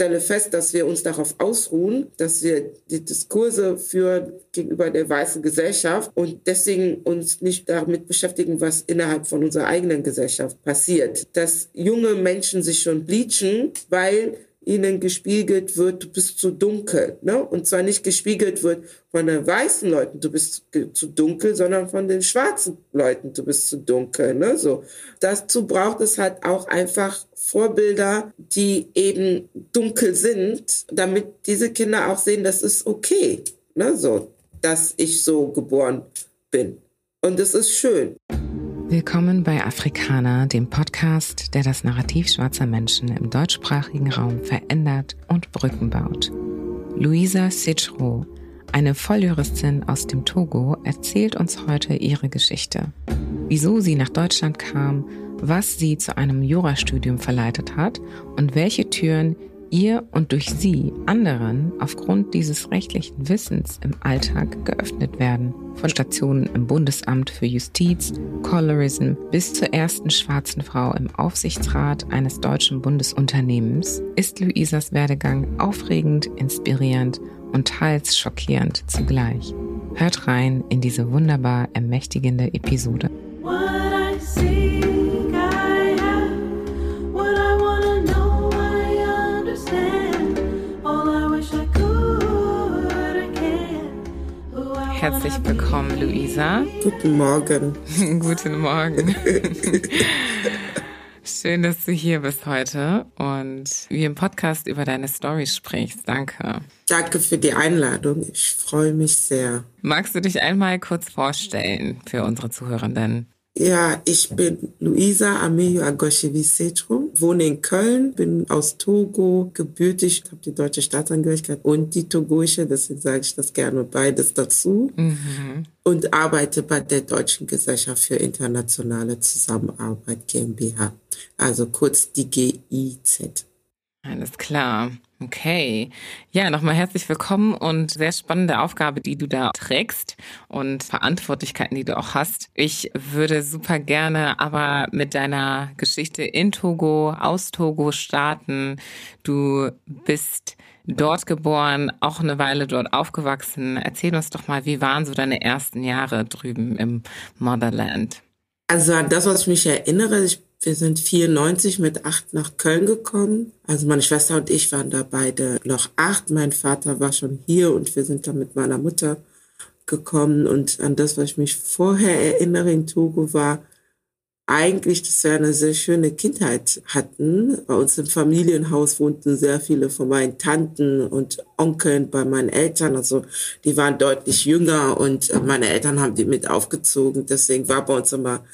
stelle fest, dass wir uns darauf ausruhen, dass wir die Diskurse führen gegenüber der weißen Gesellschaft und deswegen uns nicht damit beschäftigen, was innerhalb von unserer eigenen Gesellschaft passiert. Dass junge Menschen sich schon bleachen, weil ihnen gespiegelt wird, du bist zu dunkel. Ne? Und zwar nicht gespiegelt wird von den weißen Leuten, du bist zu dunkel, sondern von den schwarzen Leuten, du bist zu dunkel. Ne? So. Dazu braucht es halt auch einfach Vorbilder, die eben dunkel sind, damit diese Kinder auch sehen, das ist okay, ne? so, dass ich so geboren bin. Und es ist schön. Willkommen bei Afrikaner, dem Podcast, der das Narrativ schwarzer Menschen im deutschsprachigen Raum verändert und Brücken baut. Luisa Sitchro, eine Volljuristin aus dem Togo, erzählt uns heute ihre Geschichte. Wieso sie nach Deutschland kam, was sie zu einem Jurastudium verleitet hat und welche Türen ihr und durch sie anderen aufgrund dieses rechtlichen Wissens im Alltag geöffnet werden. Von Stationen im Bundesamt für Justiz, Colorism bis zur ersten schwarzen Frau im Aufsichtsrat eines deutschen Bundesunternehmens ist Luisas Werdegang aufregend, inspirierend und teils schockierend zugleich. Hört rein in diese wunderbar ermächtigende Episode. Herzlich willkommen, Luisa. Guten Morgen. Guten Morgen. Schön, dass du hier bist heute und wie im Podcast über deine Story sprichst. Danke. Danke für die Einladung. Ich freue mich sehr. Magst du dich einmal kurz vorstellen für unsere Zuhörenden? Ja, ich bin Luisa Ameyo Agoshevi Setrum, wohne in Köln, bin aus Togo gebürtig, habe die deutsche Staatsangehörigkeit und die togoische, deswegen sage ich das gerne beides dazu. Mhm. Und arbeite bei der Deutschen Gesellschaft für internationale Zusammenarbeit GmbH, also kurz die GIZ. Alles klar. Okay. Ja, nochmal herzlich willkommen und sehr spannende Aufgabe, die du da trägst und Verantwortlichkeiten, die du auch hast. Ich würde super gerne aber mit deiner Geschichte in Togo, aus Togo starten. Du bist dort geboren, auch eine Weile dort aufgewachsen. Erzähl uns doch mal, wie waren so deine ersten Jahre drüben im Motherland? Also an das, was ich mich erinnere, ich wir sind 94 mit acht nach Köln gekommen. Also meine Schwester und ich waren da beide noch acht. Mein Vater war schon hier und wir sind dann mit meiner Mutter gekommen. Und an das, was ich mich vorher erinnere in Togo, war eigentlich, dass wir eine sehr schöne Kindheit hatten. Bei uns im Familienhaus wohnten sehr viele von meinen Tanten und Onkeln bei meinen Eltern. Also die waren deutlich jünger und meine Eltern haben die mit aufgezogen. Deswegen war bei uns immer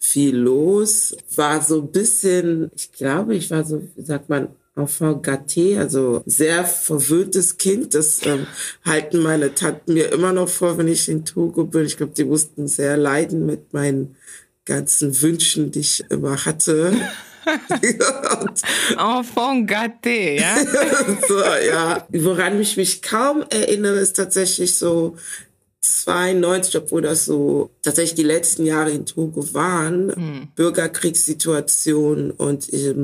viel los, war so ein bisschen, ich glaube, ich war so, wie sagt man, Enfant gâté, also sehr verwöhntes Kind. Das ähm, halten meine Tanten mir immer noch vor, wenn ich in Togo bin. Ich glaube, die mussten sehr leiden mit meinen ganzen Wünschen, die ich immer hatte. Enfant gâté, ja? so, ja. Woran ich mich kaum erinnere, ist tatsächlich so 92, obwohl das so tatsächlich die letzten Jahre in Togo waren, mhm. Bürgerkriegssituation und ich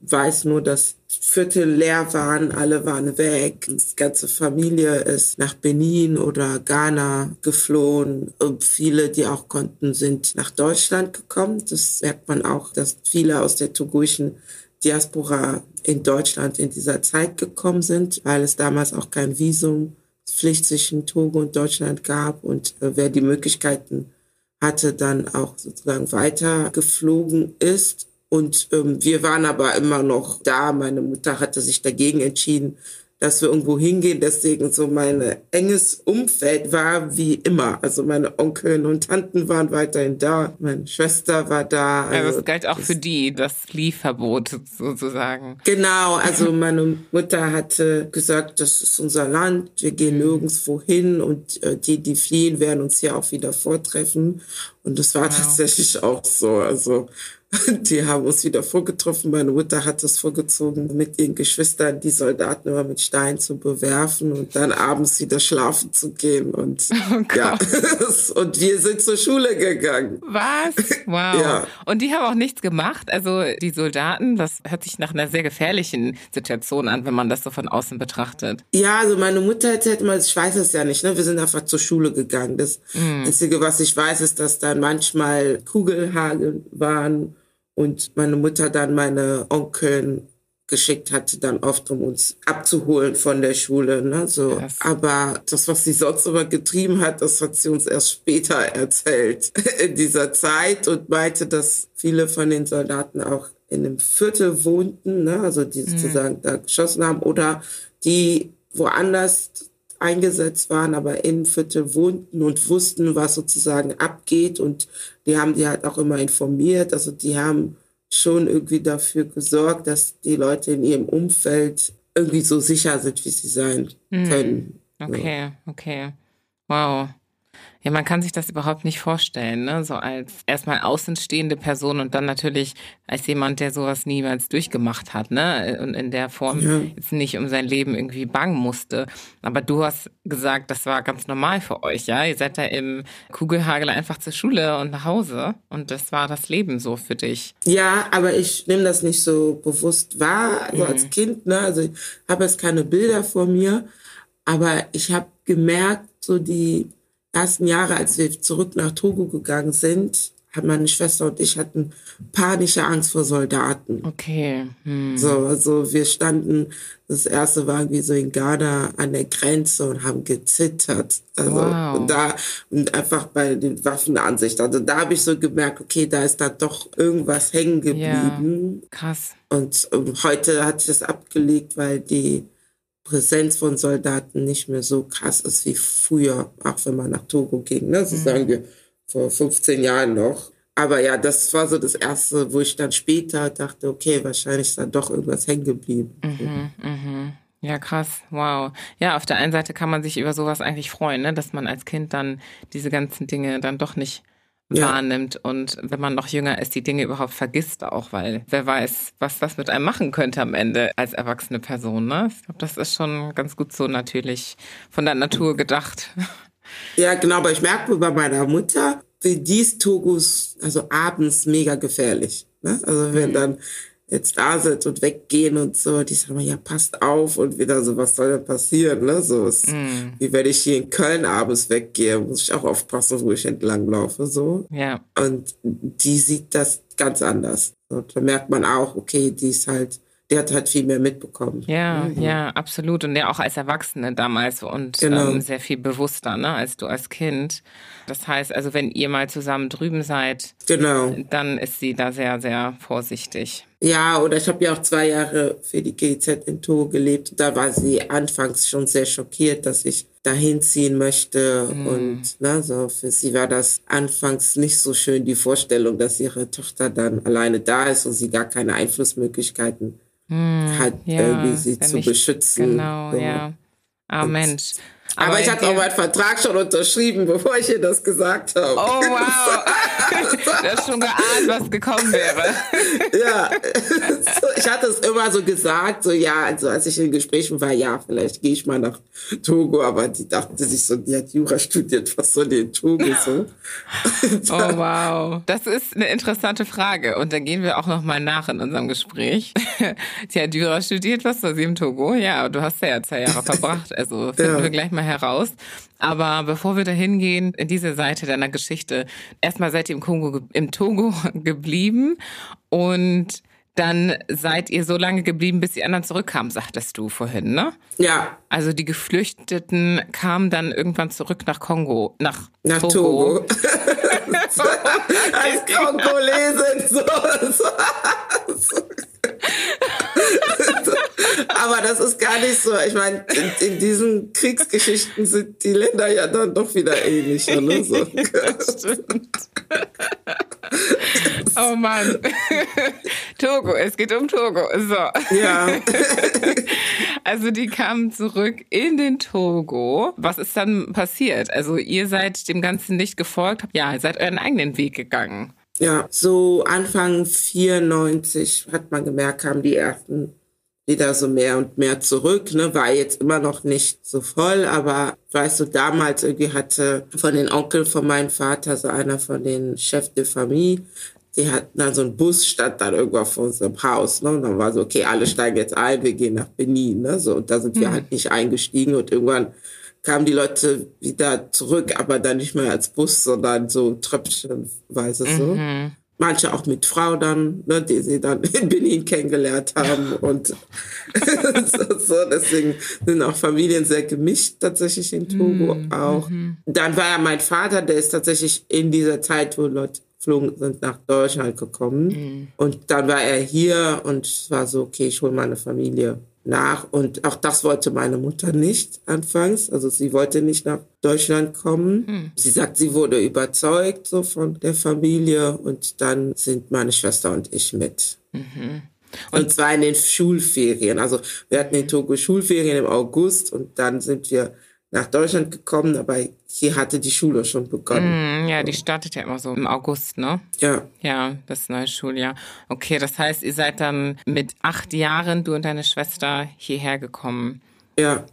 weiß nur, dass Viertel leer waren, alle waren weg. Die ganze Familie ist nach Benin oder Ghana geflohen. Und viele, die auch konnten, sind nach Deutschland gekommen. Das merkt man auch, dass viele aus der togoischen Diaspora in Deutschland in dieser Zeit gekommen sind, weil es damals auch kein Visum Pflicht zwischen Togo und Deutschland gab und äh, wer die Möglichkeiten hatte, dann auch sozusagen weiter geflogen ist. Und ähm, wir waren aber immer noch da. Meine Mutter hatte sich dagegen entschieden, dass wir irgendwo hingehen. Deswegen so mein enges Umfeld war wie immer. Also meine Onkel und Tanten waren weiterhin da. Meine Schwester war da. Also ja, das galt auch für die, das Fliehverbot sozusagen. Genau. Also meine Mutter hatte gesagt, das ist unser Land. Wir gehen mhm. nirgendwo hin und äh, die, die fliehen, werden uns hier auch wieder vortreffen. Und das war wow. tatsächlich auch so. Also Die haben uns wieder vorgetroffen. Meine Mutter hat es vorgezogen, mit ihren Geschwistern die Soldaten immer mit Steinen zu bewerfen und dann abends wieder schlafen zu gehen. Und, oh ja. und wir sind zur Schule gegangen. Was? Wow. Ja. Und die haben auch nichts gemacht? Also die Soldaten, das hört sich nach einer sehr gefährlichen Situation an, wenn man das so von außen betrachtet. Ja, also meine Mutter erzählt mal, ich weiß es ja nicht, ne? wir sind einfach zur Schule gegangen. Das mm. Einzige, was ich weiß, ist, dass dann manchmal Kugelhagel waren und meine Mutter dann meine Onkeln geschickt hatte, dann oft, um uns abzuholen von der Schule. Ne? So. Yes. Aber das, was sie sonst immer getrieben hat, das hat sie uns erst später erzählt in dieser Zeit und meinte, dass viele von den Soldaten auch in einem Viertel wohnten, ne? also die mhm. sozusagen da geschossen haben oder die woanders eingesetzt waren, aber im Viertel wohnten und wussten, was sozusagen abgeht. Und die haben die halt auch immer informiert. Also die haben schon irgendwie dafür gesorgt, dass die Leute in ihrem Umfeld irgendwie so sicher sind, wie sie sein hm. können. Okay, ja. okay. Wow. Ja, man kann sich das überhaupt nicht vorstellen, ne? So als erstmal außenstehende Person und dann natürlich als jemand, der sowas niemals durchgemacht hat, ne? Und in der Form ja. jetzt nicht um sein Leben irgendwie bangen musste. Aber du hast gesagt, das war ganz normal für euch, ja? Ihr seid da im Kugelhagel einfach zur Schule und nach Hause und das war das Leben so für dich. Ja, aber ich nehme das nicht so bewusst wahr, also mhm. als Kind, ne? Also ich habe jetzt keine Bilder vor mir, aber ich habe gemerkt, so die ersten Jahre, als wir zurück nach Togo gegangen sind, hat meine Schwester und ich hatten panische Angst vor Soldaten. Okay. Hm. So, also wir standen, das erste war irgendwie so in Ghana an der Grenze und haben gezittert. Also wow. und da und einfach bei den Waffenansichten. Also da habe ich so gemerkt, okay, da ist da doch irgendwas hängen geblieben. Ja, krass. Und, und heute hat sich das abgelegt, weil die Präsenz von Soldaten nicht mehr so krass ist wie früher, auch wenn man nach Togo ging. Ne? So mhm. sagen wir vor 15 Jahren noch. Aber ja, das war so das Erste, wo ich dann später dachte, okay, wahrscheinlich ist da doch irgendwas hängen geblieben. Mhm, mhm. Ja, krass, wow. Ja, auf der einen Seite kann man sich über sowas eigentlich freuen, ne? dass man als Kind dann diese ganzen Dinge dann doch nicht ja. wahrnimmt und wenn man noch jünger ist, die Dinge überhaupt vergisst auch, weil wer weiß, was das mit einem machen könnte am Ende als erwachsene Person. Ne? Ich glaube, das ist schon ganz gut so natürlich von der Natur gedacht. Ja, genau, aber ich merke bei meiner Mutter, für die ist Togus also abends mega gefährlich. Ne? Also wenn mhm. dann jetzt da sind und weggehen und so, die sagen ja, passt auf und wieder so, was soll denn passieren, ne? So ist, mm. wie wenn ich hier in Köln abends weggehe, muss ich auch aufpassen, wo ich entlang laufe, so. Ja. Und die sieht das ganz anders. Und da merkt man auch, okay, die ist halt, der hat halt viel mehr mitbekommen. Ja, mhm. ja, absolut. Und der auch als Erwachsene damals und genau. ähm, sehr viel bewusster, ne, als du als Kind. Das heißt, also wenn ihr mal zusammen drüben seid, genau. dann ist sie da sehr, sehr vorsichtig. Ja, oder ich habe ja auch zwei Jahre für die GZ in Togo gelebt. Da war sie anfangs schon sehr schockiert, dass ich dahin ziehen möchte. Mhm. Und ne, so für sie war das anfangs nicht so schön, die Vorstellung, dass ihre Tochter dann alleine da ist und sie gar keine Einflussmöglichkeiten mhm. hat, ja, irgendwie sie zu beschützen. Genau, so. ja. Ah, oh, Mensch. Aber, Aber ich hatte auch meinen Vertrag schon unterschrieben, bevor ich ihr das gesagt habe. Oh, wow. du hast schon geahnt, was gekommen wäre. ja. Ich hatte es immer so gesagt, so ja, also als ich in Gesprächen war, ja, vielleicht gehe ich mal nach Togo, aber die dachte sich so, die hat Jura studiert, was soll die in Togo so? oh, wow. Das ist eine interessante Frage und da gehen wir auch nochmal nach in unserem Gespräch. Sie hat Jura studiert, was soll sie im Togo? Ja, du hast ja zwei Jahre verbracht, also finden ja. wir gleich mal heraus. Aber bevor wir da hingehen, in diese Seite deiner Geschichte, erstmal seid ihr im, Kongo, im Togo geblieben und dann seid ihr so lange geblieben, bis die anderen zurückkamen, sagtest du vorhin, ne? Ja. Also die Geflüchteten kamen dann irgendwann zurück nach Kongo, nach, nach Togo. Togo. Als Kongolesin. So, so. Aber das ist gar nicht so. Ich meine, in, in, diesen Kriegsgeschichten sind die Länder ja dann doch wieder ähnlicher. Ne? So. oh Mann. Togo, es geht um Togo. So. Ja. also die kamen zurück in den Togo. Was ist dann passiert? Also ihr seid dem Ganzen nicht gefolgt. Ja, ihr seid euren eigenen Weg gegangen. Ja, so Anfang 94 hat man gemerkt, kamen die ersten wieder so mehr und mehr zurück. Ne? War jetzt immer noch nicht so voll, aber weißt du, damals irgendwie hatte von den Onkel von meinem Vater, so einer von den Chefs de Famille, die hatten dann so ein Bus stand dann irgendwo vor unserem Haus. Ne? Und dann war so, okay, alle steigen jetzt ein, wir gehen nach Benin. Ne? So, und da sind wir mhm. halt nicht eingestiegen und irgendwann kamen die Leute wieder zurück, aber dann nicht mehr als Bus, sondern so tröpfchenweise so. Mhm. Manche auch mit Frau dann, ne, die sie dann in Benin kennengelernt haben und so, so, Deswegen sind auch Familien sehr gemischt tatsächlich in Togo mhm. auch. Mhm. Dann war ja mein Vater, der ist tatsächlich in dieser Zeit, wo Leute geflogen sind, nach Deutschland gekommen. Mhm. Und dann war er hier und war so, okay, ich hole meine Familie nach. Und auch das wollte meine Mutter nicht anfangs. Also sie wollte nicht nach Deutschland kommen. Hm. Sie sagt, sie wurde überzeugt so von der Familie und dann sind meine Schwester und ich mit. Mhm. Und, und, zwar in den Schulferien. Also wir hatten in Togo Schulferien im August und dann sind wir nach Deutschland gekommen, aber hier hatte die Schule schon begonnen. Mm, ja, die startet ja immer so im August, ne? Ja. Ja, das neue Schuljahr. Okay, das heißt, ihr seid dann mit acht Jahren, du und deine Schwester, hierher gekommen. Ja.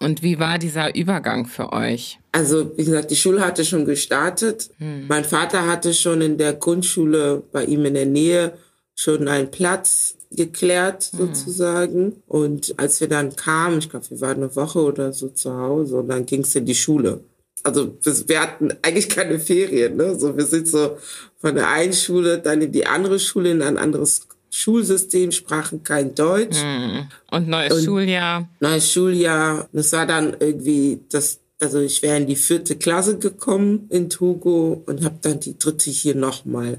Und wie war dieser Übergang für euch? Also, wie gesagt, die Schule hatte schon gestartet. Hm. Mein Vater hatte schon in der Grundschule bei ihm in der Nähe schon einen Platz geklärt mhm. sozusagen. Mhm. Und als wir dann kamen, ich glaube, wir waren eine Woche oder so zu Hause und dann ging es in die Schule. Also wir hatten eigentlich keine Ferien. Ne? So, wir sind so von der einen Schule dann in die andere Schule, in ein anderes Schulsystem, sprachen kein Deutsch. Mhm. Und neues und Schuljahr. Neues Schuljahr. Das war dann irgendwie das also ich wäre in die vierte Klasse gekommen in Togo und habe dann die dritte hier nochmal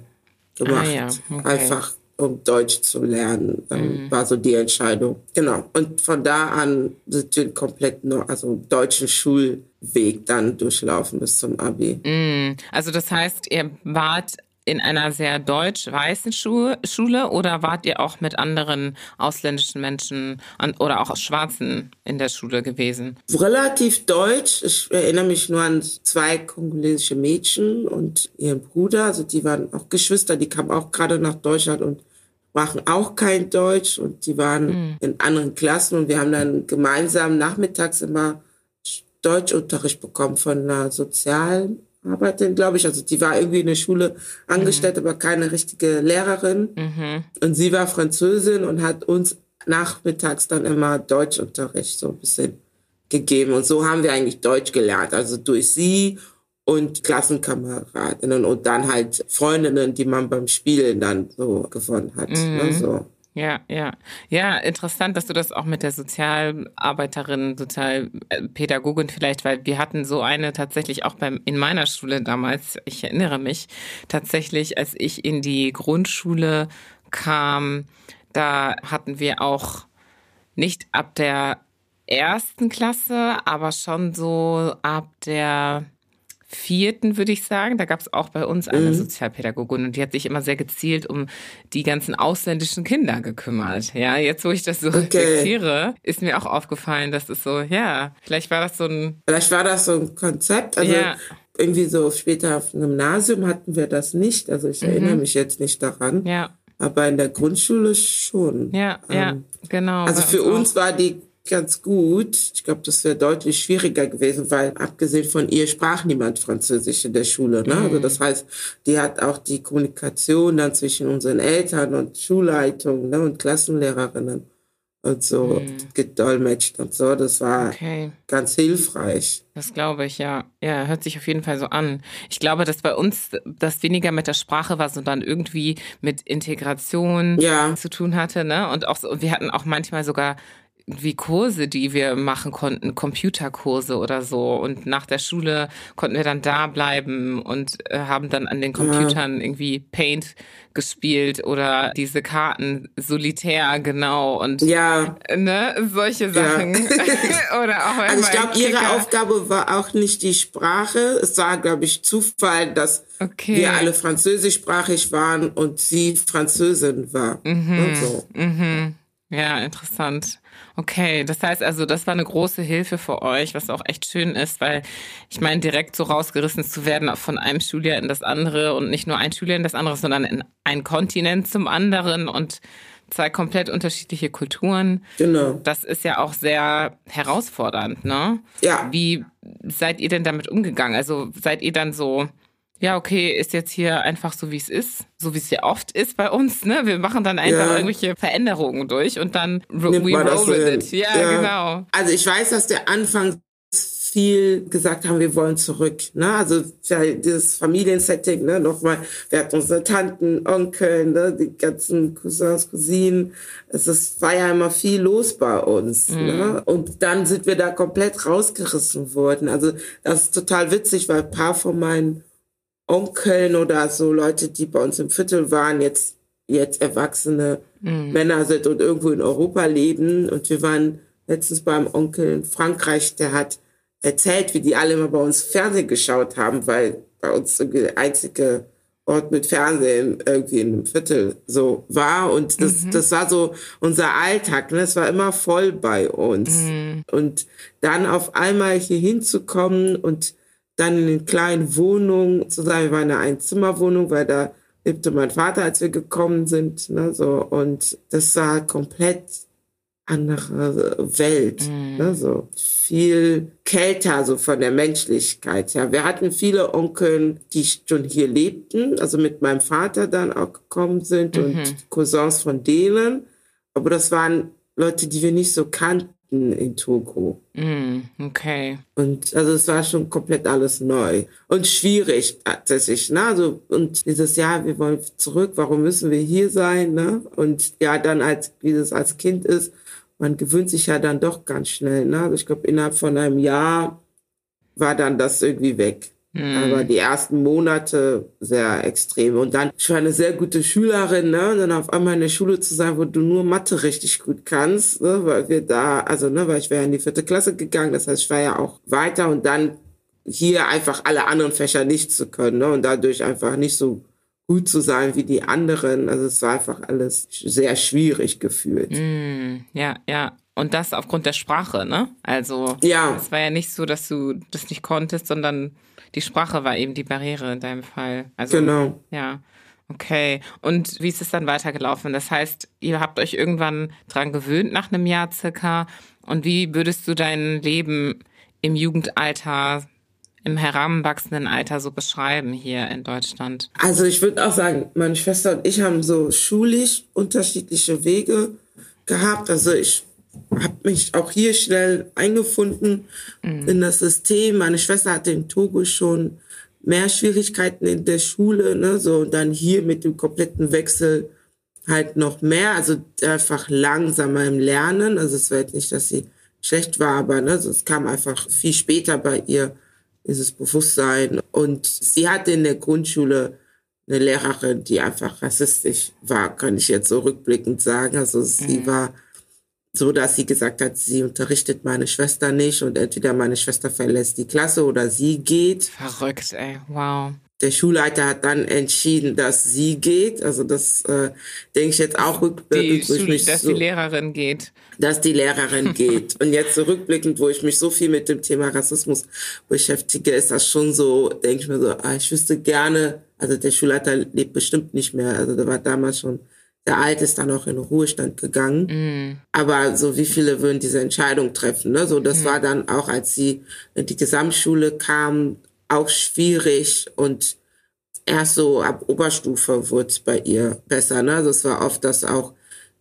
gemacht. Ah, ja. okay. Einfach um Deutsch zu lernen, mhm. war so die Entscheidung. Genau. Und von da an sind wir komplett nur, also deutschen Schulweg dann durchlaufen bis zum Abi. Mhm. Also das heißt, ihr wart in einer sehr deutsch-weißen Schule oder wart ihr auch mit anderen ausländischen Menschen oder auch Schwarzen in der Schule gewesen? Relativ deutsch. Ich erinnere mich nur an zwei kongolesische Mädchen und ihren Bruder. Also die waren auch Geschwister, die kamen auch gerade nach Deutschland und sprachen auch kein Deutsch und die waren mhm. in anderen Klassen und wir haben dann gemeinsam nachmittags immer Deutschunterricht bekommen von einer Sozialarbeiterin, glaube ich. Also die war irgendwie in der Schule angestellt, mhm. aber keine richtige Lehrerin. Mhm. Und sie war Französin und hat uns nachmittags dann immer Deutschunterricht so ein bisschen gegeben. Und so haben wir eigentlich Deutsch gelernt. Also durch sie und Klassenkameradinnen und dann halt Freundinnen, die man beim Spielen dann so gewonnen hat. Ne, mhm. Ne, so. Ja, ja. Ja, interessant, dass du das auch mit der Sozialarbeiterin, Sozialpädagogin vielleicht, weil wir hatten so eine tatsächlich auch beim, in meiner Schule damals, ich erinnere mich, tatsächlich, als ich in die Grundschule kam, da hatten wir auch nicht ab der ersten Klasse, aber schon so ab der vierten, würde ich sagen. Da gab es auch bei uns eine mhm. Sozialpädagogin und die hat sich immer sehr gezielt um die ganzen ausländischen Kinder gekümmert. Ja, jetzt wo ich das so okay. reflektiere, ist mir auch aufgefallen, dass es so, ja, vielleicht war das so ein... Vielleicht war das so ein Konzept, also ja. irgendwie so später auf dem Gymnasium hatten wir das nicht, also ich mhm. erinnere mich jetzt nicht daran. Ja. Aber in der Grundschule schon. Ja, ähm, ja, genau. Also für uns, uns war die ganz gut. Ich glaube, das wäre deutlich schwieriger gewesen, weil abgesehen von ihr sprach niemand Französisch in der Schule. Ne? Also mhm. Also das heißt, die hat auch die Kommunikation dann zwischen unseren Eltern und Schulleitung ne, und Klassenlehrerinnen und so mhm. gedolmetscht und so. Das war okay. ganz hilfreich. Das glaube ich, ja. Ja, hört sich auf jeden Fall so an. Ich glaube, dass bei uns das weniger mit der Sprache war, sondern irgendwie mit Integration ja. zu tun hatte. Ne? Und auch so, wir hatten auch manchmal sogar wie Kurse, die wir machen konnten, Computerkurse oder so. Und nach der Schule konnten wir dann da bleiben und äh, haben dann an den Computern ja. irgendwie Paint gespielt oder diese Karten solitär, genau. Und ja. ne, solche Sachen. Ja. oder auch also ich glaube, ihre Aufgabe war auch nicht die Sprache. Es war, glaube ich, Zufall, dass okay. wir alle französischsprachig waren und sie Französin war. Mhm. Und so. Mhm. Ja, interessant. Okay, das heißt also, das war eine große Hilfe für euch, was auch echt schön ist, weil ich meine, direkt so rausgerissen zu werden von einem Schuljahr in das andere und nicht nur ein Schuljahr in das andere, sondern in ein Kontinent zum anderen und zwei komplett unterschiedliche Kulturen. Genau. Das ist ja auch sehr herausfordernd, ne? Ja. Wie seid ihr denn damit umgegangen? Also seid ihr dann so, ja, okay, ist jetzt hier einfach so, wie es ist, so wie es ja oft ist bei uns, ne? Wir machen dann einfach ja. irgendwelche Veränderungen durch und dann Nimmt we roll with it. Ja, ja, genau. Also ich weiß, dass der Anfang viel gesagt haben, wir wollen zurück. Ne? Also ja, dieses Familiensetting, ne? nochmal, wir hatten unsere Tanten, Onkel, ne? die ganzen Cousins, Cousinen. Es ist, war ja immer viel los bei uns. Mhm. Ne? Und dann sind wir da komplett rausgerissen worden. Also das ist total witzig, weil ein paar von meinen Onkeln oder so Leute, die bei uns im Viertel waren, jetzt, jetzt erwachsene mhm. Männer sind und irgendwo in Europa leben. Und wir waren letztens beim Onkel in Frankreich, der hat erzählt, wie die alle immer bei uns Fernsehen geschaut haben, weil bei uns der einzige Ort mit Fernsehen irgendwie in einem Viertel so war. Und das, mhm. das war so unser Alltag. Ne? Das war immer voll bei uns. Mhm. Und dann auf einmal hier hinzukommen und dann in den kleinen Wohnungen zu sein. Wir waren in einer Einzimmerwohnung, weil da lebte mein Vater, als wir gekommen sind. Ne? So, und das war komplett andere Welt, mm. ne, so viel kälter so von der Menschlichkeit. Ja, wir hatten viele Onkel, die schon hier lebten, also mit meinem Vater dann auch gekommen sind mhm. und Cousins von denen, aber das waren Leute, die wir nicht so kannten in Togo. Mm, okay. Und also es war schon komplett alles neu und schwierig tatsächlich. Ne? Also, und dieses Jahr, wir wollen zurück, warum müssen wir hier sein? Ne? Und ja, dann als, wie das als Kind ist, man gewöhnt sich ja dann doch ganz schnell. Ne? Also ich glaube, innerhalb von einem Jahr war dann das irgendwie weg. Mhm. Aber die ersten Monate sehr extrem. Und dann, ich war eine sehr gute Schülerin, ne? Und dann auf einmal in der Schule zu sein, wo du nur Mathe richtig gut kannst, ne? Weil wir da, also, ne, weil ich wäre in die vierte Klasse gegangen, das heißt, ich war ja auch weiter und dann hier einfach alle anderen Fächer nicht zu können, ne? Und dadurch einfach nicht so gut zu sein wie die anderen. Also es war einfach alles sehr schwierig gefühlt. Mm, ja, ja. Und das aufgrund der Sprache, ne? Also ja. es war ja nicht so, dass du das nicht konntest, sondern die Sprache war eben die Barriere in deinem Fall. Also, genau. Ja. Okay. Und wie ist es dann weitergelaufen? Das heißt, ihr habt euch irgendwann dran gewöhnt nach einem Jahr circa. Und wie würdest du dein Leben im Jugendalter im heranwachsenden Alter so beschreiben hier in Deutschland? Also ich würde auch sagen, meine Schwester und ich haben so schulisch unterschiedliche Wege gehabt. Also ich habe mich auch hier schnell eingefunden mhm. in das System. Meine Schwester hatte in Togo schon mehr Schwierigkeiten in der Schule, ne, so und dann hier mit dem kompletten Wechsel halt noch mehr, also einfach langsamer im Lernen. Also es war jetzt nicht, dass sie schlecht war, aber ne, so, es kam einfach viel später bei ihr dieses Bewusstsein. Und sie hatte in der Grundschule eine Lehrerin, die einfach rassistisch war, kann ich jetzt so rückblickend sagen. Also sie mhm. war so, dass sie gesagt hat, sie unterrichtet meine Schwester nicht und entweder meine Schwester verlässt die Klasse oder sie geht. Verrückt, ey, wow der Schulleiter hat dann entschieden, dass sie geht. Also das äh, denke ich jetzt auch rückblickend, ich mich dass so, die Lehrerin geht. Dass die Lehrerin geht. Und jetzt so wo ich mich so viel mit dem Thema Rassismus beschäftige, ist das schon so, denke ich mir so, ah, ich wüsste gerne, also der Schulleiter lebt bestimmt nicht mehr. Also der war damals schon der alt ist dann auch in Ruhestand gegangen. Mm. Aber so wie viele würden diese Entscheidung treffen? Ne? So, das mm. war dann auch, als sie in die Gesamtschule kam, auch schwierig und erst so ab Oberstufe wurde es bei ihr besser. Ne? Also es war oft, dass auch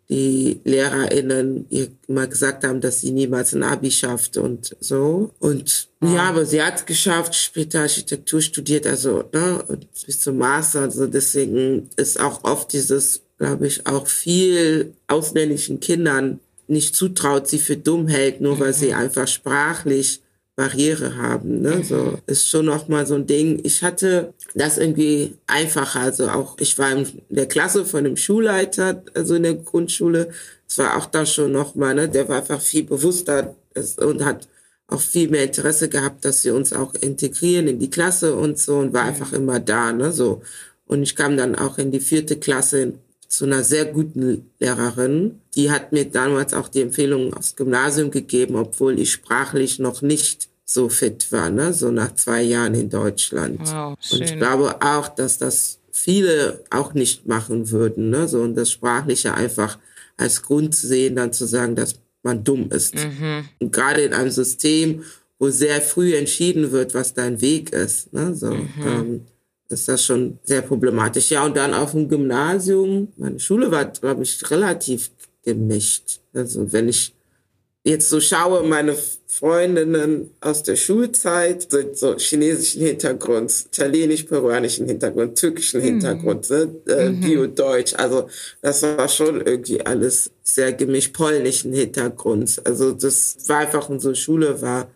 die LehrerInnen ihr immer gesagt haben, dass sie niemals ein Abi schafft und so. Und ja, ja aber sie hat es geschafft, später Architektur studiert, also ne, und bis zum Master. Also deswegen ist auch oft dieses, glaube ich, auch viel ausländischen Kindern nicht zutraut, sie für dumm hält, nur mhm. weil sie einfach sprachlich Barriere haben. Ne? So ist schon noch mal so ein Ding. Ich hatte das irgendwie einfacher. Also auch ich war in der Klasse von einem Schulleiter, also in der Grundschule. Es war auch da schon noch mal. Ne? Der war einfach viel bewusster und hat auch viel mehr Interesse gehabt, dass wir uns auch integrieren in die Klasse und so und war einfach immer da. Ne? So und ich kam dann auch in die vierte Klasse zu einer sehr guten Lehrerin. Die hat mir damals auch die Empfehlung aufs Gymnasium gegeben, obwohl ich sprachlich noch nicht so fit war, ne? so nach zwei Jahren in Deutschland. Wow, und ich glaube auch, dass das viele auch nicht machen würden, ne? so und das Sprachliche einfach als Grund sehen, dann zu sagen, dass man dumm ist. Mhm. Und gerade in einem System, wo sehr früh entschieden wird, was dein Weg ist, ne? so, mhm. ähm, ist das schon sehr problematisch. Ja, und dann auf dem Gymnasium, meine Schule war, glaube ich, relativ gemischt. Also wenn ich jetzt so schaue, meine Freundinnen aus der Schulzeit sind so chinesischen Hintergrund, italienisch-peruanischen Hintergrund, türkischen mhm. Hintergrund, ne? äh, mhm. Bio-Deutsch. Also das war schon irgendwie alles sehr gemischt, polnischen Hintergrund. Also das war einfach, unsere Schule war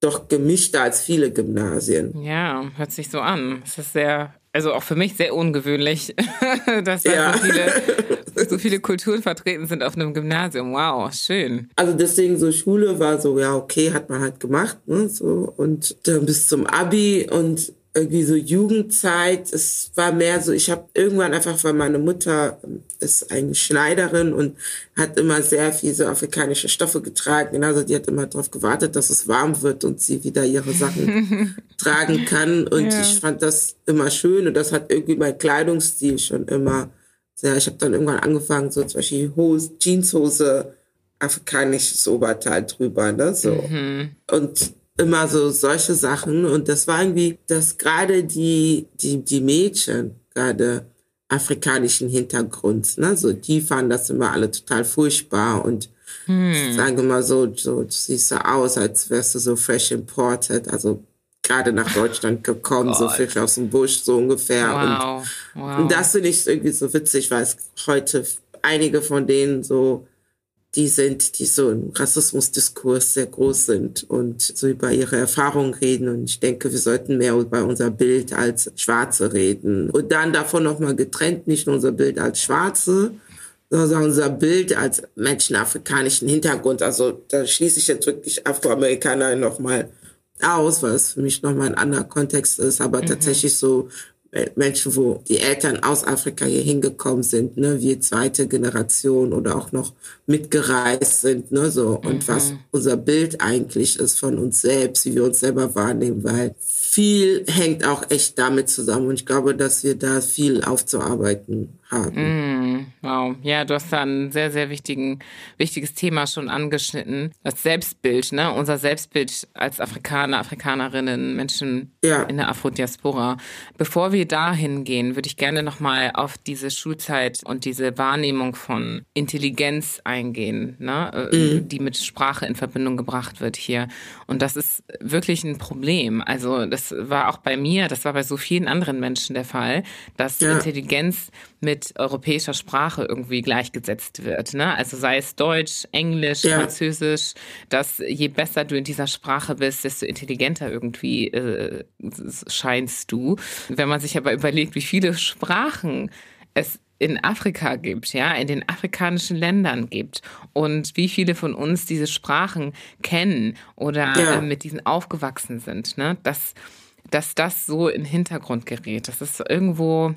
doch gemischter als viele Gymnasien. Ja, hört sich so an. Es ist sehr, also auch für mich sehr ungewöhnlich, dass da ja. so, viele, so viele Kulturen vertreten sind auf einem Gymnasium. Wow, schön. Also deswegen so Schule war so, ja, okay, hat man halt gemacht, ne, so. Und dann bis zum Abi und irgendwie so Jugendzeit, es war mehr so, ich habe irgendwann einfach, weil meine Mutter ähm, ist eine Schneiderin und hat immer sehr viel so afrikanische Stoffe getragen. Also die hat immer darauf gewartet, dass es warm wird und sie wieder ihre Sachen tragen kann. Und ja. ich fand das immer schön und das hat irgendwie mein Kleidungsstil schon immer sehr, ich habe dann irgendwann angefangen, so zum Beispiel Hose, Jeanshose, afrikanisches Oberteil drüber, ne, so. Mhm. Und immer so solche Sachen. Und das war irgendwie, dass gerade die, die, die Mädchen, gerade afrikanischen Hintergrunds, ne, so, die fanden das immer alle total furchtbar und hm. sagen immer so, so, du siehst so aus, als wärst du so fresh imported, also gerade nach Deutschland gekommen, so frisch aus dem Busch, so ungefähr. Wow. Und, wow. und das finde ich irgendwie so witzig, weil es heute einige von denen so die sind, die so im Rassismusdiskurs sehr groß sind und so über ihre Erfahrungen reden. Und ich denke, wir sollten mehr über unser Bild als Schwarze reden. Und dann davon nochmal getrennt, nicht nur unser Bild als Schwarze, sondern unser Bild als Menschen afrikanischen Hintergrund. Also da schließe ich jetzt wirklich Afroamerikaner nochmal aus, weil es für mich nochmal ein anderer Kontext ist, aber mhm. tatsächlich so Menschen, wo die Eltern aus Afrika hier hingekommen sind, ne, wir zweite Generation oder auch noch mitgereist sind, ne, so. Und mhm. was unser Bild eigentlich ist von uns selbst, wie wir uns selber wahrnehmen, weil viel hängt auch echt damit zusammen. Und ich glaube, dass wir da viel aufzuarbeiten haben. Mm, wow. Ja, du hast da ein sehr, sehr wichtigen, wichtiges Thema schon angeschnitten. Das Selbstbild, ne? Unser Selbstbild als Afrikaner, Afrikanerinnen, Menschen ja. in der Afrodiaspora. Bevor wir dahin gehen, würde ich gerne nochmal auf diese Schulzeit und diese Wahrnehmung von Intelligenz eingehen, ne? Mm. die mit Sprache in Verbindung gebracht wird hier. Und das ist wirklich ein Problem. Also das war auch bei mir, das war bei so vielen anderen Menschen der Fall, dass ja. Intelligenz mit europäischer Sprache irgendwie gleichgesetzt wird. Ne? Also sei es Deutsch, Englisch, ja. Französisch, dass je besser du in dieser Sprache bist, desto intelligenter irgendwie äh, scheinst du. Wenn man sich aber überlegt, wie viele Sprachen es in Afrika gibt, ja, in den afrikanischen Ländern gibt und wie viele von uns diese Sprachen kennen oder ja. äh, mit diesen aufgewachsen sind, ne, dass, dass das so in den Hintergrund gerät. Das ist irgendwo,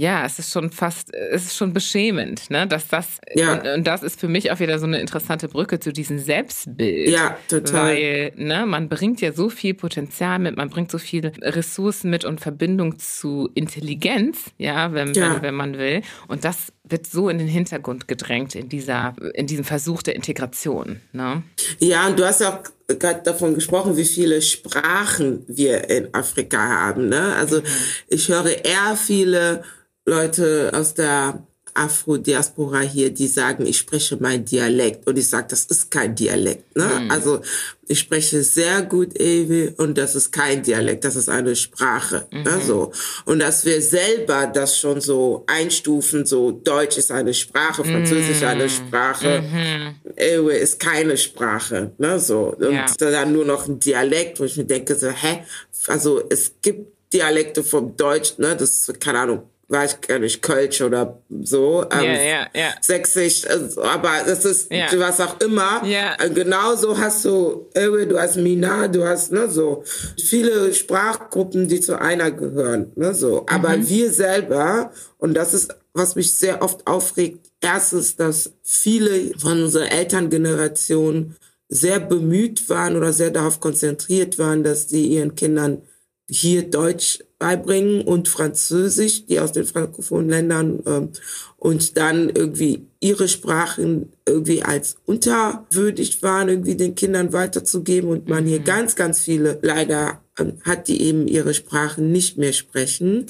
ja, es ist schon fast, es ist schon beschämend, ne? Dass das ja. und, und, das ist für mich auch wieder so eine interessante Brücke zu diesem Selbstbild. Ja, total. Weil, ne, man bringt ja so viel Potenzial mit, man bringt so viele Ressourcen mit und Verbindung zu Intelligenz, ja, wenn, ja. wenn, wenn man will. Und das wird so in den Hintergrund gedrängt in dieser, in diesem Versuch der Integration. Ne? Ja, und du hast auch gerade davon gesprochen, wie viele Sprachen wir in Afrika haben. Ne? Also mhm. ich höre eher viele Leute aus der Afro-Diaspora hier, die sagen, ich spreche mein Dialekt. Und ich sage, das ist kein Dialekt. Ne? Mhm. Also ich spreche sehr gut Ewe und das ist kein Dialekt, das ist eine Sprache. Ne? Mhm. Ne? So. Und dass wir selber das schon so einstufen, so Deutsch ist eine Sprache, Französisch mhm. eine Sprache, mhm. Ewe ist keine Sprache. Ne? So. Und ja. dann nur noch ein Dialekt, wo ich mir denke, so, hä? Also es gibt Dialekte vom Deutsch, ne? das ist, keine Ahnung, weiß ich gar nicht, Kölsch oder so, ähm, ja, ja, ja. Sächsisch, also, aber das ist Ja. was auch immer. Ja. Äh, Genauso hast du Ewe, du hast Mina, du hast ne, so viele Sprachgruppen, die zu einer gehören. Ne, so. Aber Mhm. wir selber, und das ist, was mich sehr oft aufregt, erstens, dass viele von unserer Elterngeneration sehr bemüht waren oder sehr darauf konzentriert waren, dass die ihren Kindern hier Deutsch beibringen und Französisch, die aus den frankophonen Ländern ähm, und dann irgendwie ihre Sprachen irgendwie als unterwürdig waren, irgendwie den Kindern weiterzugeben und man hier ganz, ganz viele leider ähm, hat, die eben ihre Sprachen nicht mehr sprechen.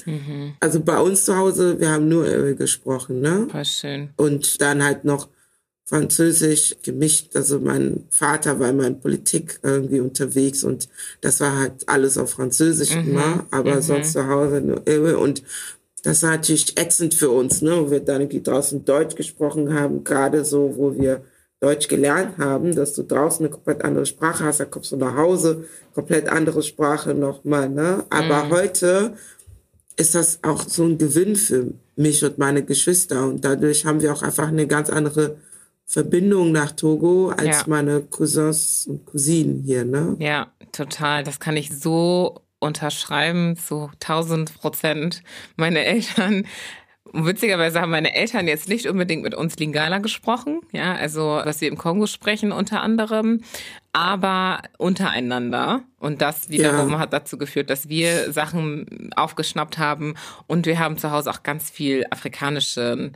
Also bei uns zu Hause, wir haben nur äh, gesprochen, ne? Voll schön. und dann halt noch Französisch gemischt. Also mein Vater war immer in Politik irgendwie unterwegs und das war halt alles auf Französisch immer, aber sonst zu Hause nur und das war natürlich ätzend für uns, ne? wo wir dann irgendwie draußen Deutsch gesprochen haben, gerade so, wo wir Deutsch gelernt haben, dass du draußen eine komplett andere Sprache hast, dann kommst du nach Hause, komplett andere Sprache nochmal, ne? Aber heute ist das auch so ein Gewinn für mich und meine Geschwister. Und dadurch haben wir auch einfach eine ganz andere Verbindung nach Togo als Ja. meine Cousins und Cousinen hier, ne? Ja, total. Das kann ich so unterschreiben, zu 1000 Prozent. Meine Eltern, witzigerweise haben meine Eltern jetzt nicht unbedingt mit uns Lingala gesprochen, ja, also was wir im Kongo sprechen unter anderem, aber untereinander. Und das wiederum Ja. hat dazu geführt, dass wir Sachen aufgeschnappt haben und wir haben zu Hause auch ganz viel afrikanischen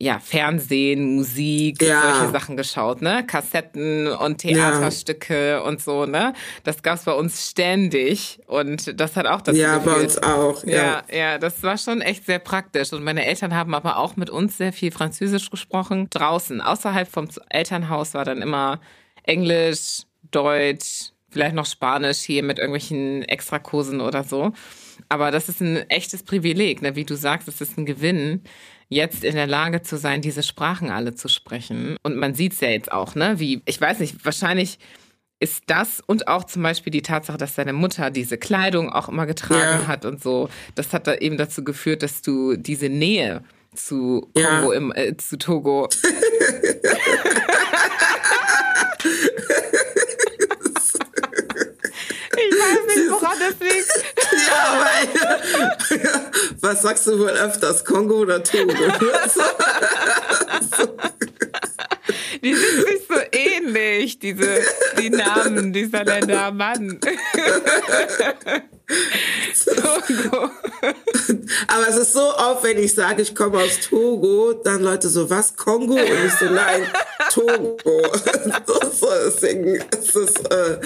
ja, Fernsehen, Musik, Ja. solche Sachen geschaut, ne? Kassetten und Theaterstücke und so, ne? Das gab's bei uns ständig und das hat auch dazu Ja, bei geführt. uns auch. Ja, Ja. ja, das war schon echt sehr praktisch. Und meine Eltern haben aber auch mit uns sehr viel Französisch gesprochen. Draußen, außerhalb vom Elternhaus war dann immer Englisch, Deutsch, vielleicht noch Spanisch hier mit irgendwelchen Extrakursen oder so. Aber das ist ein echtes Privileg, ne? wie du sagst, es ist ein Gewinn, jetzt in der Lage zu sein, diese Sprachen alle zu sprechen. Und man sieht es ja jetzt auch, ne? Wie, ich weiß nicht, wahrscheinlich ist das und auch zum Beispiel die Tatsache, dass deine Mutter diese Kleidung auch immer getragen Ja. hat und so, das hat da eben dazu geführt, dass du diese Nähe zu Ja. Kongo im, äh, zu Togo. ich weiß nicht, woran das liegt. Ja, weil, was sagst du wohl öfters, Kongo oder Togo? Die sind sich so ähnlich, diese, die Namen dieser Länder, Mann. Togo. Aber es ist so oft, wenn ich sage, ich komme aus Togo, dann Leute so, was, Kongo? Und ich so, nein, Togo. so, so, deswegen ist es, äh,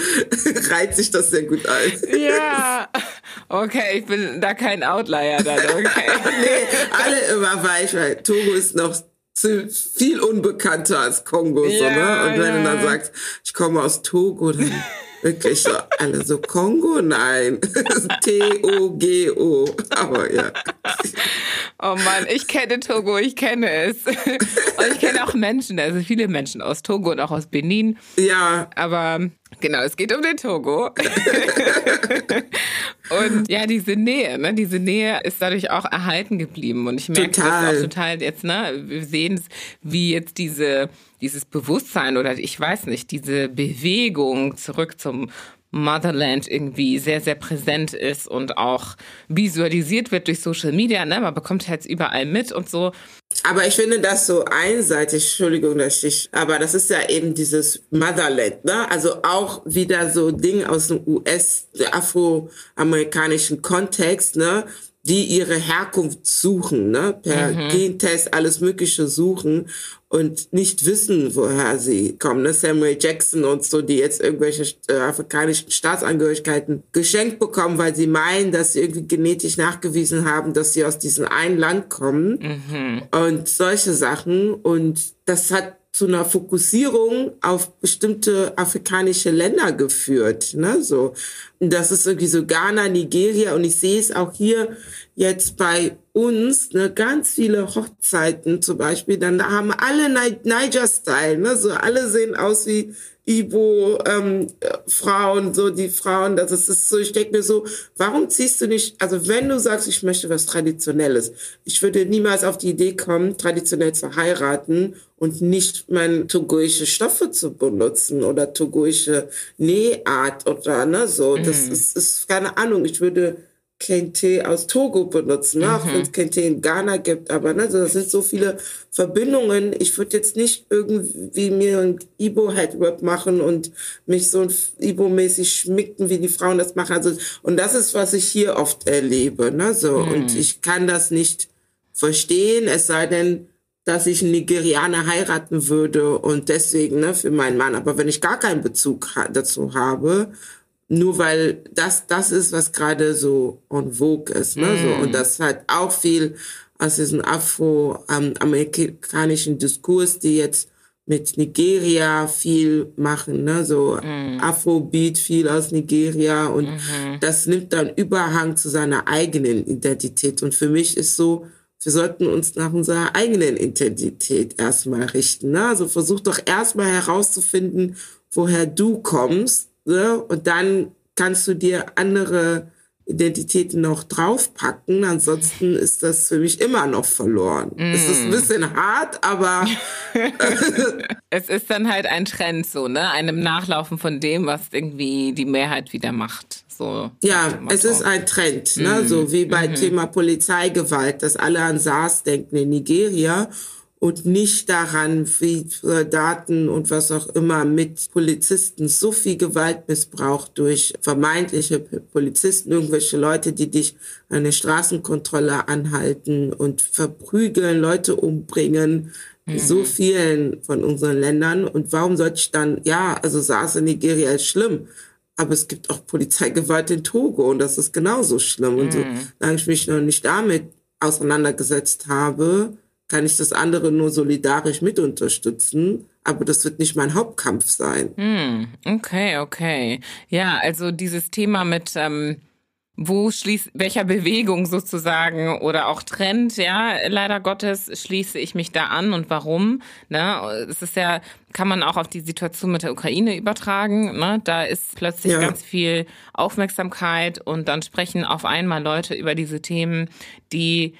reiht sich das sehr gut ein. Ja, okay, ich bin da kein Outlier dann, okay. Nee, alle immer weich, weil Togo ist noch viel unbekannter als Kongo, so, Ja, ne? Und wenn du ja. dann sagst, ich komme aus Togo, dann wirklich so, alle so, Kongo? Nein. T-O-G-O. Aber ja. Oh Mann, ich kenne Togo, ich kenne es. Und ich kenne auch Menschen, also viele Menschen aus Togo und auch aus Benin. Ja, Aber genau, es geht um den Togo. und ja, diese Nähe, ne, diese Nähe ist dadurch auch erhalten geblieben. Und ich merke das Total. auch total jetzt, ne, wir sehen es, wie jetzt diese, dieses Bewusstsein oder ich weiß nicht, diese Bewegung zurück zum Motherland irgendwie sehr, sehr präsent ist und auch visualisiert wird durch Social Media, ne? Man bekommt jetzt überall mit und so. Aber ich finde das so einseitig, Entschuldigung, dass ich, aber das ist ja eben dieses Motherland, ne? Also auch wieder so Ding aus dem US, afroamerikanischen Kontext, ne? Die ihre Herkunft suchen, ne? Per Gentest alles Mögliche suchen und nicht wissen, woher sie kommen, ne? Samuel Jackson und so, die jetzt irgendwelche äh, afrikanischen Staatsangehörigkeiten geschenkt bekommen, weil sie meinen, dass sie irgendwie genetisch nachgewiesen haben, dass sie aus diesem einen Land kommen und solche Sachen. Und das hat zu einer Fokussierung auf bestimmte afrikanische Länder geführt. Ne? So. Das ist irgendwie so Ghana, Nigeria und ich sehe es auch hier jetzt bei uns, ne, ganz viele Hochzeiten zum Beispiel, dann haben alle Ni- Niger-Style, ne? so alle sehen aus wie Ibo-Frauen, ähm, so die Frauen, das ist so, ich denke mir so, warum ziehst du nicht, also wenn du sagst, ich möchte was Traditionelles, ich würde niemals auf die Idee kommen, traditionell zu heiraten und nicht meine togoische Stoffe zu benutzen oder togoische Nähart oder ne, so. Das mhm. ist, ist keine Ahnung, ich würde Kente aus Togo benutzen, ne? Mhm. auch wenn es Kente in Ghana gibt. Aber ne, das sind so viele Verbindungen. Ich würde jetzt nicht irgendwie mir ein Ibo-Headwrap machen und mich so Ibo-mäßig schmicken, wie die Frauen das machen. Also, und das ist, was ich hier oft erlebe. Ne? So. Mhm. Und ich kann das nicht verstehen, es sei denn, dass ich einen Nigerianer heiraten würde und deswegen ne, für meinen Mann. Aber wenn ich gar keinen Bezug dazu habe nur weil das das ist, was gerade so on vogue ist. Ne? Mm. So, und das hat auch viel aus diesem afroamerikanischen Diskurs, die jetzt mit Nigeria viel machen, ne? so mm. Afrobeat viel aus Nigeria und mm -hmm. das nimmt dann Überhang zu seiner eigenen Identität. Und für mich ist so, wir sollten uns nach unserer eigenen Identität erstmal richten. Ne? Also versuch doch erstmal herauszufinden, woher du kommst Ne? Und dann kannst du dir andere Identitäten noch draufpacken. Ansonsten ist das für mich immer noch verloren. Mm. Es ist ein bisschen hart, aber es ist dann halt ein Trend so, ne? Einem Nachlaufen von dem, was irgendwie die Mehrheit wieder macht. So. Ja, es ist ein Trend, ne? Mm. So wie bei mm Thema Polizeigewalt, dass alle an SARS denken in Nigeria und nicht daran, wie Soldaten und was auch immer mit Polizisten so viel Gewaltmissbrauch durch vermeintliche Polizisten, irgendwelche Leute, die dich an der Straßenkontrolle anhalten und verprügeln, Leute umbringen, mhm. so vielen von unseren Ländern. Und warum sollte ich dann, ja, also SARS in Nigeria ist schlimm, aber es gibt auch Polizeigewalt in Togo und das ist genauso schlimm. Mhm. Und so, mhm. solange ich mich noch nicht damit auseinandergesetzt habe, kann ich das andere nur solidarisch mit unterstützen. Aber das wird nicht mein Hauptkampf sein. Hm, okay, okay. Ja, also dieses Thema mit ähm, wo schließt, welcher Bewegung sozusagen oder auch Trend, ja, leider Gottes schließe ich mich da an und warum, ne? Es ist ja, kann man auch auf die Situation mit der Ukraine übertragen, ne? Da ist plötzlich ja. ganz viel Aufmerksamkeit und dann sprechen auf einmal Leute über diese Themen, die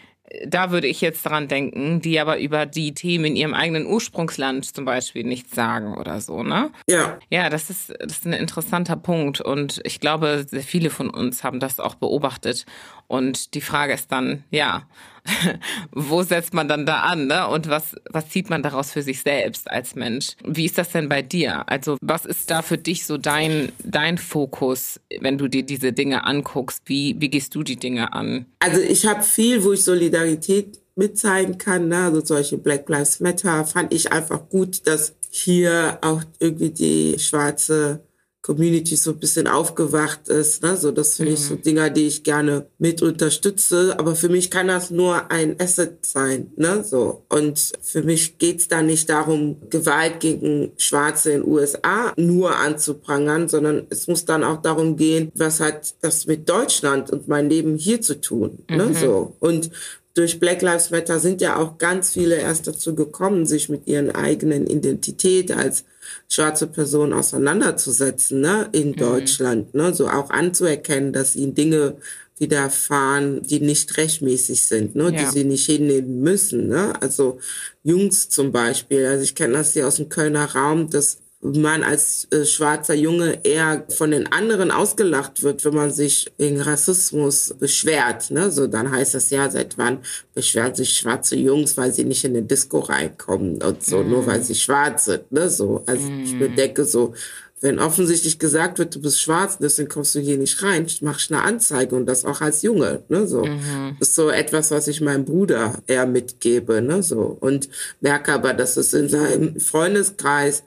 da würde ich jetzt dran denken, die aber über die Themen in ihrem eigenen Ursprungsland zum Beispiel nichts sagen oder so, ne? Ja. Ja, das ist, das ist ein interessanter Punkt und ich glaube, sehr viele von uns haben das auch beobachtet. Und die Frage ist dann, ja, wo setzt man dann da an, ne? Und was, was zieht man daraus für sich selbst als Mensch? Wie ist das denn bei dir? Also, was ist da für dich so dein, dein Fokus, wenn du dir diese Dinge anguckst? Wie, wie gehst du die Dinge an? Also, ich habe viel, wo ich Solidarität mitzeigen kann, ne? also solche Black Lives Matter, fand ich einfach gut, dass hier auch irgendwie die schwarze Community so ein bisschen aufgewacht ist. Ne? So, das finde mhm. ich so mhm. Dinger, die ich gerne mit unterstütze. Aber für mich kann das nur ein Asset sein. Ne? So. Und für mich geht's da nicht darum, Gewalt gegen Schwarze in USA nur anzuprangern, sondern es muss dann auch darum gehen, was hat das mit Deutschland und mein Leben hier zu tun. Ne? Mhm. Ne? So. Und durch Black Lives Matter sind ja auch ganz viele erst dazu gekommen, sich mit ihren eigenen Identität als schwarze Person auseinanderzusetzen, ne, in mhm. Deutschland, ne, so auch anzuerkennen, dass ihnen Dinge widerfahren, die nicht rechtmäßig sind, ne, ja. die sie nicht hinnehmen müssen, ne, also Jungs zum Beispiel, also ich kenne das hier aus dem Kölner Raum, dass man als äh, schwarzer Junge eher von den anderen ausgelacht wird, wenn man sich wegen Rassismus beschwert. Ne? So, dann heißt das ja, seit wann beschweren sich schwarze Jungs, weil sie nicht in den Disco reinkommen und so, mm. nur weil sie schwarz sind. Ne? So, also mm. ich bedenke so, wenn offensichtlich gesagt wird, du bist schwarz, deswegen kommst du hier nicht rein, mach ich eine Anzeige und das auch als Junge, ne, so. Mhm. Das ist so etwas, was ich meinem Bruder eher mitgebe, ne, so. Und merke aber, dass es in seinem Freundeskreis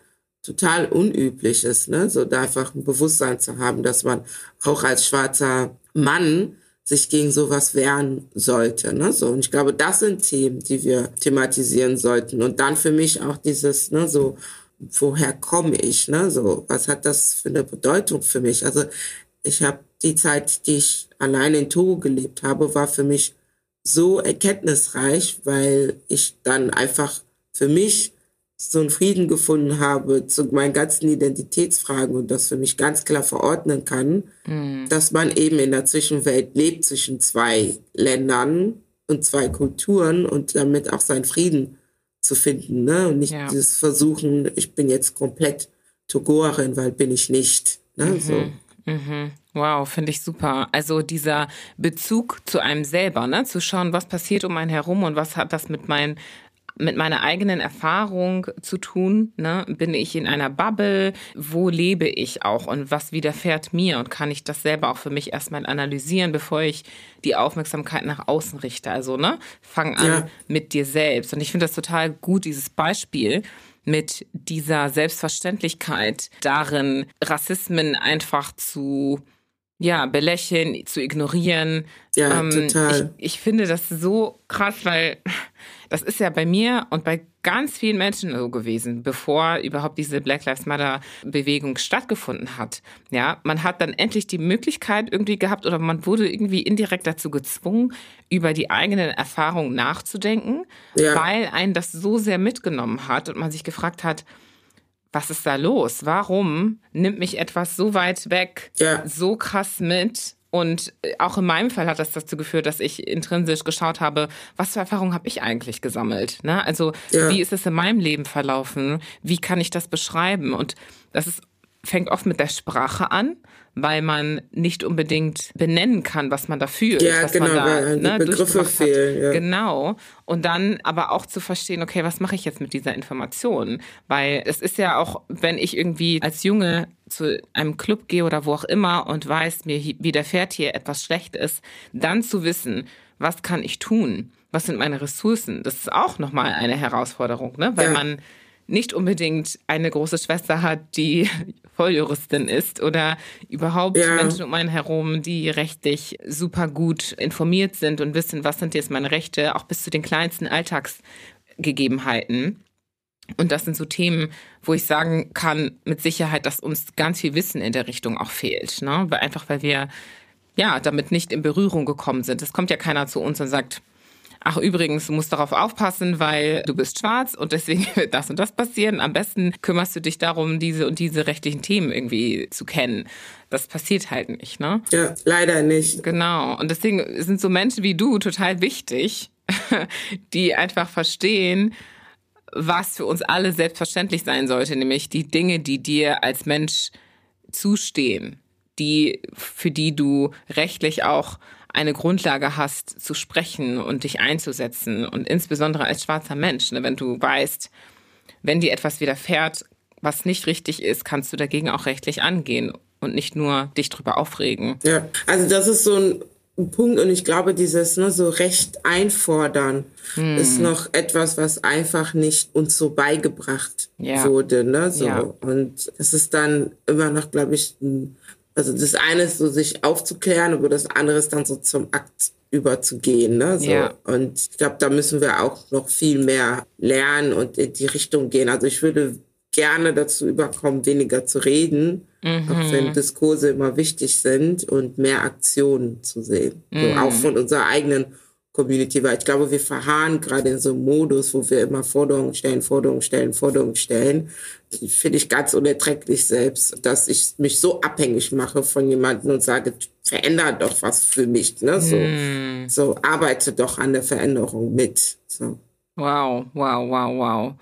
total unüblich ist, ne? so da einfach ein Bewusstsein zu haben, dass man auch als schwarzer Mann sich gegen sowas wehren sollte. Ne? So, und ich glaube, das sind Themen, die wir thematisieren sollten. Und dann für mich auch dieses, ne, so, woher komme ich? Ne? So, was hat das für eine Bedeutung für mich? Also ich habe die Zeit, die ich allein in Togo gelebt habe, war für mich so erkenntnisreich, weil ich dann einfach für mich so einen Frieden gefunden habe zu meinen ganzen Identitätsfragen und das für mich ganz klar verordnen kann, mhm. dass man eben in der Zwischenwelt lebt zwischen zwei Ländern und zwei Kulturen und damit auch seinen Frieden zu finden. Ne? Und nicht ja. dieses Versuchen, ich bin jetzt komplett Togoerin, weil bin ich nicht. Ne? Mhm. So. Mhm. Wow, finde ich super. Also dieser Bezug zu einem selber, ne? zu schauen, was passiert um einen herum und was hat das mit meinen mit meiner eigenen Erfahrung zu tun. Ne? Bin ich in einer Bubble? Wo lebe ich auch und was widerfährt mir? Und kann ich das selber auch für mich erstmal analysieren, bevor ich die Aufmerksamkeit nach außen richte? Also, ne? Fang an ja. mit dir selbst. Und ich finde das total gut, dieses Beispiel mit dieser Selbstverständlichkeit darin, Rassismen einfach zu ja, belächeln, zu ignorieren. Ja, ähm, total. Ich, ich finde das so krass, weil das ist ja bei mir und bei ganz vielen Menschen so gewesen, bevor überhaupt diese Black Lives Matter Bewegung stattgefunden hat. Ja, man hat dann endlich die Möglichkeit irgendwie gehabt oder man wurde irgendwie indirekt dazu gezwungen, über die eigenen Erfahrungen nachzudenken, ja. weil einen das so sehr mitgenommen hat und man sich gefragt hat, was ist da los? Warum nimmt mich etwas so weit weg, ja. so krass mit? Und äh, auch in meinem Fall hat das dazu geführt, dass ich intrinsisch geschaut habe, was für Erfahrungen habe ich eigentlich gesammelt? Ne? Also ja. wie ist es in meinem Leben verlaufen? Wie kann ich das beschreiben? Und das ist, fängt oft mit der Sprache an weil man nicht unbedingt benennen kann, was man da fühlt. Ja, was genau, man da, weil ne, Begriffe fehlen. Ja. Genau. Und dann aber auch zu verstehen, okay, was mache ich jetzt mit dieser Information? Weil es ist ja auch, wenn ich irgendwie als Junge zu einem Club gehe oder wo auch immer und weiß, mir widerfährt hier etwas Schlechtes, dann zu wissen, was kann ich tun? Was sind meine Ressourcen? Das ist auch nochmal eine Herausforderung, ne? Weil ja. man nicht unbedingt eine große Schwester hat, die Volljuristin ist oder überhaupt ja. Menschen um einen herum, die rechtlich super gut informiert sind und wissen, was sind jetzt meine Rechte, auch bis zu den kleinsten Alltagsgegebenheiten. Und das sind so Themen, wo ich sagen kann mit Sicherheit, dass uns ganz viel Wissen in der Richtung auch fehlt. Ne? Weil einfach, weil wir ja damit nicht in Berührung gekommen sind. Es kommt ja keiner zu uns und sagt, ach übrigens, du musst darauf aufpassen, weil du bist schwarz und deswegen wird das und das passieren. Am besten kümmerst du dich darum, diese und diese rechtlichen Themen irgendwie zu kennen. Das passiert halt nicht, ne? Ja, leider nicht. Genau. Und deswegen sind so Menschen wie du total wichtig, die einfach verstehen, was für uns alle selbstverständlich sein sollte, nämlich die Dinge, die dir als Mensch zustehen, die, für die du rechtlich auch eine Grundlage hast, zu sprechen und dich einzusetzen. Und insbesondere als schwarzer Mensch, ne, wenn du weißt, wenn dir etwas widerfährt, was nicht richtig ist, kannst du dagegen auch rechtlich angehen und nicht nur dich drüber aufregen. Ja, also das ist so ein Punkt und ich glaube, dieses ne, so Recht einfordern hm. ist noch etwas, was einfach nicht uns so beigebracht ja. wurde. Ne, so. Ja. Und es ist dann immer noch, glaube ich, ein also das eine ist so, sich aufzuklären, aber das andere ist dann so zum Akt überzugehen. Ne? So. Ja. Und ich glaube, da müssen wir auch noch viel mehr lernen und in die Richtung gehen. Also ich würde gerne dazu überkommen, weniger zu reden, mhm. auch wenn Diskurse immer wichtig sind und mehr Aktionen zu sehen. Mhm. So, auch von unserer eigenen Community, weil ich glaube, wir verharren gerade in so einem Modus, wo wir immer Forderungen stellen, Forderungen stellen, Forderungen stellen. Finde ich ganz unerträglich selbst, dass ich mich so abhängig mache von jemandem und sage, verändert doch was für mich. Ne? So, hm. so arbeite doch an der Veränderung mit. So. Wow, wow, wow, wow.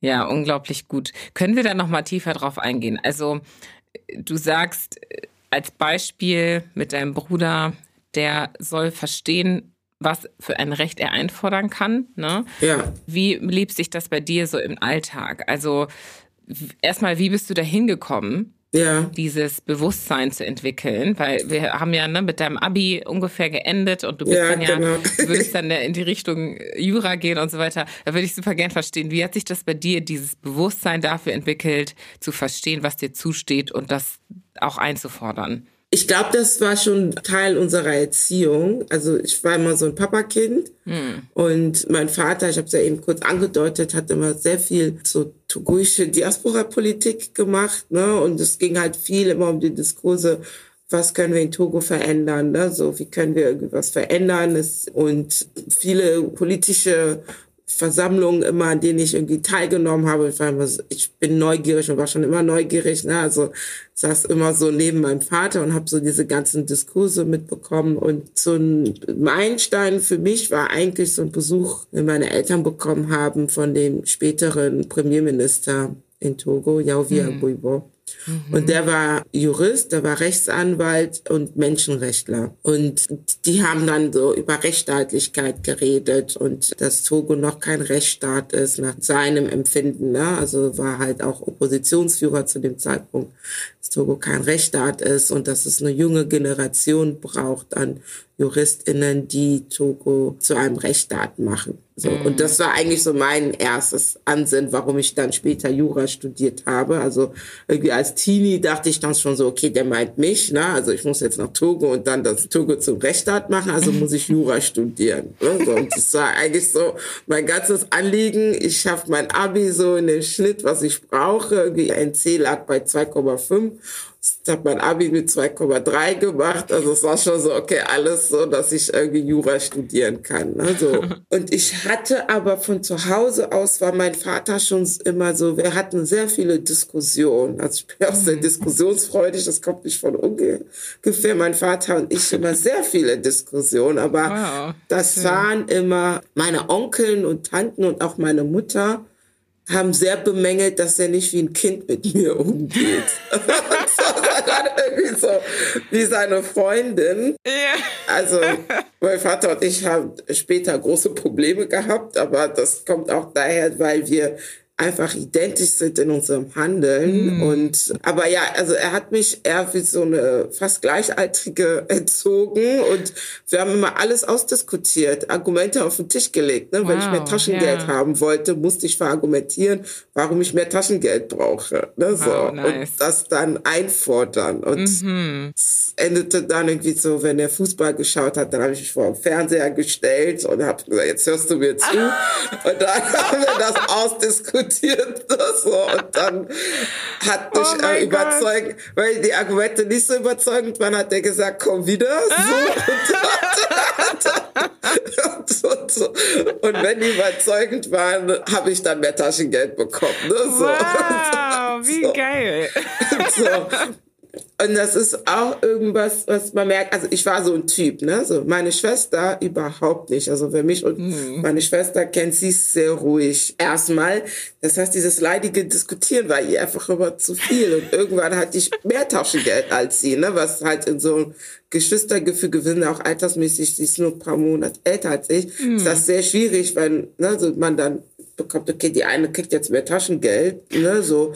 Ja, unglaublich gut. Können wir da noch mal tiefer drauf eingehen? Also, du sagst als Beispiel mit deinem Bruder, der soll verstehen, was für ein Recht er einfordern kann. Ne? Ja. Wie lebt sich das bei dir so im Alltag? Also erstmal, wie bist du da hingekommen? Ja. dieses Bewusstsein zu entwickeln, weil wir haben ja ne, mit deinem Abi ungefähr geendet und du bist ja, dann ja, genau. du würdest dann in die Richtung Jura gehen und so weiter. Da würde ich super gern verstehen, wie hat sich das bei dir, dieses Bewusstsein dafür entwickelt, zu verstehen, was dir zusteht und das auch einzufordern? Ich glaube, das war schon Teil unserer Erziehung. Also ich war immer so ein Papakind hm. und mein Vater, ich habe es ja eben kurz angedeutet, hat immer sehr viel so togoische Diaspora-Politik gemacht. Ne? Und es ging halt viel immer um die Diskurse, was können wir in Togo verändern, ne? so wie können wir irgendwas verändern. und viele politische Versammlungen immer, an denen ich irgendwie teilgenommen habe. Ich bin neugierig und war schon immer neugierig. Ne? Also saß immer so neben meinem Vater und habe so diese ganzen Diskurse mitbekommen. Und so ein Meilenstein für mich war eigentlich so ein Besuch, den meine Eltern bekommen haben von dem späteren Premierminister in Togo, Yauvia mhm. Buibo. Mhm. Und der war Jurist, der war Rechtsanwalt und Menschenrechtler. Und die haben dann so über Rechtsstaatlichkeit geredet und dass Togo noch kein Rechtsstaat ist nach seinem Empfinden. Ne? Also war halt auch Oppositionsführer zu dem Zeitpunkt, dass Togo kein Rechtsstaat ist und dass es eine junge Generation braucht an JuristInnen, die Togo zu einem Rechtsstaat machen. So. Mhm. Und das war eigentlich so mein erstes Ansinnen, warum ich dann später Jura studiert habe. Also irgendwie als Teenie dachte ich dann schon so, okay, der meint mich, ne? Also ich muss jetzt nach Togo und dann das Togo zum Rechtsstaat machen, also muss ich Jura studieren. Ne? So. Und das war eigentlich so mein ganzes Anliegen. Ich schaffe mein Abi so in den Schnitt, was ich brauche. Irgendwie NC lag bei 2,5 ich habe mein Abi mit 2,3 gemacht. Also es war schon so, okay, alles so, dass ich irgendwie Jura studieren kann. Ne? So. Und ich hatte aber von zu Hause aus, war mein Vater schon immer so, wir hatten sehr viele Diskussionen. Also ich bin auch sehr mhm. diskussionsfreudig, das kommt nicht von ungefähr. Mein Vater und ich immer sehr viele Diskussionen. Aber wow. das waren immer meine Onkeln und Tanten und auch meine Mutter haben sehr bemängelt, dass er nicht wie ein Kind mit mir umgeht. irgendwie so wie seine Freundin. Ja. Also mein Vater und ich haben später große Probleme gehabt, aber das kommt auch daher, weil wir einfach identisch sind in unserem Handeln. Mm. Und aber ja, also er hat mich eher wie so eine fast Gleichaltrige erzogen und wir haben immer alles ausdiskutiert, Argumente auf den Tisch gelegt. Ne? Wow, Wenn ich mehr Taschengeld yeah. haben wollte, musste ich verargumentieren, warum ich mehr Taschengeld brauche. Ne? So. Wow, nice. Und das dann einfordern. Und mhm. es endete dann irgendwie so, wenn er Fußball geschaut hat, dann habe ich mich vor dem Fernseher gestellt und habe gesagt, jetzt hörst du mir zu. und dann haben wir das ausdiskutiert diskutiert so und dann hat mich oh äh, überzeugt, Gott. weil die Argumente nicht so überzeugend waren, hat er gesagt, komm wieder. So. und, und, so. und wenn die überzeugend waren, habe ich dann mehr Taschengeld bekommen. Ne? So. Wow, wie so. geil. So. Und das ist auch irgendwas, was man merkt. Also ich war so ein Typ, ne? So meine Schwester überhaupt nicht. Also wer mich und mhm. meine Schwester kennt, sie sehr ruhig. Erstmal, das heißt, dieses leidige Diskutieren war ihr einfach immer zu viel. Und irgendwann hatte ich mehr Taschengeld als sie, ne? Was halt in so einem Geschwistergefüge, wir sind auch altersmäßig, sie ist nur ein paar Monate älter als ich. Mhm. Ist das sehr schwierig, wenn ne, so man dann bekommt, okay, die eine kriegt jetzt mehr Taschengeld, ne? So,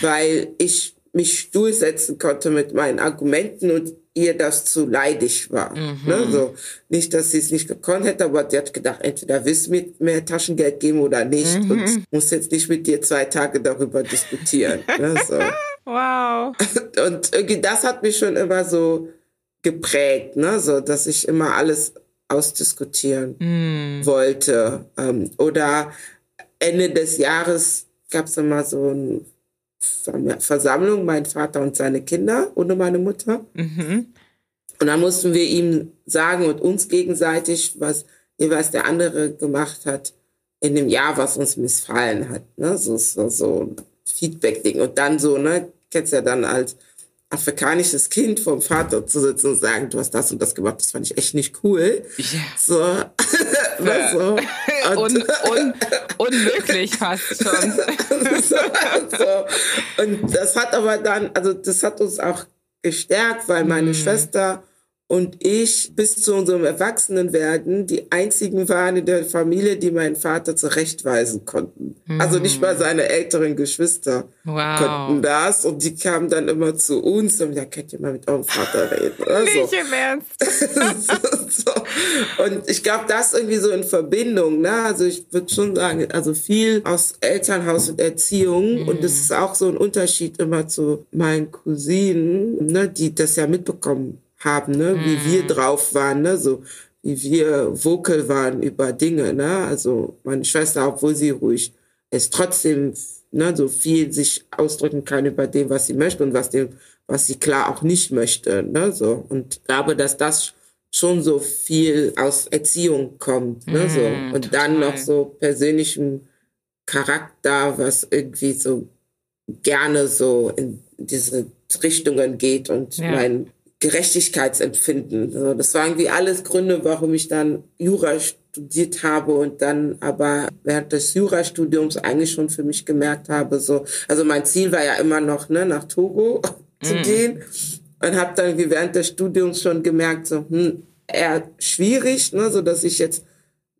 weil ich mich durchsetzen konnte mit meinen Argumenten und ihr das zu leidig war. Mhm. Ne, so. Nicht, dass sie es nicht gekonnt hätte, aber sie hat gedacht, entweder willst du mir mehr Taschengeld geben oder nicht mhm. und muss jetzt nicht mit dir zwei Tage darüber diskutieren. ne, so. Wow. Und irgendwie das hat mich schon immer so geprägt, ne, so, dass ich immer alles ausdiskutieren mhm. wollte. Ähm, oder Ende des Jahres gab es immer so ein Versammlung, mein Vater und seine Kinder ohne meine Mutter. Mhm. Und dann mussten wir ihm sagen und uns gegenseitig, was jeweils der andere gemacht hat in dem Jahr, was uns missfallen hat. Ne? So, so, so ein Feedback-Ding. Und dann so, ne, kennst ja dann als afrikanisches Kind vom Vater zu sitzen und sagen, du hast das und das gemacht, das fand ich echt nicht cool. Ja. So. Ja. so. Und, un, un, unmöglich fast schon. so, so. Und das hat aber dann, also das hat uns auch gestärkt, weil meine mm. Schwester und ich bis zu unserem Erwachsenenwerden die einzigen waren in der Familie, die meinen Vater zurechtweisen konnten. Mhm. Also nicht mal seine älteren Geschwister wow. konnten das und die kamen dann immer zu uns und ja, könnt ihr mal mit eurem Vater reden. Oder nicht so. im Ernst. so, so. Und ich glaube, das irgendwie so in Verbindung, ne? Also ich würde schon sagen, also viel aus Elternhaus und Erziehung mhm. und das ist auch so ein Unterschied immer zu meinen Cousinen, ne, die das ja mitbekommen haben, ne? Mhm. wie wir drauf waren, ne? so wie wir vocal waren über Dinge. Ne? Also meine Schwester, obwohl sie ruhig ist, trotzdem ne, so viel sich ausdrücken kann über dem, was sie möchte und was, dem, was sie klar auch nicht möchte. Ne? So. Und glaube, dass das schon so viel aus Erziehung kommt. Ne, mm, so. Und total. dann noch so persönlichem Charakter, was irgendwie so gerne so in diese Richtungen geht und ja. mein Gerechtigkeitsempfinden. Also das waren irgendwie alles Gründe, warum ich dann Jura studiert habe und dann aber während des Jurastudiums eigentlich schon für mich gemerkt habe, so, also mein Ziel war ja immer noch, ne, nach Togo zu mm. gehen und habe dann wie während des Studiums schon gemerkt, so, hm, eher schwierig, ne, so dass ich jetzt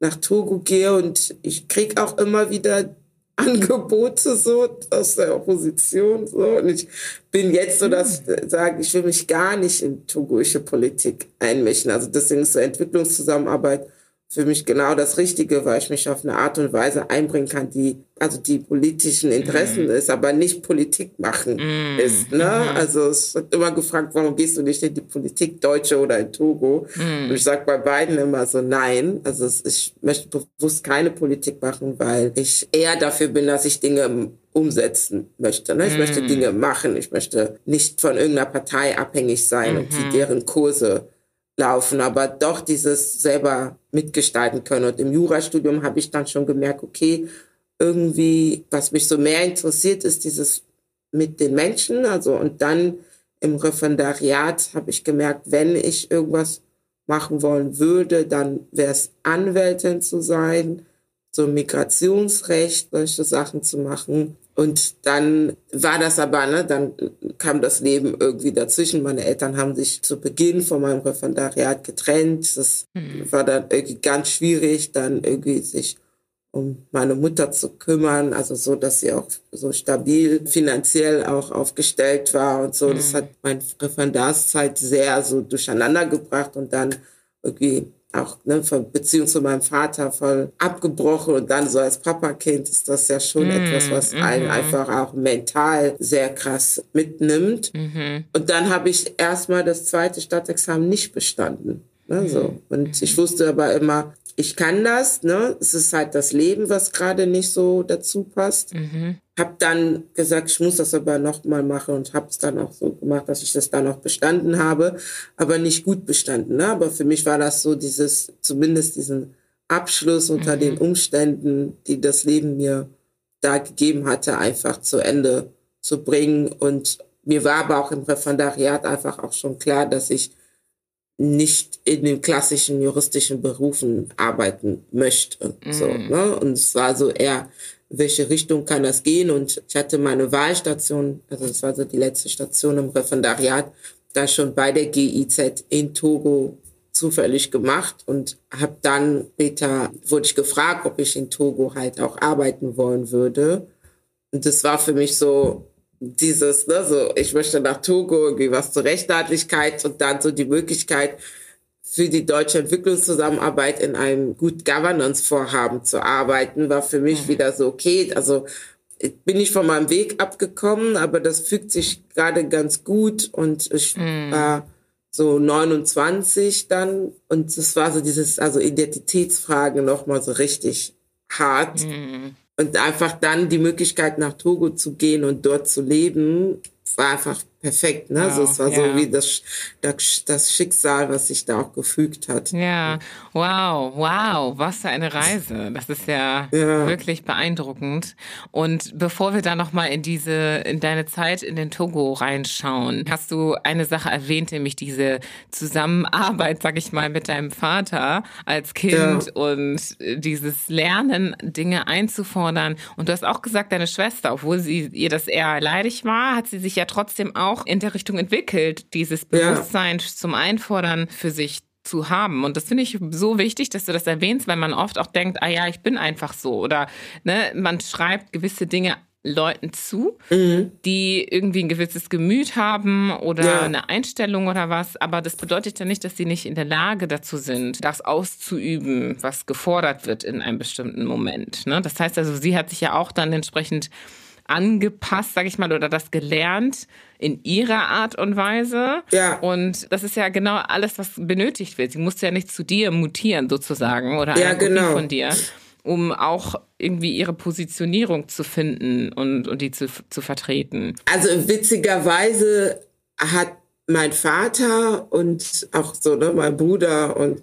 nach Togo gehe und ich krieg auch immer wieder Angebote so aus der Opposition so und ich bin jetzt so, dass ich sage, ich will mich gar nicht in togoische Politik einmischen. Also deswegen ist so Entwicklungszusammenarbeit für mich genau das Richtige, weil ich mich auf eine Art und Weise einbringen kann, die also die politischen Interessen mm. ist, aber nicht Politik machen mm. ist. Ne? Mm. Also es wird immer gefragt, warum gehst du nicht in die Politik, Deutsche oder in Togo? Mm. Und ich sage bei beiden immer so nein. Also ich möchte bewusst keine Politik machen, weil ich eher dafür bin, dass ich Dinge umsetzen möchte. Ne? Ich möchte mm. Dinge machen. Ich möchte nicht von irgendeiner Partei abhängig sein -hmm. und die mhm. deren Kurse laufen, aber doch dieses selber mitgestalten können. Und im Jurastudium habe ich dann schon gemerkt, okay, irgendwie, was mich so mehr interessiert, ist dieses mit den Menschen. Also und dann im Referendariat habe ich gemerkt, wenn ich irgendwas machen wollen würde, dann wäre es Anwältin zu sein, so Migrationsrecht, solche Sachen zu machen. Und dann war das aber, ne, dann kam das Leben irgendwie dazwischen. Meine Eltern haben sich zu Beginn von meinem Referendariat getrennt. Das mhm. war dann irgendwie ganz schwierig, dann irgendwie sich um meine Mutter zu kümmern, also so, dass sie auch so stabil finanziell auch aufgestellt war und so. Mhm. Das hat meine Referendarszeit sehr so durcheinander gebracht und dann irgendwie auch ne, Beziehung zu meinem Vater voll abgebrochen und dann so als Papakind ist das ja schon mm, etwas, was mm einen einfach auch mental sehr krass mitnimmt. Mm -hmm. Und dann habe ich erstmal das zweite Stadtexamen nicht bestanden. Ne, so. Mhm. Und ich wusste aber immer, ich kann das, ne? Es ist halt das Leben, was gerade nicht so dazu passt. Mhm. Hab dann gesagt, ich muss das aber noch mal machen und habe es dann auch so gemacht, dass ich das dann auch bestanden habe, aber nicht gut bestanden. Ne? Aber für mich war das so dieses, zumindest diesen Abschluss unter mhm. den Umständen, die das Leben mir da gegeben hatte, einfach zu Ende zu bringen. Und mir war aber auch im Referendariat einfach auch schon klar, dass ich nicht in den klassischen juristischen Berufen arbeiten möchte. Mm. So, ne? Und es war so eher, welche Richtung kann das gehen? Und ich hatte meine Wahlstation, also das war so die letzte Station im Referendariat, da schon bei der GIZ in Togo zufällig gemacht und habe dann später wurde ich gefragt, ob ich in Togo halt auch arbeiten wollen würde. Und das war für mich so, dieses, ne, so, ich möchte nach Togo irgendwie was zur Rechtsstaatlichkeit und dann so die Möglichkeit für die deutsche Entwicklungszusammenarbeit in einem Good Governance Vorhaben zu arbeiten, war für mich mhm. wieder so okay. Also bin ich von meinem Weg abgekommen, aber das fügt sich gerade ganz gut und ich mhm. war so 29 dann und es war so dieses, also Identitätsfragen nochmal so richtig hart. Mhm. Und einfach dann die Möglichkeit nach Togo zu gehen und dort zu leben, war einfach perfekt. Ne? Wow, also es war ja. so wie das, das, das, Schicksal, was sich da auch gefügt hat. Ja, wow, wow, was für eine Reise. Das ist ja, ja. wirklich beeindruckend. Und bevor wir da nochmal in diese, in deine Zeit in den Togo reinschauen, hast du eine Sache erwähnt, nämlich diese Zusammenarbeit, sag ich mal, mit deinem Vater als Kind ja. und dieses Lernen, Dinge einzufordern. Und du hast auch gesagt, deine Schwester, obwohl sie ihr das eher leidig war, hat sie sich ja trotzdem auch auch in der Richtung entwickelt, dieses Bewusstsein ja. zum Einfordern für sich zu haben. Und das finde ich so wichtig, dass du das erwähnst, weil man oft auch denkt, ah ja, ich bin einfach so. Oder ne, man schreibt gewisse Dinge Leuten zu, mhm. die irgendwie ein gewisses Gemüt haben oder ja. eine Einstellung oder was. Aber das bedeutet ja nicht, dass sie nicht in der Lage dazu sind, das auszuüben, was gefordert wird in einem bestimmten Moment. Ne? Das heißt also, sie hat sich ja auch dann entsprechend angepasst, sag ich mal, oder das gelernt in ihrer Art und Weise. Ja. Und das ist ja genau alles, was benötigt wird. Sie musste ja nicht zu dir mutieren, sozusagen, oder ja, genau. von dir um auch irgendwie ihre Positionierung zu finden und, und die zu, zu vertreten. Also witzigerweise hat mein Vater und auch so, ne, mein Bruder und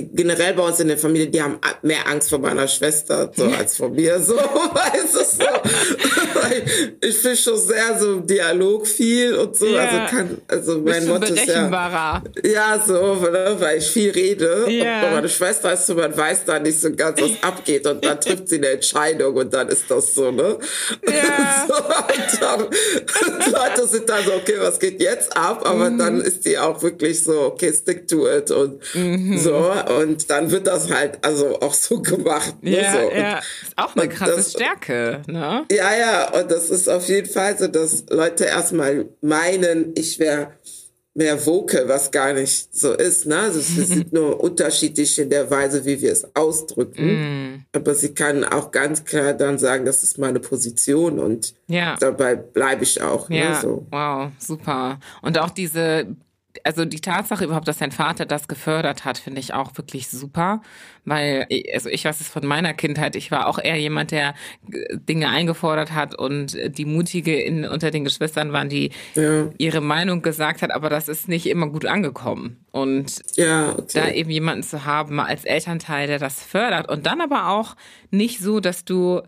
generell bei uns in der Familie, die haben mehr Angst vor meiner Schwester so als vor mir. So, weißt du, so. ich finde schon sehr so Dialog viel und so. Ja. Also kann, also mein Motto ist ja, ja so, ne, weil ich viel rede. Ja. Und meine Schwester ist so, man weiß da nicht so ganz, was abgeht und dann trifft sie eine Entscheidung und dann ist das so, ne? Ja. so, und dann, Leute sind dann so, okay, was geht jetzt ab? Aber mhm. dann ist die auch wirklich so, okay, stick to it und mhm. so und dann wird das halt also auch so gemacht. Ne? Ja, so. ja. Ist auch eine krasse das, Stärke, ne? Ja, ja, und das ist auf jeden Fall so, dass Leute erstmal meinen, ich wäre mehr Woke, was gar nicht so ist. Ne? Also es sind nur unterschiedlich in der Weise, wie wir es ausdrücken. Mm. Aber sie kann auch ganz klar dann sagen, das ist meine Position und ja. dabei bleibe ich auch. Ne? Ja, ne? so. wow, super. Und auch diese also die Tatsache überhaupt, dass dein Vater das gefördert hat, finde ich auch wirklich super, weil also ich weiß es von meiner Kindheit, ich war auch eher jemand, der Dinge eingefordert hat und die mutige in, unter den Geschwistern waren, die ja. ihre Meinung gesagt hat, aber das ist nicht immer gut angekommen und ja, okay. da eben jemanden zu haben als Elternteil, der das fördert und dann aber auch nicht so, dass du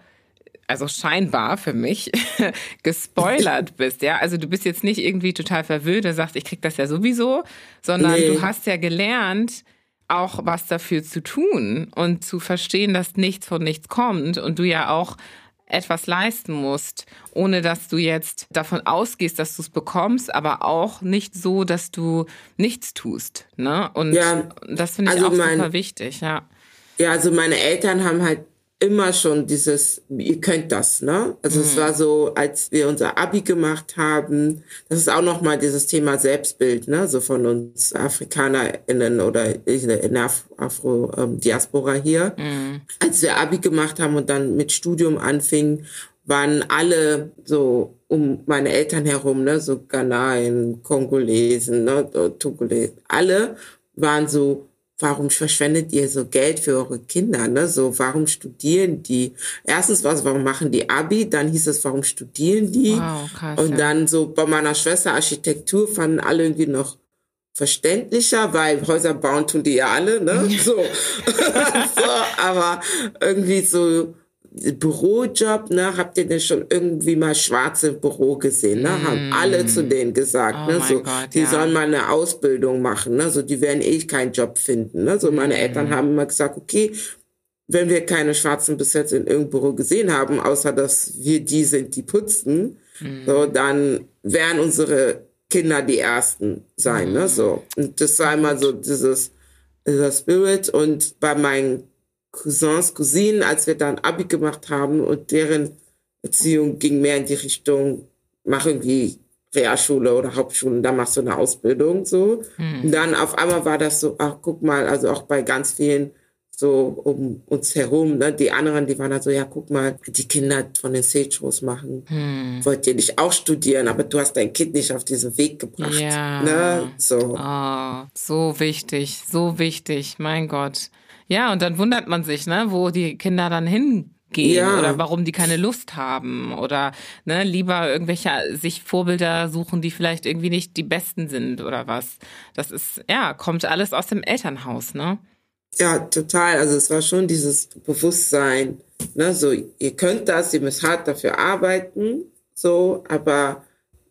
also scheinbar für mich, gespoilert bist, ja. Also du bist jetzt nicht irgendwie total verwöhnt und sagst, ich krieg das ja sowieso, sondern nee. du hast ja gelernt, auch was dafür zu tun und zu verstehen, dass nichts von nichts kommt und du ja auch etwas leisten musst, ohne dass du jetzt davon ausgehst, dass du es bekommst, aber auch nicht so, dass du nichts tust. Ne? Und ja, das finde ich also auch mein, super wichtig, ja. Ja, also meine Eltern haben halt immer schon dieses, ihr könnt das, ne? Also mhm. es war so, als wir unser Abi gemacht haben, das ist auch nochmal dieses Thema Selbstbild, ne? So von uns AfrikanerInnen oder in der Afro-Diaspora hier. Mhm. Als wir Abi gemacht haben und dann mit Studium anfingen, waren alle so um meine Eltern herum, ne? So Ghanaien, Kongolesen, ne? Togolesen, alle waren so warum verschwendet ihr so Geld für eure Kinder? Ne? So, warum studieren die? Erstens was, warum machen die Abi? Dann hieß es, warum studieren die? Wow, krass, und dann so bei meiner Schwester Architektur fanden alle irgendwie noch verständlicher, weil Häuser bauen tun die ja alle, ne? So. so aber irgendwie so Bürojob, ne, habt ihr denn schon irgendwie mal schwarze Büro gesehen, ne? Mm. Haben alle zu denen gesagt, oh ne, so, Gott, die ja. sollen mal eine Ausbildung machen, ne, so, die werden eh keinen Job finden, ne, so, meine mm. Eltern haben immer gesagt, okay, wenn wir keine Schwarzen bis jetzt in irgendeinem Büro gesehen haben, außer dass wir die sind, die putzen, mm. so, dann wären unsere Kinder die Ersten sein, ne, so. Und das war immer so dieses, dieser Spirit und bei meinen Cousins, Cousinen, als wir dann Abi gemacht haben und deren Erziehung ging mehr in die Richtung, mach irgendwie Realschule oder Hauptschule, da machst du eine Ausbildung so. Mhm. Und dann auf einmal war das so, ach guck mal, also auch bei ganz vielen so um uns herum, ne, die anderen, die waren dann so, ja guck mal, die Kinder von den Sage-Shows machen, mhm. wollt ihr nicht auch studieren, aber du hast dein Kind nicht auf diesen Weg gebracht. Ja. Ne? So. Oh, so wichtig, so wichtig, mein Gott. Ja, und dann wundert man sich, ne, wo die Kinder dann hingehen ja. oder warum die keine Lust haben oder ne, lieber irgendwelche sich Vorbilder suchen, die vielleicht irgendwie nicht die besten sind oder was. Das ist, ja, kommt alles aus dem Elternhaus, ne? Ja, total. Also es war schon dieses Bewusstsein, ne, so, ihr könnt das, ihr müsst hart dafür arbeiten, so, aber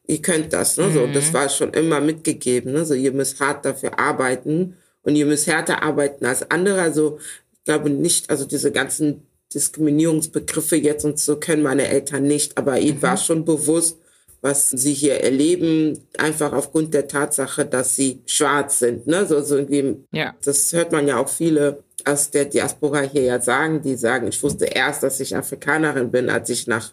ihr könnt das, ne, mhm. so, das war schon immer mitgegeben, ne, so, ihr müsst hart dafür arbeiten und ihr müsst härter arbeiten als andere. Also ich glaube nicht, also diese ganzen Diskriminierungsbegriffe jetzt und so können meine Eltern nicht, aber ihnen mhm. war schon bewusst, was sie hier erleben, einfach aufgrund der Tatsache, dass sie schwarz sind. Ne? So, so irgendwie, ja. Das hört man ja auch viele aus der Diaspora hier ja sagen, die sagen, ich wusste erst, dass ich Afrikanerin bin, als ich nach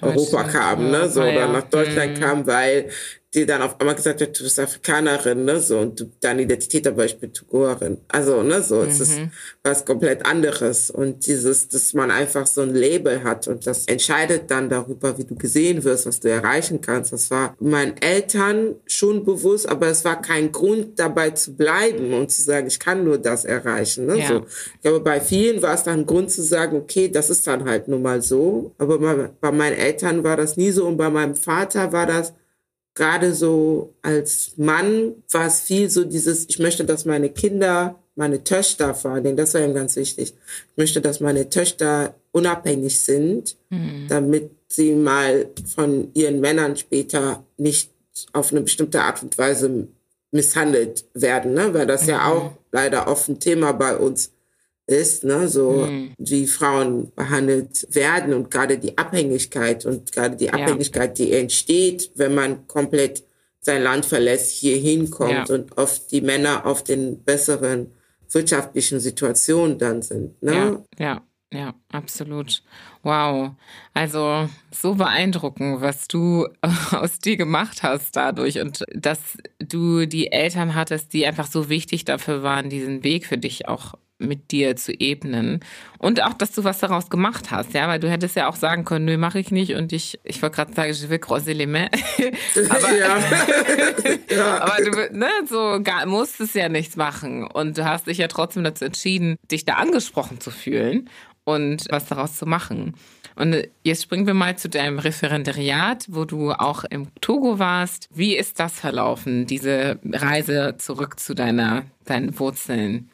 Europa kam, ne, so, oder nach Deutschland mhm. kam, weil die dann auf einmal gesagt hat, du bist Afrikanerin, ne, so, und du, deine Identität, aber ich bin Tugorin. Also, ne, so, mhm. es ist mhm. was komplett anderes. Und dieses, dass man einfach so ein Label hat und das entscheidet dann darüber, wie du gesehen wirst, was du erreichen kannst. Das war meinen Eltern schon bewusst, aber es war kein Grund dabei zu bleiben und zu sagen, ich kann nur das erreichen, ne, ja. so. Ich glaube, bei vielen war es dann ein Grund zu sagen, okay, das ist dann halt nun mal so. Aber bei, bei meinen Eltern war das nie so und bei meinem Vater war das, gerade so als Mann war es viel so dieses, ich möchte, dass meine Kinder, meine Töchter vor allem, das war ihm ganz wichtig. Ich möchte, dass meine Töchter unabhängig sind, mhm. damit sie mal von ihren Männern später nicht auf eine bestimmte Art und Weise misshandelt werden, ne? weil das mhm. ja auch leider oft ein Thema bei uns ist, ne? so mhm. wie Frauen behandelt werden und gerade die Abhängigkeit und gerade die Abhängigkeit, ja. die entsteht, wenn man komplett sein Land verlässt, hier hinkommt ja. und oft die Männer auf den besseren wirtschaftlichen Situationen dann sind. Ne? Ja, ja. Ja, absolut. Wow. Also so beeindruckend, was du aus dir gemacht hast dadurch und dass du die Eltern hattest, die einfach so wichtig dafür waren, diesen Weg für dich auch mit dir zu ebnen. Und auch, dass du was daraus gemacht hast, ja, weil du hättest ja auch sagen können, nö, mache ich nicht und ich, ich wollte gerade sagen, je will gros Element. aber, ja. ja. aber du ne, so gar, musstest ja nichts machen und du hast dich ja trotzdem dazu entschieden, dich da angesprochen zu fühlen und was daraus zu machen. Und jetzt springen wir mal zu deinem Referendariat, wo du auch im Togo warst. Wie ist das verlaufen, diese Reise zurück zu deiner, deinen Wurzeln?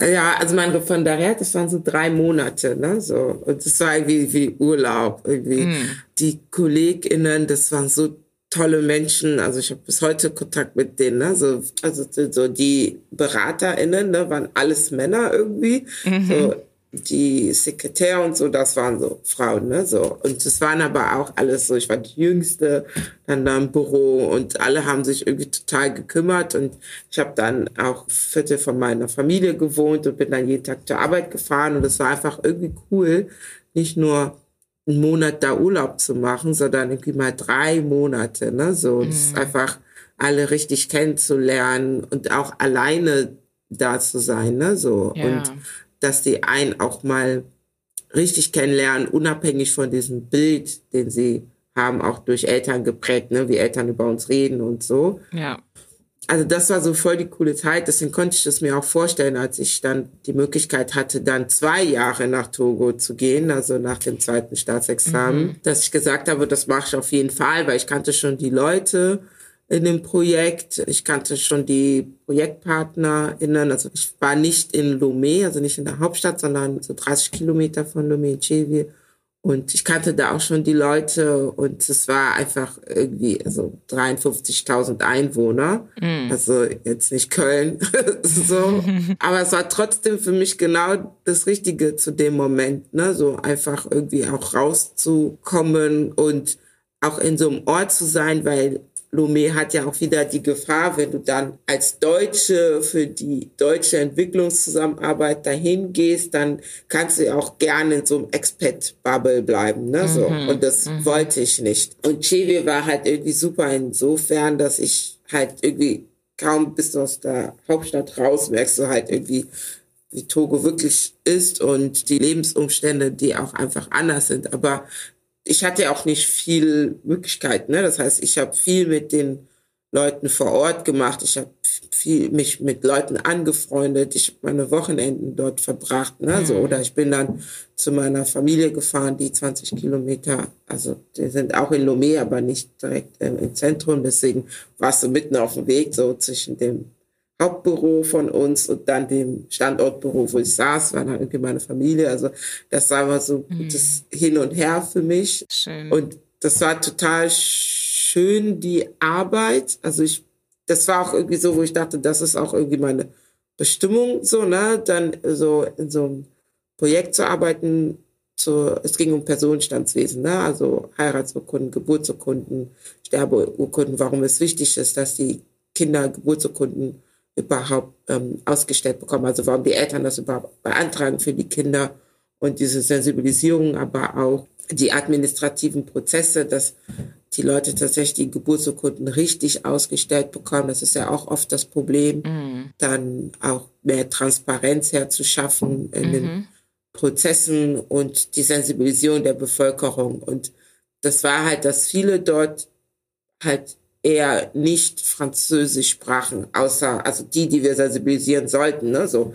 Ja, also mein Referendariat, das waren so drei Monate, ne, so. Und das war irgendwie wie Urlaub, irgendwie. Mm. Die KollegInnen, das waren so tolle Menschen. Also ich habe bis heute Kontakt mit denen, ne, so, also so die BeraterInnen, ne, waren alles Männer irgendwie. Mhm. So, die Sekretär und so, das waren so Frauen, ne, so. Und es waren aber auch alles so, ich war die Jüngste, dann da im Büro und alle haben sich irgendwie total gekümmert und ich habe dann auch Viertel von meiner Familie gewohnt und bin dann jeden Tag zur Arbeit gefahren und es war einfach irgendwie cool, nicht nur einen Monat da Urlaub zu machen, sondern irgendwie mal drei Monate, ne, so. Mhm. ist einfach alle richtig kennenzulernen und auch alleine da zu sein, ne, so. Ja. Und dass die einen auch mal richtig kennenlernen, unabhängig von diesem Bild, den sie haben, auch durch Eltern geprägt, ne, wie Eltern über uns reden und so. Ja. Also das war so voll die coole Zeit. Deswegen konnte ich das mir auch vorstellen, als ich dann die Möglichkeit hatte, dann zwei Jahre nach Togo zu gehen, also nach dem zweiten Staatsexamen, mhm. dass ich gesagt habe, das mache ich auf jeden Fall, weil ich kannte schon die Leute in dem Projekt. Ich kannte schon die ProjektpartnerInnen. Also ich war nicht in Lomé, also nicht in der Hauptstadt, sondern so 30 Kilometer von Lomé Chevi. Und ich kannte da auch schon die Leute und es war einfach irgendwie, also 53.000 Einwohner. Mm. Also jetzt nicht Köln, so. Aber es war trotzdem für mich genau das Richtige zu dem Moment, ne? So einfach irgendwie auch rauszukommen und auch in so einem Ort zu sein, weil Lomé hat ja auch wieder die Gefahr, wenn du dann als Deutsche für die deutsche Entwicklungszusammenarbeit dahin gehst, dann kannst du ja auch gerne in so einem Expat-Bubble bleiben, ne, so. Mhm. Und das mhm. wollte ich nicht. Und Chile war halt irgendwie super insofern, dass ich halt irgendwie kaum bis aus der Hauptstadt raus merkst du halt irgendwie, wie Togo wirklich ist und die Lebensumstände, die auch einfach anders sind. Aber ich hatte auch nicht viel Möglichkeit. Ne? Das heißt, ich habe viel mit den Leuten vor Ort gemacht. Ich habe viel mich mit Leuten angefreundet. Ich habe meine Wochenenden dort verbracht. Ne? So, mhm. oder ich bin dann zu meiner Familie gefahren, die 20 Kilometer, also die sind auch in Lomé, aber nicht direkt im Zentrum. Deswegen warst du mitten auf dem Weg, so zwischen dem Hauptbüro von uns und dann dem Standortbüro, wo ich saß, war dann irgendwie meine Familie. Also das war immer so mhm. das Hin und Her für mich. Schön. Und das war total schön, die Arbeit. Also ich, das war auch irgendwie so, wo ich dachte, das ist auch irgendwie meine Bestimmung, so, ne, dann so in so einem Projekt zu arbeiten, zu, es ging um Personenstandswesen, ne? also Heiratsurkunden, Geburtsurkunden, Sterbeurkunden, warum es wichtig ist, dass die Kinder Geburtsurkunden überhaupt ähm, ausgestellt bekommen. Also warum die Eltern das überhaupt beantragen für die Kinder und diese Sensibilisierung, aber auch die administrativen Prozesse, dass die Leute tatsächlich die Geburtsurkunden richtig ausgestellt bekommen. Das ist ja auch oft das Problem. Mhm. Dann auch mehr Transparenz herzuschaffen in mhm. den Prozessen und die Sensibilisierung der Bevölkerung. Und das war halt, dass viele dort halt eher nicht Französisch sprachen, außer also die, die wir sensibilisieren sollten. Ne, so.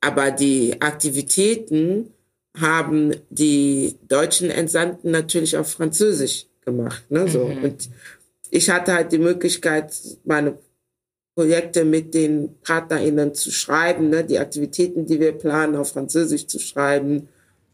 Aber die Aktivitäten haben die deutschen Entsandten natürlich auf Französisch gemacht. Ne, so. Mhm. Und ich hatte halt die Möglichkeit, meine Projekte mit den PartnerInnen zu schreiben, ne, die Aktivitäten, die wir planen, auf Französisch zu schreiben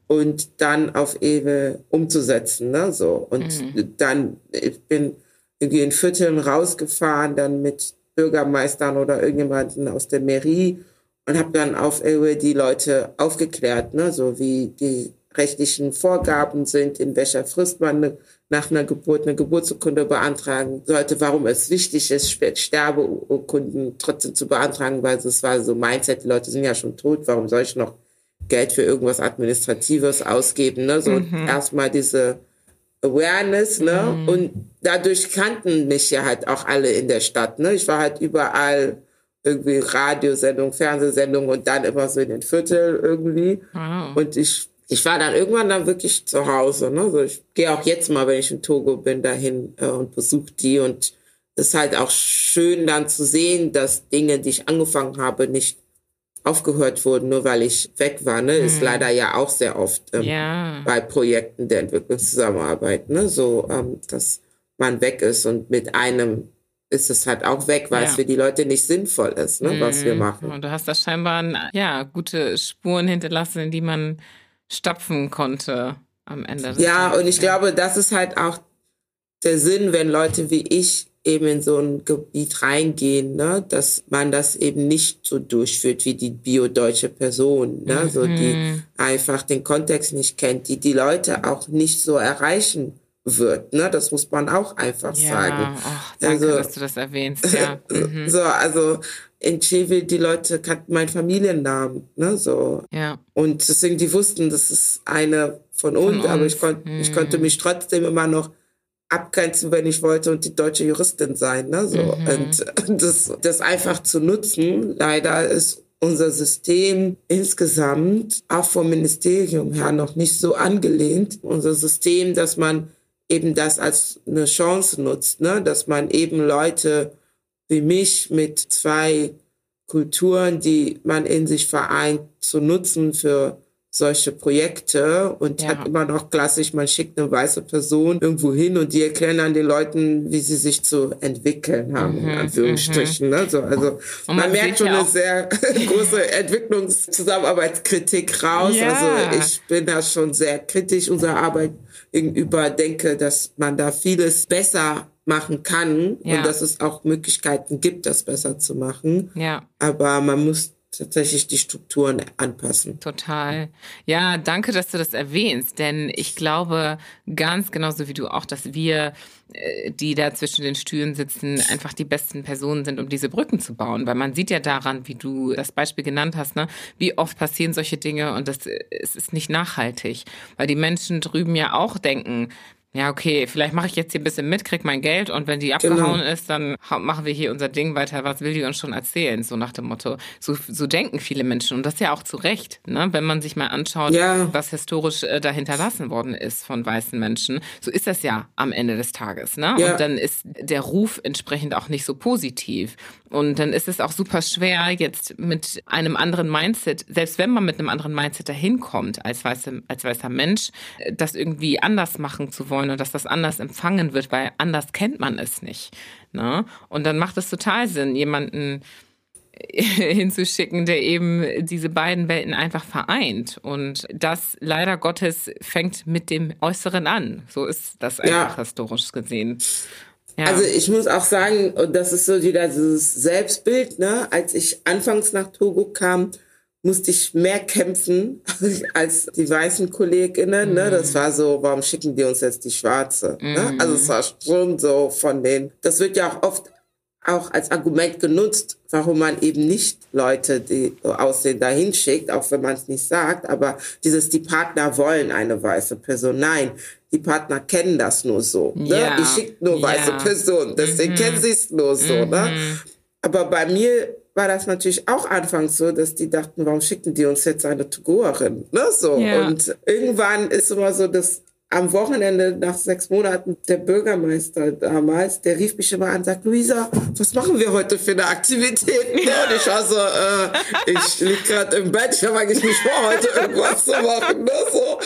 und dann auf Ewe umzusetzen. Ne, so. Und mhm. dann, ich bin in Vierteln rausgefahren, dann mit Bürgermeistern oder irgendjemanden aus der Mairie und habe dann auf Ewe die Leute aufgeklärt, ne, so wie die rechtlichen Vorgaben sind, in welcher Frist man nach einer Geburt eine Geburtsurkunde beantragen sollte, warum es wichtig ist, Sterbeurkunden trotzdem zu beantragen, weil es war so Mindset, die Leute sind ja schon tot, warum soll ich noch Geld für irgendwas Administratives ausgeben, ne? So mhm. erstmal diese Awareness, ne? Mhm. Und dadurch kannten mich ja halt auch alle in der Stadt, ne? Ich war halt überall irgendwie Radiosendung, Fernsehsendung und dann immer so in den Viertel irgendwie. Wow. Und ich ich war dann irgendwann dann wirklich zu Hause. Ne? Also ich gehe auch jetzt mal, wenn ich in Togo bin, dahin äh, und besuche die. Und es ist halt auch schön dann zu sehen, dass Dinge, die ich angefangen habe, nicht aufgehört wurden, nur weil ich weg war. Ne? Mhm. Ist leider ja auch sehr oft ähm, ja. bei Projekten der Entwicklungszusammenarbeit, ne? so ähm, dass man weg ist und mit einem ist es halt auch weg, weil ja. es für die Leute nicht sinnvoll ist, ne, mhm. was wir mhm. machen. Und du hast da scheinbar ja gute Spuren hinterlassen, in die man stapfen konnte am Ende. ja, und ich glaube, das ist halt auch der Sinn, wenn Leute wie ich eben in so ein Gebiet reingehen, ne, dass man das eben nicht so durchführt wie die biodeutsche Person, ne, mhm. so die mhm. einfach den Kontext nicht kennt, die die Leute auch nicht so erreichen wird, ne, das muss man auch einfach ja. sagen. Ach, danke, also, dass du das erwähnst. Ja. Mhm. So, also in Chevy, die Leute kannten meinen Familiennamen, ne, so. Ja. Und deswegen, die wussten, das ist eine von uns, von uns. aber ich, kon hm. ich konnte mich trotzdem immer noch abgrenzen, wenn ich wollte und die deutsche Juristin sein, ne, so. Mhm. Und das, das einfach zu nutzen, leider ist unser System insgesamt auch vom Ministerium her noch nicht so angelehnt. Unser System, dass man eben das als eine Chance nutzt, ne, dass man eben Leute wie mich mit zwei Kulturen, die man in sich vereint, zu nutzen für solche Projekte und ja. hat immer noch klassisch, man schickt eine weiße Person irgendwo hin und die erklären dann den Leuten, wie sie sich zu entwickeln haben, mhm, in Anführungsstrichen. Mhm. Ne? So, also man, man, merkt schon eine sehr große Entwicklungszusammenarbeitskritik raus. Ja. Also ich bin da schon sehr kritisch unserer Arbeit gegenüber, denke, dass man da vieles besser machen kann ja. und dass es auch Möglichkeiten gibt, das besser zu machen. Ja. Aber man muss tatsächlich die Strukturen anpassen. Total. Ja, danke, dass du das erwähnst, denn ich glaube ganz genauso wie du auch, dass wir, äh, die da zwischen den Stühlen sitzen, einfach die besten Personen sind, um diese Brücken zu bauen, weil man sieht ja daran, wie du das Beispiel genannt hast, ne, wie oft passieren solche Dinge und das es ist nicht nachhaltig, weil die Menschen drüben ja auch denken, ja, okay, vielleicht mache ich jetzt hier ein bisschen mit, krieg mein Geld und wenn die genau. abgehauen genau. ist, dann machen wir hier unser Ding weiter. Was will die uns schon erzählen? So nach dem Motto. So, so denken viele Menschen und das ja auch zu Recht, ne? wenn man sich mal anschaut, ja. was historisch äh, da hinterlassen worden ist von weißen Menschen. So ist das ja am Ende des Tages. Ne? Ja. Und dann ist der Ruf entsprechend auch nicht so positiv. Und dann ist es auch super schwer, jetzt mit einem anderen Mindset, selbst wenn man mit einem anderen Mindset dahin kommt, als, weiße, als weißer Mensch, äh, das irgendwie anders machen zu wollen und dass das anders empfangen wird, weil anders kennt man es nicht. Ne? Und dann macht es total Sinn, jemanden hinzuschicken, der eben diese beiden Welten einfach vereint. Und das leider Gottes fängt mit dem Äußeren an. So ist das einfach ja. historisch gesehen. Ja. Also ich muss auch sagen, und das ist so wieder dieses Selbstbild, ne? Als ich anfangs nach Togo kam, musste ich mehr kämpfen als die weißen Kolleginnen. Ne? Das mhm. war so, warum schicken die uns jetzt die Schwarze? Ne? Also es war schon so von denen. Das wird ja auch oft auch als Argument genutzt, warum man eben nicht Leute, die so aussehen, dahin schickt, auch wenn man es nicht sagt. Aber dieses, die Partner wollen eine weiße Person. Nein, die Partner kennen das nur so. Ne? Ja. Die schickt nur weiße Personen, deswegen mhm. kennen sie es nur so. Mhm. Ne? Aber bei mir war das natürlich auch anfangs so, dass die dachten, warum schicken die uns jetzt eine Togoerin? Ne? So. Ja. Und irgendwann ist immer so das am Wochenende nach sechs Monaten der Bürgermeister damals, der rief mich immer an und sagt, Luisa, was machen wir heute für eine Aktivität? Ja, und ich war so, äh, ich lieg gerade im Bett, ich habe eigentlich nicht vor, heute irgendwas zu machen. Ne? So.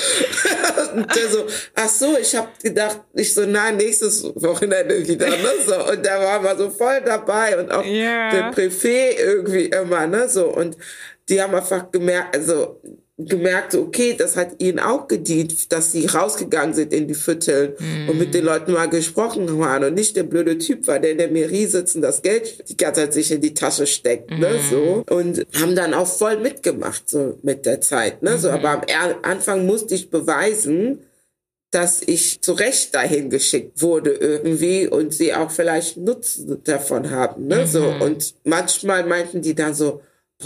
Und der so, ach so, ich habe gedacht, ich so, nein, nächstes Wochenende wieder. Ne? So. Und der war mal so voll dabei und auch yeah. der Präfet irgendwie immer. Ne? So. Und die haben einfach gemerkt, also gemerkt, okay, das hat ihnen auch gedient, dass sie rausgegangen sind in die Viertel mm. und mit den Leuten mal gesprochen haben und nicht der blöde Typ war, der in der Mairie sitzt und das Geld die ganze Zeit sich in die Tasche steckt, mm. ne, mhm. so. Und haben dann auch voll mitgemacht, so mit der Zeit, ne, mm. so. Aber am Anfang musste ich beweisen, dass ich zu Recht dahin geschickt wurde irgendwie und sie auch vielleicht Nutzen davon haben, ne, so. Mhm. Und manchmal meinten die dann so,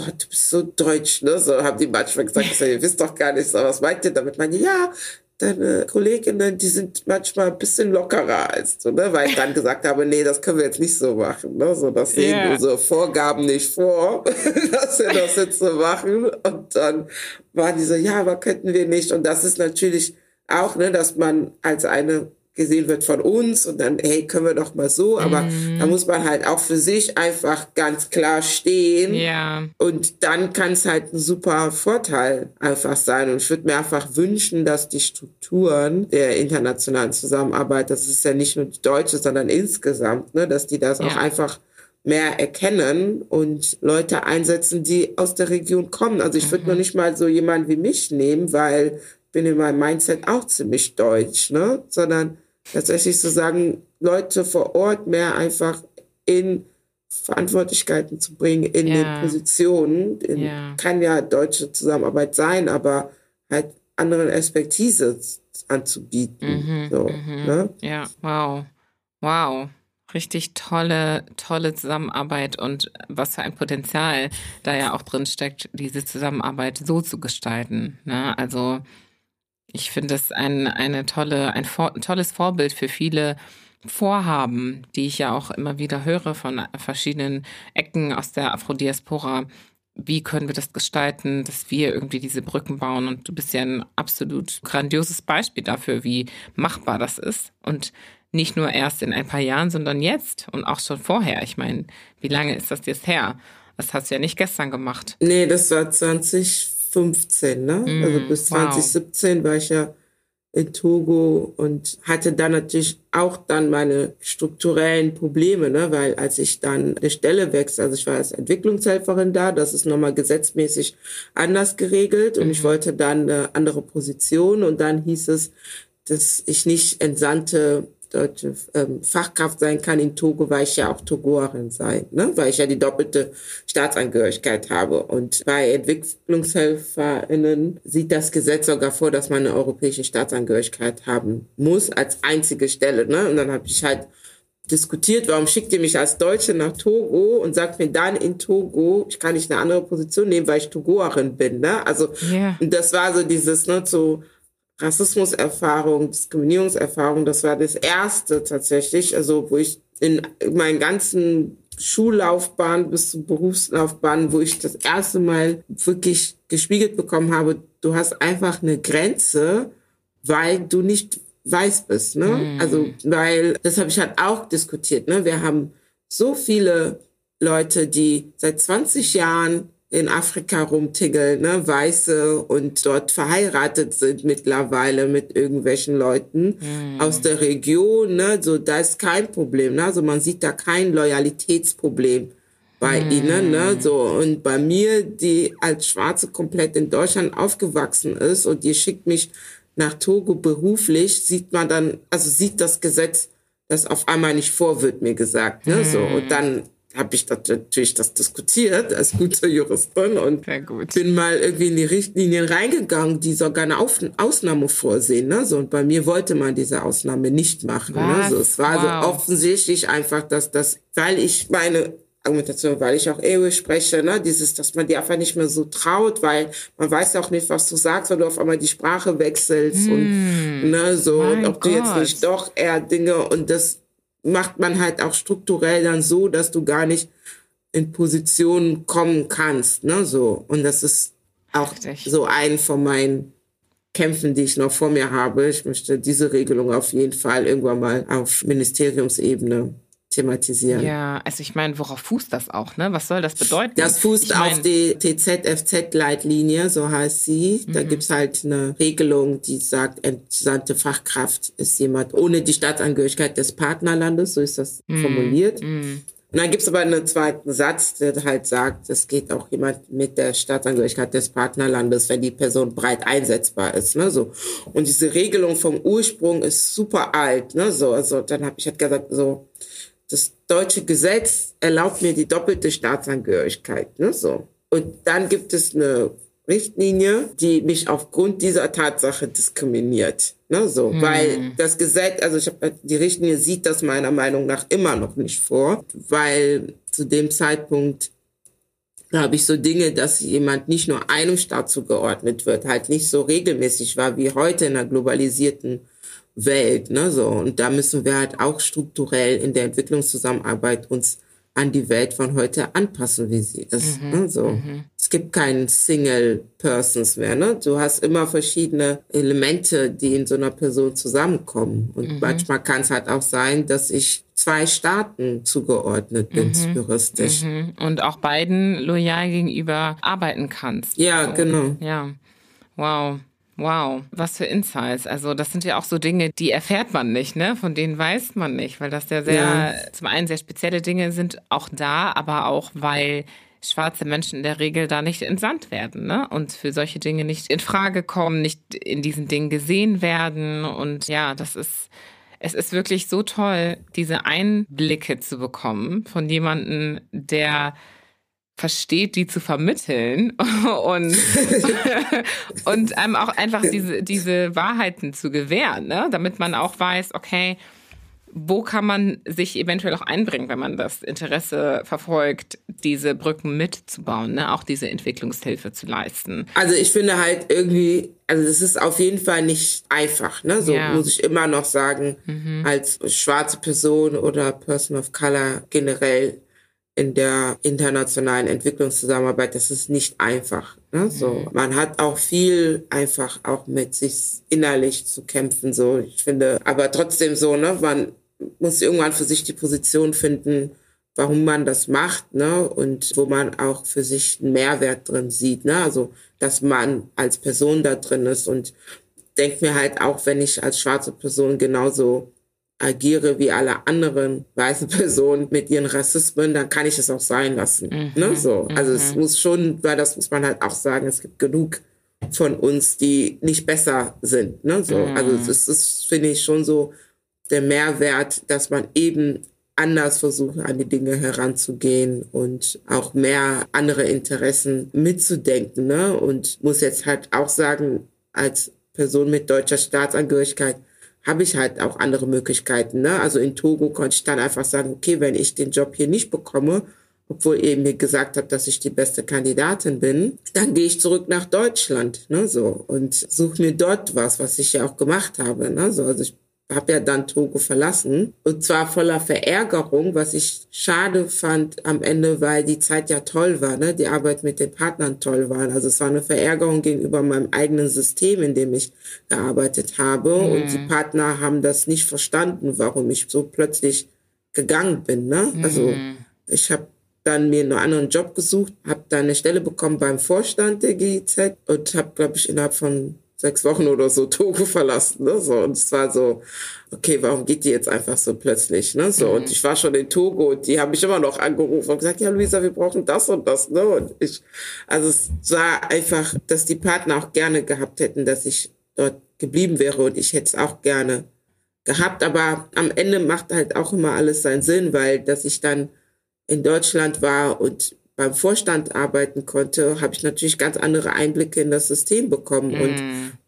du bist so deutsch, ne? So haben die manchmal gesagt, ihr wisst doch gar nicht, so, was meint ihr damit? Meine, ja, deine Kolleginnen, die sind manchmal ein bisschen lockerer als du, ne? Weil ich dann gesagt habe, nee, das können wir jetzt nicht so machen, ne? So, das sehen yeah. unsere Vorgaben nicht vor, dass wir das jetzt so machen. Und dann waren die so, ja, aber könnten wir nicht. Und das ist natürlich auch, ne, dass man als eine gesehen wird von uns und dann, hey, können wir doch mal so. Aber mm. da muss man halt auch für sich einfach ganz klar stehen. Ja. Und dann kann es halt ein super Vorteil einfach sein. Und ich würde mir einfach wünschen, dass die Strukturen der internationalen Zusammenarbeit, das ist ja nicht nur die deutsche, sondern insgesamt, ne, dass die das ja. auch einfach mehr erkennen und Leute einsetzen, die aus der Region kommen. Also ich würde mhm. noch nicht mal so jemanden wie mich nehmen, weil bin in meinem Mindset auch ziemlich deutsch, ne? Sondern tatsächlich zu sagen, Leute vor Ort mehr einfach in Verantwortlichkeiten zu bringen, in ja. den Positionen. In, ja. Kann ja deutsche Zusammenarbeit sein, aber halt anderen Expertise anzubieten. Mhm, so, mhm. Ne? Ja, wow. Wow. Richtig tolle, tolle Zusammenarbeit und was für ein Potenzial da ja auch drin steckt, diese Zusammenarbeit so zu gestalten. Ne? Also ich finde es ein, eine tolle, ein, ein tolles Vorbild für viele Vorhaben, die ich ja auch immer wieder höre von verschiedenen Ecken aus der Afrodiaspora. Wie können wir das gestalten, dass wir irgendwie diese Brücken bauen? Und du bist ja ein absolut grandioses Beispiel dafür, wie machbar das ist. Und nicht nur erst in ein paar Jahren, sondern jetzt und auch schon vorher. Ich meine, wie lange ist das jetzt her? Das hast du ja nicht gestern gemacht. Nee, das war 20 2015, ne? Mm, also bis 2017 wow. war ich ja in Togo und hatte dann natürlich auch dann meine strukturellen Probleme, ne, weil als ich dann eine Stelle wechsle, also ich war als Entwicklungshelferin da, das ist nochmal gesetzmäßig anders geregelt und mhm. ich wollte dann eine andere Position und dann hieß es, dass ich nicht entsandte deutsche ähm, Fachkraft sein kann in Togo, weil ich ja auch Togoerin sein, ne? weil ich ja die doppelte Staatsangehörigkeit habe. Und bei EntwicklungshelferInnen sieht das Gesetz sogar vor, dass man eine europäische Staatsangehörigkeit haben muss, als einzige Stelle. Ne? Und dann habe ich halt diskutiert, warum schickt ihr mich als Deutsche nach Togo und sagt mir dann in Togo, ich kann nicht eine andere Position nehmen, weil ich Togoerin bin. Ne? Also yeah. das war so dieses, ne, so Rassismuserfahrung, Diskriminierungserfahrung, das war das erste tatsächlich, also wo ich in meinen ganzen Schullaufbahn bis zur Berufslaufbahn, wo ich das erste Mal wirklich gespiegelt bekommen habe, du hast einfach eine Grenze, weil du nicht weiß bist, ne? Mm. Also, weil, das habe ich halt auch diskutiert, ne? Wir haben so viele Leute, die seit 20 Jahren in Afrika rumtiggeln, ne, Weiße und dort verheiratet sind mittlerweile mit irgendwelchen Leuten mm. aus der Region, ne, so da ist kein Problem, ne, also man sieht da kein Loyalitätsproblem bei mm. ihnen, ne, so und bei mir, die als Schwarze komplett in Deutschland aufgewachsen ist und die schickt mich nach Togo beruflich, sieht man dann, also sieht das Gesetz das auf einmal nicht vor, wird mir gesagt, ne, so und dann habe ich das, natürlich das diskutiert als gute Juristin und gut. bin mal irgendwie in die Richtlinien reingegangen, die sogar eine Auf Ausnahme vorsehen. Ne? So, und bei mir wollte man diese Ausnahme nicht machen. Ne? So, es war wow. so offensichtlich einfach, dass das, weil ich meine Argumentation, weil ich auch Ehe spreche, ne, dieses, dass man dir einfach nicht mehr so traut, weil man weiß auch nicht, was du sagst, wenn du auf einmal die Sprache wechselst mm. und ne, so, und ob Gott. du jetzt nicht doch eher Dinge und das macht man halt auch strukturell dann so, dass du gar nicht in Positionen kommen kannst, ne, so. Und das ist auch Richtig. so ein von meinen kämpfen, die ich noch vor mir habe. Ich möchte diese Regelung auf jeden Fall irgendwann mal auf Ministeriumsebene thematisieren. Ja, also ich meine, worauf fußt das auch, ne? Was soll das bedeuten? Das fußt ich mein, auf die TZFZ-Leitlinie, so heißt sie. Da mhm. gibt's halt eine Regelung, die sagt, entsandte Fachkraft ist jemand ohne die Staatsangehörigkeit des Partnerlandes, so ist das mhm. formuliert. Mhm. Und dann gibt's aber einen zweiten Satz, der halt sagt, es geht auch jemand mit der Staatsangehörigkeit des Partnerlandes, wenn die Person breit einsetzbar ist. Ne, so. Und diese Regelung vom Ursprung ist super alt. Ne, so. Also dann habe ich halt gesagt, so, das deutsche Gesetz erlaubt mir die doppelte Staatsangehörigkeit. Ne, so. Und dann gibt es eine Richtlinie, die mich aufgrund dieser Tatsache diskriminiert. Ne, so, hm. weil das Gesetz, also ich hab, die Richtlinie sieht das meiner Meinung nach immer noch nicht vor, weil zu dem Zeitpunkt glaube ich so Dinge, dass jemand nicht nur einem Staat zugeordnet wird, halt nicht so regelmäßig war wie heute in einer globalisierten Welt, ne, so. Und da müssen wir halt auch strukturell in der Entwicklungszusammenarbeit uns an die Welt von heute anpassen, wie sie ist. Mhm, ne, so. Mhm. Es gibt keinen Single Persons mehr. Ne? Du hast immer verschiedene Elemente, die in so einer Person zusammenkommen. Und mhm. manchmal kann es halt auch sein, dass ich zwei Staaten zugeordnet bin, mhm. juristisch. Mhm. Und auch beiden loyal gegenüber arbeiten kannst. Ja, so. genau. Ja. Wow. Wow, was für Insights. Also das sind ja auch so Dinge, die erfährt man nicht, ne? Von denen weiß man nicht, weil das ja sehr, ja. zum einen sehr spezielle Dinge sind, auch da, aber auch weil schwarze Menschen in der Regel da nicht entsandt werden, ne? Und für solche Dinge nicht in Frage kommen, nicht in diesen Dingen gesehen werden. Und ja, das ist, es ist wirklich so toll, diese Einblicke zu bekommen von jemandem, der versteht, die zu vermitteln und, und einem auch einfach diese, diese Wahrheiten zu gewähren, ne? damit man auch weiß, okay, wo kann man sich eventuell auch einbringen, wenn man das Interesse verfolgt, diese Brücken mitzubauen, ne? auch diese Entwicklungshilfe zu leisten? Also ich finde halt irgendwie, also das ist auf jeden Fall nicht einfach, ne? So ja. muss ich immer noch sagen, mhm. als schwarze Person oder Person of Color generell in der internationalen Entwicklungszusammenarbeit, das ist nicht einfach. Ne? So, mhm. man hat auch viel einfach auch mit sich innerlich zu kämpfen. So, ich finde, aber trotzdem so, ne, man muss irgendwann für sich die Position finden, warum man das macht, ne, und wo man auch für sich einen Mehrwert drin sieht, ne, also dass man als Person da drin ist und denkt mir halt auch, wenn ich als schwarze Person genauso agiere wie alle anderen weißen Personen mit ihren Rassismen, dann kann ich es auch sein lassen. Mhm. Ne? So. Also mhm. es muss schon, weil das muss man halt auch sagen, es gibt genug von uns, die nicht besser sind. Ne? So. Mhm. Also das ist, finde ich, schon so der Mehrwert, dass man eben anders versucht, an die Dinge heranzugehen und auch mehr andere Interessen mitzudenken. Ne? Und muss jetzt halt auch sagen, als Person mit deutscher Staatsangehörigkeit, habe ich halt auch andere Möglichkeiten. Ne? Also in Togo konnte ich dann einfach sagen, okay, wenn ich den Job hier nicht bekomme, obwohl ihr mir gesagt habt, dass ich die beste Kandidatin bin, dann gehe ich zurück nach Deutschland, ne, so und suche mir dort was, was ich ja auch gemacht habe, ne, so. Also ich habe ja dann Togo verlassen und zwar voller Verärgerung, was ich schade fand am Ende, weil die Zeit ja toll war, ne? die Arbeit mit den Partnern toll war. Also es war eine Verärgerung gegenüber meinem eigenen System, in dem ich gearbeitet habe mhm. und die Partner haben das nicht verstanden, warum ich so plötzlich gegangen bin. Ne? Also mhm. ich habe dann mir einen anderen Job gesucht, habe dann eine Stelle bekommen beim Vorstand der GIZ und habe, glaube ich, innerhalb von sechs Wochen oder so Togo verlassen. Ne? So, und es war so, okay, warum geht die jetzt einfach so plötzlich? Ne? So, mhm. und ich war schon in Togo und die haben mich immer noch angerufen und gesagt, ja, Luisa, wir brauchen das und das. Ne? Und ich, also es war einfach, dass die Partner auch gerne gehabt hätten, dass ich dort geblieben wäre und ich hätte es auch gerne gehabt. Aber am Ende macht halt auch immer alles seinen Sinn, weil dass ich dann in Deutschland war und beim Vorstand arbeiten konnte, habe ich natürlich ganz andere Einblicke in das System bekommen mm.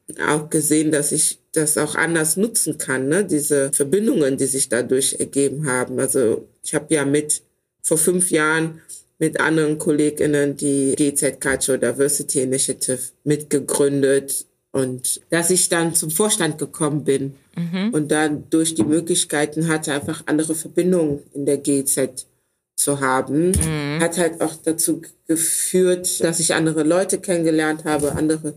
und auch gesehen, dass ich das auch anders nutzen kann, ne? diese Verbindungen, die sich dadurch ergeben haben. Also ich habe ja mit vor fünf Jahren mit anderen KollegInnen die GZ Cultural Diversity Initiative mitgegründet und dass ich dann zum Vorstand gekommen bin mhm. und dann durch die Möglichkeiten hatte, einfach andere Verbindungen in der GZ zu haben, mhm. hat halt auch dazu geführt, dass ich andere Leute kennengelernt habe, andere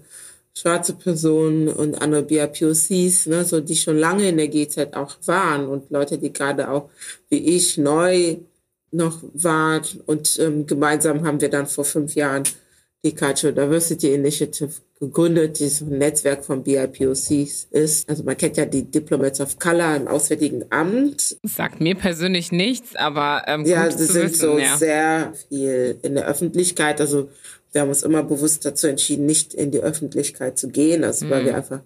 schwarze Personen und andere BIPOCs, ne, so die schon lange in der GZ auch waren und Leute, die gerade auch wie ich neu noch waren. Und ähm, gemeinsam haben wir dann vor fünf Jahren die Cultural Diversity Initiative gegründet, die so ein Netzwerk von BIPOCs ist. Also man kennt ja die Diplomats of Color im Auswärtigen Amt. Sagt mir persönlich nichts, aber ähm, ja, sie sind wissen, so ja. sehr viel in der Öffentlichkeit. Also wir haben uns immer bewusst dazu entschieden, nicht in die Öffentlichkeit zu gehen, also mhm. weil wir einfach,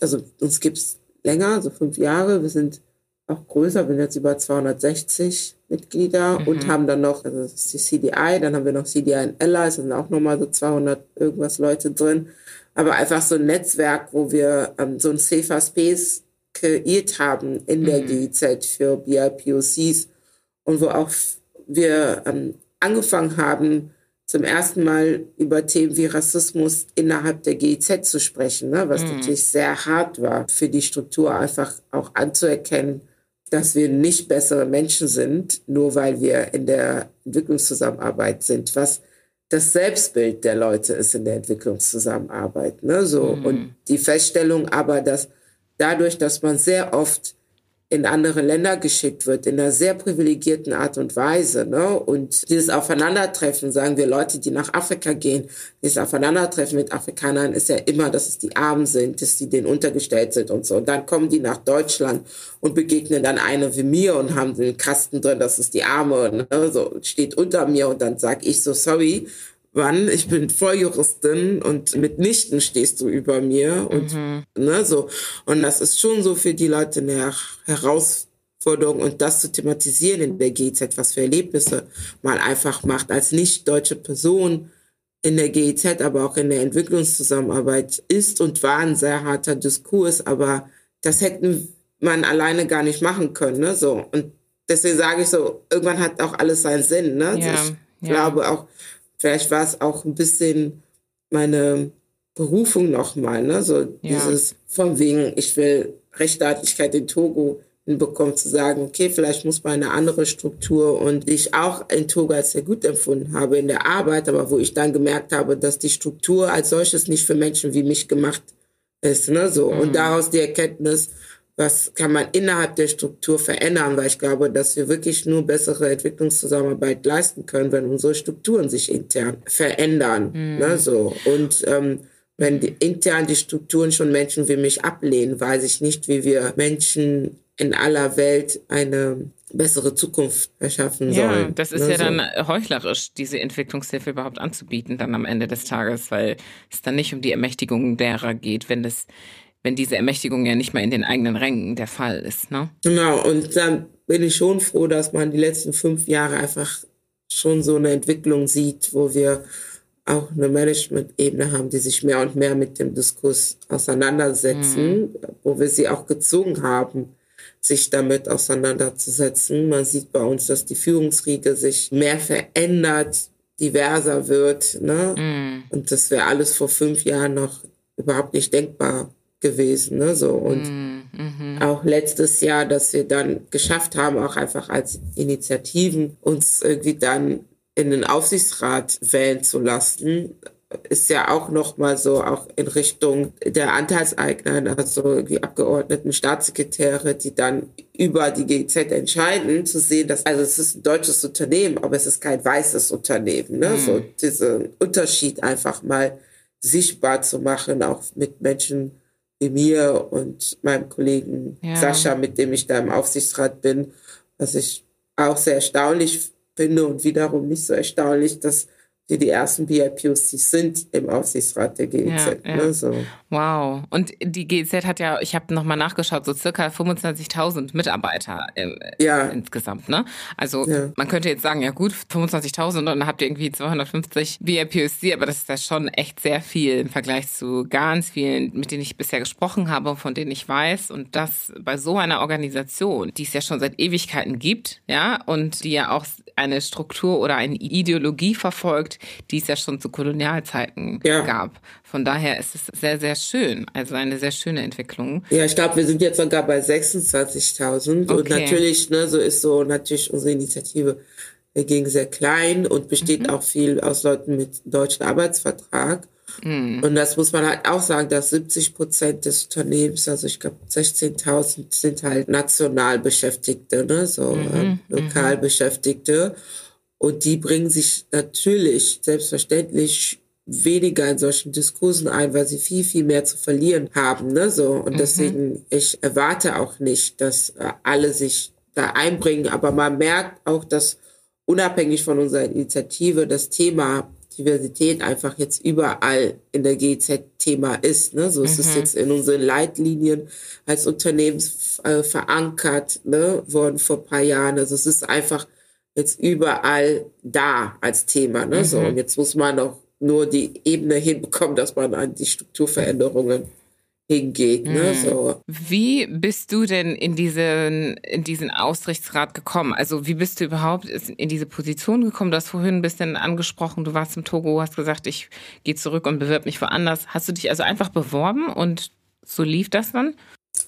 also uns gibt's länger, so fünf Jahre. Wir sind auch größer, wir sind jetzt über 260 Mitglieder mhm. und haben dann noch, also das ist die CDI, dann haben wir noch CDI und Allies, da sind auch nochmal so 200 irgendwas Leute drin. Aber einfach so ein Netzwerk, wo wir ähm, so ein Safer Space kreiert haben in der mhm. GIZ für BIPOCs und wo auch wir ähm, angefangen haben, zum ersten Mal über Themen wie Rassismus innerhalb der GIZ zu sprechen, ne? was mhm. natürlich sehr hart war für die Struktur, einfach auch anzuerkennen, dass wir nicht bessere Menschen sind, nur weil wir in der Entwicklungszusammenarbeit sind, was das Selbstbild der Leute ist in der Entwicklungszusammenarbeit. Ne? So. Mhm. Und die Feststellung aber, dass dadurch, dass man sehr oft in andere Länder geschickt wird, in einer sehr privilegierten Art und Weise. Ne? Und dieses Aufeinandertreffen, sagen wir Leute, die nach Afrika gehen, dieses Aufeinandertreffen mit Afrikanern ist ja immer, dass es die Armen sind, dass die denen untergestellt sind und so. Und dann kommen die nach Deutschland und begegnen dann eine wie mir und haben den Kasten drin, das ist die Arme, ne? so steht unter mir und dann sag ich so, sorry, wann, ich bin Volljuristin und mitnichten stehst du über mir und mhm. ne, so. Und das ist schon so für die Leute eine Herausforderung und das zu thematisieren in der GZ, was für Erlebnisse man einfach macht als nicht deutsche Person in der GEZ, aber auch in der Entwicklungszusammenarbeit ist und war ein sehr harter Diskurs, aber das hätten man alleine gar nicht machen können, ne, so. Und deswegen sage ich so, irgendwann hat auch alles seinen Sinn, ne. Ja, also ich ja. glaube auch, vielleicht war es auch ein bisschen meine Berufung nochmal, ne? So ja. dieses von wegen, ich will Rechtsstaatlichkeit in Togo hinbekommen, zu sagen, okay, vielleicht muss man eine andere Struktur und ich auch in Togo als sehr gut empfunden habe in der Arbeit, aber wo ich dann gemerkt habe, dass die Struktur als solches nicht für Menschen wie mich gemacht ist, ne? So. Mhm. Und daraus die Erkenntnis, was kann man innerhalb der Struktur verändern, weil ich glaube, dass wir wirklich nur bessere Entwicklungszusammenarbeit leisten können, wenn unsere Strukturen sich intern verändern. Mhm. Ne, so. Und ähm, wenn die, intern die Strukturen schon Menschen wie mich ablehnen, weiß ich nicht, wie wir Menschen in aller Welt eine bessere Zukunft erschaffen ja, sollen. Ja, das ist ne, ja so. dann heuchlerisch, diese Entwicklungshilfe überhaupt anzubieten, dann am Ende des Tages, weil es dann nicht um die Ermächtigung derer geht, wenn das wenn diese Ermächtigung ja nicht mal in den eigenen Rängen der Fall ist. Ne? Genau, und dann bin ich schon froh, dass man die letzten fünf Jahre einfach schon so eine Entwicklung sieht, wo wir auch eine Management-Ebene haben, die sich mehr und mehr mit dem Diskurs auseinandersetzen, mhm. wo wir sie auch gezwungen haben, sich damit auseinanderzusetzen. Man sieht bei uns, dass die Führungsriege sich mehr verändert, diverser wird. Ne? Mhm. Und das wäre alles vor fünf Jahren noch überhaupt nicht denkbar gewesen. Ne? So. Und mm, mhm. auch letztes Jahr, dass wir dann geschafft haben, auch einfach als Initiativen uns irgendwie dann in den Aufsichtsrat wählen zu lassen, ist ja auch nochmal so auch in Richtung der Anteilseigner, also die Abgeordneten, Staatssekretäre, die dann über die GZ entscheiden, zu sehen, dass, also es ist ein deutsches Unternehmen, aber es ist kein weißes Unternehmen, ne? Mhm. So diesen Unterschied einfach mal sichtbar zu machen, auch mit Menschen mir und meinem Kollegen ja. Sascha, mit dem ich da im Aufsichtsrat bin, was ich auch sehr erstaunlich finde und wiederum nicht so erstaunlich, dass die die ersten BIPOCs sind im Aufsichtsrat der GEZ. Ja, ja. Ne, so. Wow. Und die GEZ hat ja, ich habe nochmal nachgeschaut, so circa 25.000 Mitarbeiter äh, ja. insgesamt. Ne? Also man könnte jetzt sagen, ja gut, 25.000 und dann habt ihr irgendwie 250 BIPOC, aber das ist ja schon echt sehr viel im Vergleich zu ganz vielen, mit denen ich bisher gesprochen habe, von denen ich weiß. Und das bei so einer Organisation, die es ja schon seit Ewigkeiten gibt, ja, und die ja auch eine Struktur oder eine Ideologie verfolgt, die es ja schon zu Kolonialzeiten ja. gab. Von daher ist es sehr, sehr schön. Also eine sehr schöne Entwicklung. Ja, ich glaube, wir sind jetzt sogar bei 26.000. Okay. Und natürlich, ne, so ist so natürlich unsere Initiative dagegen sehr klein und besteht mhm. auch viel aus Leuten mit deutschem Arbeitsvertrag. Mhm. Und das muss man halt auch sagen, dass 70 Prozent des Unternehmens, also ich glaube 16.000 sind halt national Beschäftigte, ne? so mhm. lokal mhm. Beschäftigte. Und die bringen sich natürlich selbstverständlich weniger in solchen Diskursen ein, weil sie viel, viel mehr zu verlieren haben. Ne? So. Und mhm. deswegen, ich erwarte auch nicht, dass äh, alle sich da einbringen, aber man merkt auch, dass unabhängig von unserer Initiative das Thema Diversität einfach jetzt überall in der GZ Thema ist. Ne? So mhm. ist es jetzt in unseren Leitlinien als Unternehmen äh, verankert ne? worden vor ein paar Jahren. Also es ist einfach jetzt überall da als Thema. Ne? Mhm. So, und jetzt muss man auch nur die Ebene hinbekommen, dass man an die Strukturveränderungen hingeht. Ne? Mhm. So. Wie bist du denn in diesen, in diesen Ausrichtsrat gekommen? Also wie bist du überhaupt in diese Position gekommen? Du hast vorhin ein bisschen angesprochen, du warst im Togo, hast gesagt, ich gehe zurück und bewerbe mich woanders. Hast du dich also einfach beworben und so lief das dann?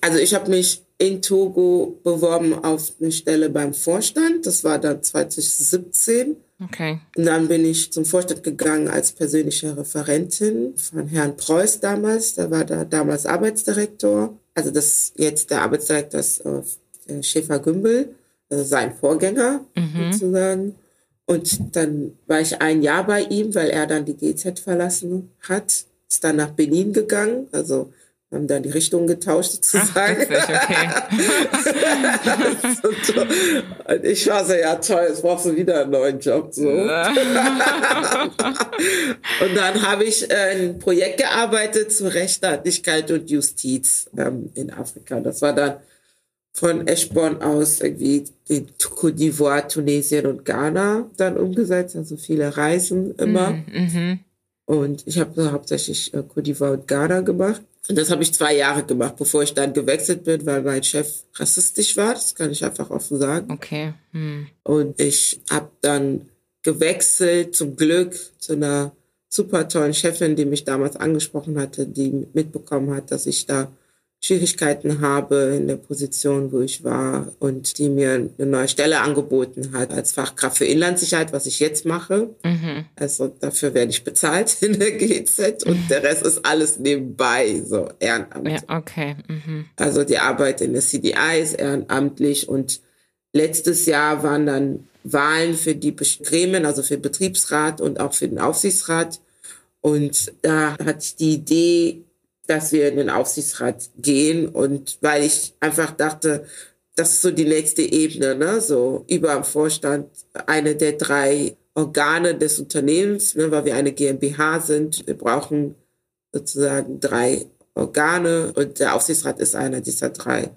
Also ich habe mich in Togo beworben auf eine Stelle beim Vorstand. Das war dann 2017. Okay. Und dann bin ich zum Vorstand gegangen als persönliche Referentin von Herrn Preuß damals. Der war da damals Arbeitsdirektor. Also das jetzt der Arbeitsdirektor ist äh, Schäfer-Gümbel, also sein Vorgänger mhm. sozusagen. Und dann war ich ein Jahr bei ihm, weil er dann die GZ verlassen hat. Ist dann nach Benin gegangen. Also haben dann die Richtung getauscht sozusagen. Ach, okay. und ich war so, ja toll, jetzt brauchst du wieder einen neuen Job. So. und dann habe ich äh, ein Projekt gearbeitet zu Rechtsstaatlichkeit und Justiz ähm, in Afrika. Das war dann von Eschborn aus irgendwie in Côte d'Ivoire, Tunesien und Ghana dann umgesetzt, also viele Reisen immer. Mm -hmm. Und ich habe hauptsächlich äh, Côte d'Ivoire und Ghana gemacht. Und das habe ich zwei Jahre gemacht, bevor ich dann gewechselt bin, weil mein Chef rassistisch war. Das kann ich einfach offen sagen. Okay. Hm. Und ich habe dann gewechselt, zum Glück, zu einer super tollen Chefin, die mich damals angesprochen hatte, die mitbekommen hat, dass ich da Schwierigkeiten habe in der Position, wo ich war und die mir eine neue Stelle angeboten hat als Fachkraft für Inlandssicherheit, was ich jetzt mache. Mhm. Also dafür werde ich bezahlt in der GZ und der Rest ist alles nebenbei, so Ehrenamt. Ja, okay. Mhm. Also die Arbeit in der CDI ist ehrenamtlich und letztes Jahr waren dann Wahlen für die Gremien, also für den Betriebsrat und auch für den Aufsichtsrat. Und da hatte ich die Idee, dass wir in den Aufsichtsrat gehen und weil ich einfach dachte, das ist so die nächste Ebene, ne? so über dem Vorstand eine der drei Organe des Unternehmens, ne? weil wir eine GmbH sind. Wir brauchen sozusagen drei Organe und der Aufsichtsrat ist einer dieser drei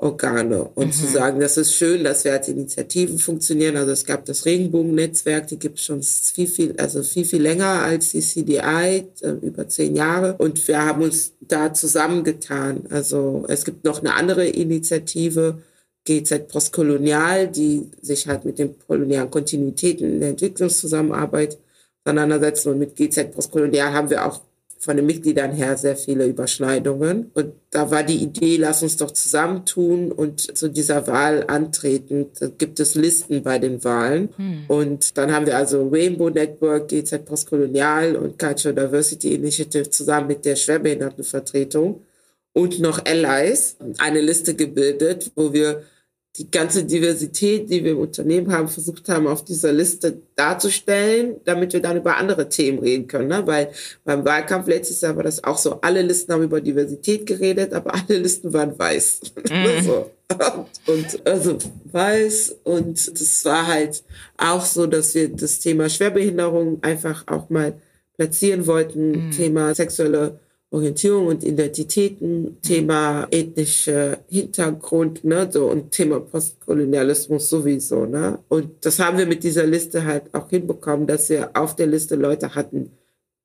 Organe. Und mhm. zu sagen, das ist schön, dass wir als Initiativen funktionieren. Also es gab das Regenbogen-Netzwerk, die gibt es schon viel, viel, also viel, viel länger als die CDI, äh, über zehn Jahre. Und wir haben uns da zusammengetan. Also es gibt noch eine andere Initiative, GZ Postkolonial, die sich halt mit den kolonialen Kontinuitäten in der Entwicklungszusammenarbeit auseinandersetzen. Und mit GZ Postkolonial haben wir auch von den Mitgliedern her sehr viele Überschneidungen. Und da war die Idee, lass uns doch zusammentun und zu dieser Wahl antreten. Da gibt es Listen bei den Wahlen. Hm. Und dann haben wir also Rainbow Network, GZ Postkolonial und Cultural Diversity Initiative zusammen mit der Schwerbehindertenvertretung und noch Allies eine Liste gebildet, wo wir die ganze Diversität, die wir im Unternehmen haben, versucht haben, auf dieser Liste darzustellen, damit wir dann über andere Themen reden können. Ne? Weil beim Wahlkampf letztes Jahr war das auch so, alle Listen haben über Diversität geredet, aber alle Listen waren weiß. Mm. so. und, also weiß und das war halt auch so, dass wir das Thema Schwerbehinderung einfach auch mal platzieren wollten, mm. Thema sexuelle Orientierung und Identitäten, Thema ethnische Hintergrund, ne, so und Thema Postkolonialismus sowieso, ne. Und das haben wir mit dieser Liste halt auch hinbekommen, dass wir auf der Liste Leute hatten,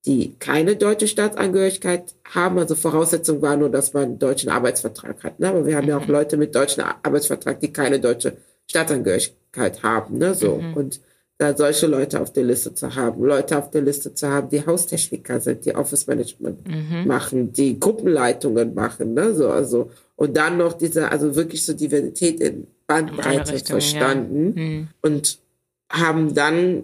die keine deutsche Staatsangehörigkeit haben. Also Voraussetzung war nur, dass man einen deutschen Arbeitsvertrag hat. Ne? Aber wir haben ja auch mhm. Leute mit deutschem Arbeitsvertrag, die keine deutsche Staatsangehörigkeit haben. Ne? So. Mhm. Und da solche Leute auf der Liste zu haben, Leute auf der Liste zu haben, die Haustechniker sind, die Office Management mhm. machen, die Gruppenleitungen machen, ne, so, also, und dann noch diese, also wirklich so Diversität in Bandbreite Richtung, verstanden ja. mhm. und haben dann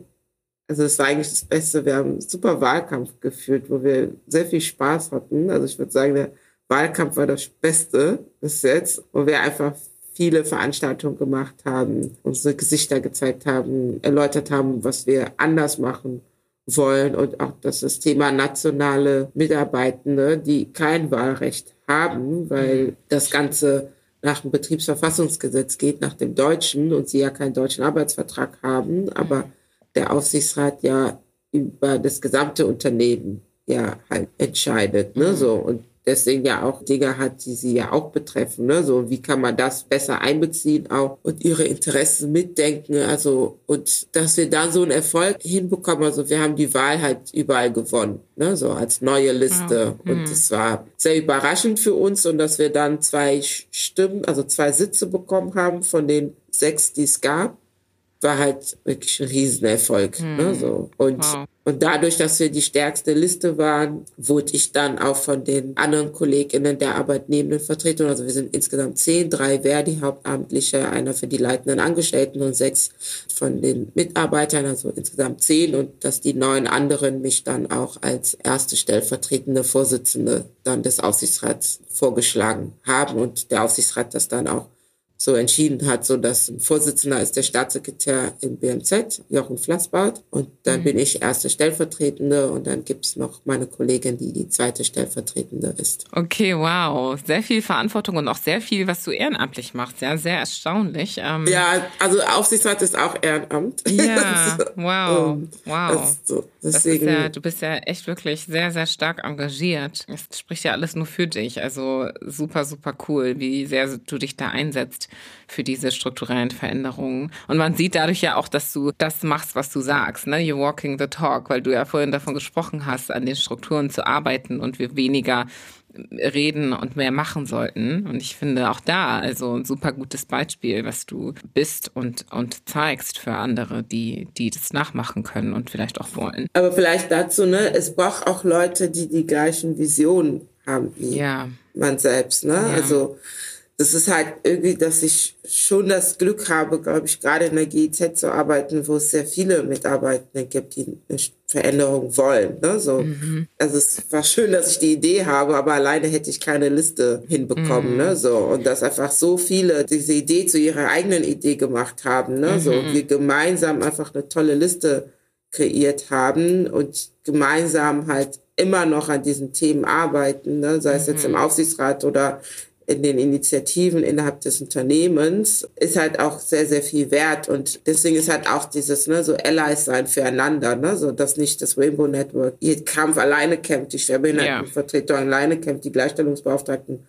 Also es war eigentlich das Beste. Wir haben einen super Wahlkampf geführt, wo wir sehr viel Spaß hatten. Also ich würde sagen, der Wahlkampf war das Beste bis jetzt, wo wir einfach viele Veranstaltungen gemacht haben, unsere Gesichter gezeigt haben, erläutert haben, was wir anders machen wollen. Und auch dass das Thema nationale Mitarbeitende, die kein Wahlrecht haben, weil das Ganze nach dem Betriebsverfassungsgesetz geht, nach dem deutschen und sie ja keinen deutschen Arbeitsvertrag haben, aber der Aufsichtsrat ja über das gesamte Unternehmen ja halt entscheidet, ne, so. Und deswegen ja auch Dinge hat, die sie ja auch betreffen. Ne? So, wie kann man das besser einbeziehen auch und ihre Interessen mitdenken. Also, und dass wir dann so einen Erfolg hinbekommen. Also, wir haben die Wahl halt überall gewonnen, ne? so als neue Liste. Wow. Und es war sehr überraschend für uns und dass wir dann zwei Stimmen, also zwei Sitze bekommen haben von den sechs, die es gab war halt wirklich ein Riesenerfolg. Mhm. Ne, so. Und, wow. und dadurch, dass wir die stärkste Liste waren, wurde ich dann auch von den anderen KollegInnen der Arbeitnehmendenvertretung, also wir sind insgesamt zehn, drei Verdi Hauptamtliche, einer für die leitenden Angestellten und sechs von den Mitarbeitern, also insgesamt zehn und dass die neun anderen mich dann auch als erste stellvertretende Vorsitzende dann des Aufsichtsrats vorgeschlagen haben und der Aufsichtsrat das dann auch so entschieden hat, so dass Vorsitzender ist der Staatssekretär im BMZ, Jochen Flassbart. Und dann mhm. bin ich erste Stellvertretende und dann gibt's noch meine Kollegin, die die zweite Stellvertretende ist. Okay, wow. Sehr viel Verantwortung und auch sehr viel, was du ehrenamtlich machst. Ja, sehr erstaunlich. Ähm ja, also Aufsichtsrat ist auch Ehrenamt. Ja, wow. wow. So, deswegen. Ja, du bist ja echt wirklich sehr, sehr stark engagiert. Es spricht ja alles nur für dich. Also super, super cool, wie sehr du dich da einsetzt für diese strukturellen Veränderungen. Und man sieht dadurch ja auch, dass du das machst, was du sagst. Ne? You're walking the talk, weil du ja vorhin davon gesprochen hast, an den Strukturen zu arbeiten und wir weniger reden und mehr machen sollten. Und ich finde auch da also ein super gutes Beispiel, was du bist und, und zeigst für andere, die, die das nachmachen können und vielleicht auch wollen. Aber vielleicht dazu, ne, es braucht auch Leute, die die gleichen Visionen haben wie ja. man selbst, ne? Ja. Also das ist halt irgendwie, dass ich schon das Glück habe, glaube ich, gerade in der GIZ zu arbeiten, wo es sehr viele Mitarbeitende gibt, die eine Veränderung wollen. Ne? So. Mhm. Also es war schön, dass ich die Idee habe, aber alleine hätte ich keine Liste hinbekommen. Mhm. Ne? So. Und dass einfach so viele diese Idee zu ihrer eigenen Idee gemacht haben. Ne? Mhm. So. Wir gemeinsam einfach eine tolle Liste kreiert haben und gemeinsam halt immer noch an diesen Themen arbeiten, ne? sei es jetzt im mhm. Aufsichtsrat oder in den Initiativen innerhalb des Unternehmens ist halt auch sehr, sehr viel wert. Und deswegen ist halt auch dieses, ne, so Allies sein füreinander, ne, so dass nicht das Rainbow Network ihr Kampf alleine kämpft, die Schwerbehindertenvertretung yeah. alleine kämpft, die Gleichstellungsbeauftragten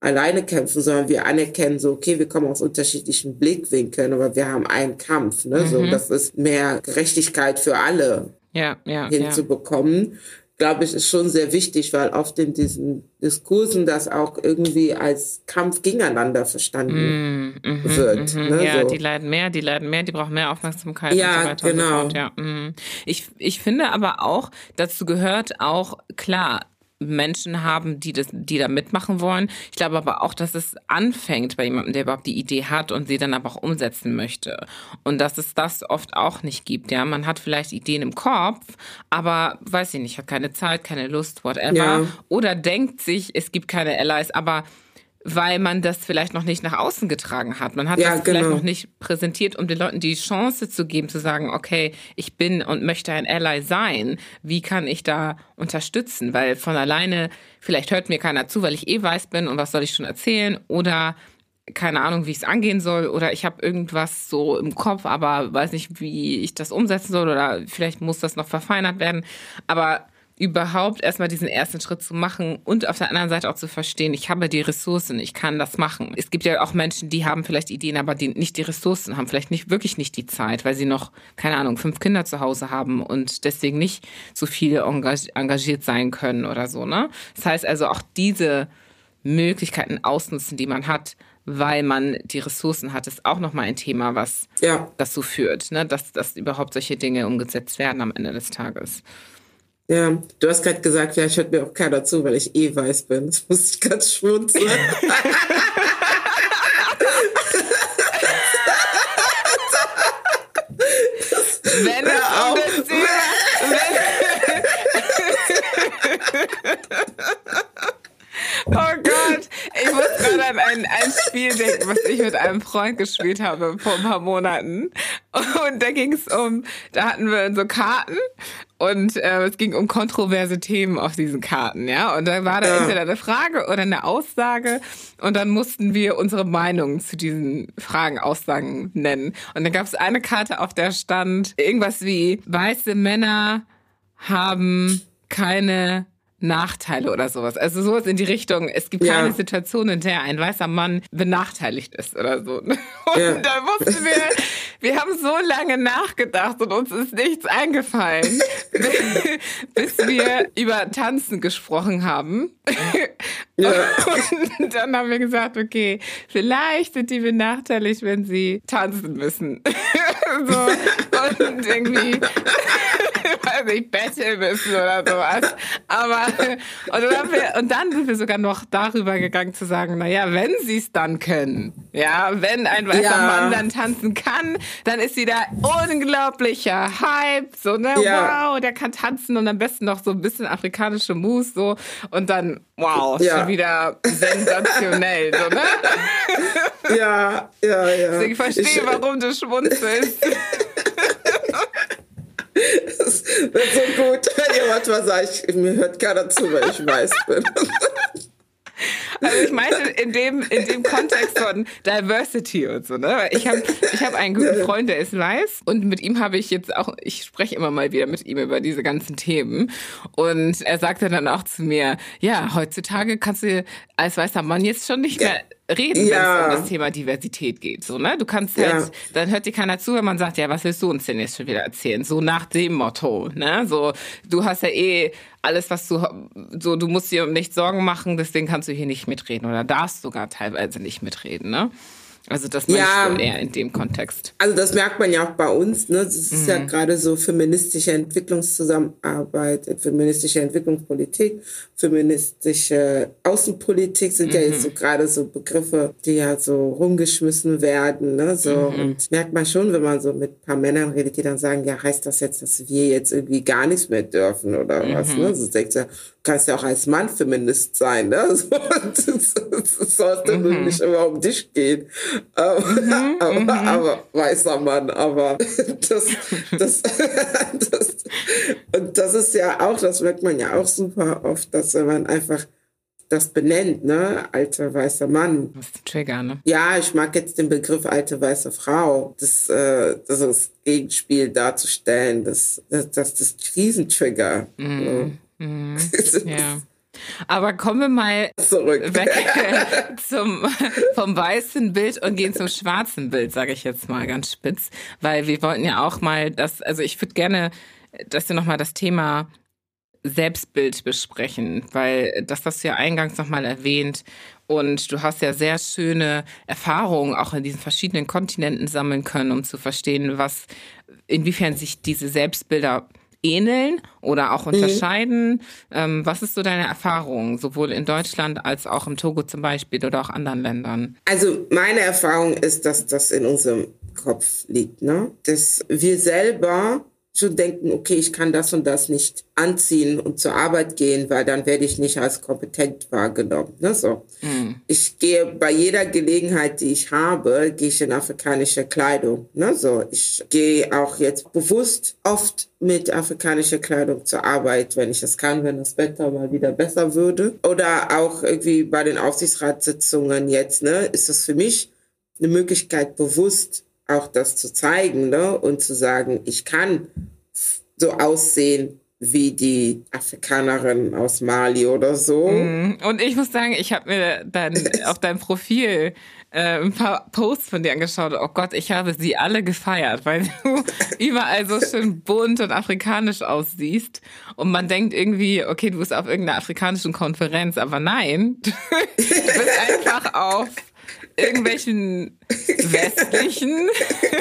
alleine kämpfen, sondern wir anerkennen so, okay, wir kommen aus unterschiedlichen Blickwinkeln, aber wir haben einen Kampf, ne, mhm. so, das ist mehr Gerechtigkeit für alle ja, ja, hinzubekommen. Ja glaube ich, ist schon sehr wichtig, weil oft in diesen Diskursen das auch irgendwie als Kampf gegeneinander verstanden mm, mm, wird. Mm, ne, ja, so. die leiden mehr, die leiden mehr, die brauchen mehr Aufmerksamkeit ja, und so weiter genau. und so fort. Ja, mm. ich, ich finde aber auch, dazu gehört auch, klar, Menschen haben, die das, die da mitmachen wollen. Ich glaube aber auch, dass es anfängt bei jemandem, der überhaupt die Idee hat und sie dann aber auch umsetzen möchte. Und dass es das oft auch nicht gibt. Ja, man hat vielleicht Ideen im Kopf, aber weiß ich nicht, hat keine Zeit, keine Lust, whatever. Ja. Oder denkt sich, es gibt keine Allies, aber weil man das vielleicht noch nicht nach außen getragen hat. Man hat ja, das vielleicht genau. noch nicht präsentiert, um den Leuten die Chance zu geben, zu sagen, okay, ich bin und möchte ein Ally sein. Wie kann ich da unterstützen? Weil von alleine, vielleicht hört mir keiner zu, weil ich eh weiß bin und was soll ich schon erzählen? Oder keine Ahnung, wie ich es angehen soll oder ich habe irgendwas so im Kopf, aber weiß nicht, wie ich das umsetzen soll oder vielleicht muss das noch verfeinert werden. Aber überhaupt erstmal diesen ersten Schritt zu machen und auf der anderen Seite auch zu verstehen, ich habe die Ressourcen, ich kann das machen. Es gibt ja auch Menschen, die haben vielleicht Ideen, aber die nicht die Ressourcen haben, vielleicht nicht wirklich nicht die Zeit, weil sie noch, keine Ahnung, fünf Kinder zu Hause haben und deswegen nicht so viele engagiert sein können oder so, ne? Das heißt also auch diese Möglichkeiten ausnutzen, die man hat, weil man die Ressourcen hat, ist auch nochmal ein Thema, was ja. dazu führt, ne? dass, dass überhaupt solche Dinge umgesetzt werden am Ende des Tages. Ja, du hast gerade gesagt, vielleicht hört mir auch keiner zu, weil ich eh weiß bin. Das muss ich ganz schmunzeln. wenn es um Oh Gott, ich muss gerade an ein, ein Spiel denken, was ich mit einem Freund gespielt habe vor ein paar Monaten. Und da ging es um, da hatten wir so Karten und äh, es ging um kontroverse Themen auf diesen Karten, ja. Und da war da entweder eine Frage oder eine Aussage und dann mussten wir unsere Meinung zu diesen Fragen, Aussagen nennen. Und dann gab es eine Karte, auf der stand irgendwas wie weiße Männer haben keine Nachteile oder sowas. Also sowas in die Richtung, es gibt ja. keine Situation, in der ein weißer Mann benachteiligt ist oder so. Und ja. da mussten wir, wir haben so lange nachgedacht und uns ist nichts eingefallen, bis wir über Tanzen gesprochen haben. Ja. Und dann haben wir gesagt, okay, vielleicht sind die benachteiligt, wenn sie tanzen müssen. so. Und irgendwie weiß nicht, betteln müssen oder sowas. Aber und dann, wir, und dann sind wir sogar noch darüber gegangen zu sagen, naja, wenn sie es dann können, ja, wenn ein weißer ja. Mann dann tanzen kann, dann ist sie da unglaublicher Hype, so, ne, ja. wow, der kann tanzen und am besten noch so ein bisschen afrikanische Moves, so, und dann, wow, ja. schon wieder sensationell, so, ne? Ja, ja, ja. Ich verstehe, warum du schmunzelst. Das wird so gut, wenn ihr manchmal sagt, mir hört keiner zu, weil ich weiß bin. Also ich meinte in dem, in dem Kontext von Diversity und so, ne? Ich habe ich hab einen guten Freund, der ist weiß. Und mit ihm habe ich jetzt auch, ich spreche immer mal wieder mit ihm über diese ganzen Themen. Und er sagte dann auch zu mir, ja, heutzutage kannst du als weißer Mann jetzt schon nicht mehr reden, ja. wenn es um das Thema Diversität geht. So, ne? Du kannst halt, ja. dann hört dir keiner zu, wenn man sagt, ja, was willst du uns denn jetzt schon wieder erzählen? So nach dem Motto, ne? So, du hast ja eh alles, was du, so, du musst dir um nichts Sorgen machen, deswegen kannst du hier nicht mitreden oder darfst sogar teilweise nicht mitreden, ne? Also das ja, schon eher in dem Kontext. Also das merkt man ja auch bei uns. Ne? Das ist mhm. ja gerade so feministische Entwicklungszusammenarbeit, feministische Entwicklungspolitik, feministische Außenpolitik sind mhm. ja jetzt so mhm. gerade so Begriffe, die ja so rumgeschmissen werden. Ne? So, mhm. Und merkt man schon, wenn man so mit ein paar Männern redet, die dann sagen, ja, heißt das jetzt, dass wir jetzt irgendwie gar nichts mehr dürfen oder was? Ne? Mhm. So denkt ja, kannst ja auch als Mann Feminist sein, ne? Es soll es mhm. nicht immer um dich gehen. Aber, mhm, aber, mhm. aber, weißer Mann, aber das, das, das, und das ist ja auch, das merkt man ja auch super oft, dass wenn man einfach das benennt, ne? Alter weißer Mann. Das ist ein Trigger, ne? Ja, ich mag jetzt den Begriff alte weiße Frau. Das, äh, das ist das Gegenspiel darzustellen. Das, das, das, das Krisentrigger. Mhm. So. Mhm. ja. Aber kommen wir mal Zurück. weg zum, vom weißen Bild und gehen zum schwarzen Bild, sage ich jetzt mal ganz spitz. Weil wir wollten ja auch mal das, also ich würde gerne, dass wir nochmal das Thema Selbstbild besprechen, weil das hast du ja eingangs nochmal erwähnt und du hast ja sehr schöne Erfahrungen auch in diesen verschiedenen Kontinenten sammeln können, um zu verstehen, was, inwiefern sich diese Selbstbilder ähneln oder auch mhm. unterscheiden? Mhm. Ähm, was ist so deine Erfahrung, sowohl in Deutschland als auch im Togo zum Beispiel oder auch anderen Ländern? Also meine Erfahrung ist, dass das in unserem Kopf liegt, ne? Dass wir selber schon denken, okay, ich kann das und das nicht anziehen und zur Arbeit gehen, weil dann werde ich nicht als kompetent wahrgenommen. Ne? So. Mhm. Ich gehe bei jeder Gelegenheit, die ich habe, gehe ich in afrikanische Kleidung. Ne? So. Ich gehe auch jetzt bewusst oft mit afrikanischer Kleidung zur Arbeit, wenn ich es kann, wenn das Wetter mal wieder besser würde. Oder auch irgendwie bei den Aufsichtsratssitzungen jetzt, ne, ist das für mich eine Möglichkeit, bewusst auch das zu zeigen ne? und zu sagen, ich kann so aussehen wie die Afrikanerin aus Mali oder so. Mhm. Und ich muss sagen, ich habe mir dann auf deinem Profil äh, ein paar Posts von dir angeschaut. Oh Gott, ich habe sie alle gefeiert, weil du überall so schön bunt und afrikanisch aussiehst. Und man denkt irgendwie, okay, du bist auf irgendeiner afrikanischen Konferenz, aber nein, du bist einfach auf irgendwelchen westlichen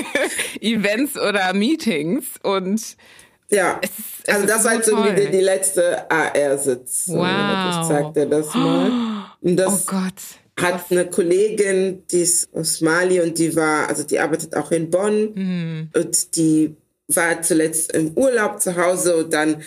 Events oder Meetings und ja, es ist, es also das war jetzt irgendwie die, die, letzte AR-Sitz. Wow. Ich dir das mal. Und das oh Gott. Hat eine Kollegin, die ist aus Mali und die war, also die arbeitet auch in Bonn mhm. und die war zuletzt im Urlaub zu Hause und dann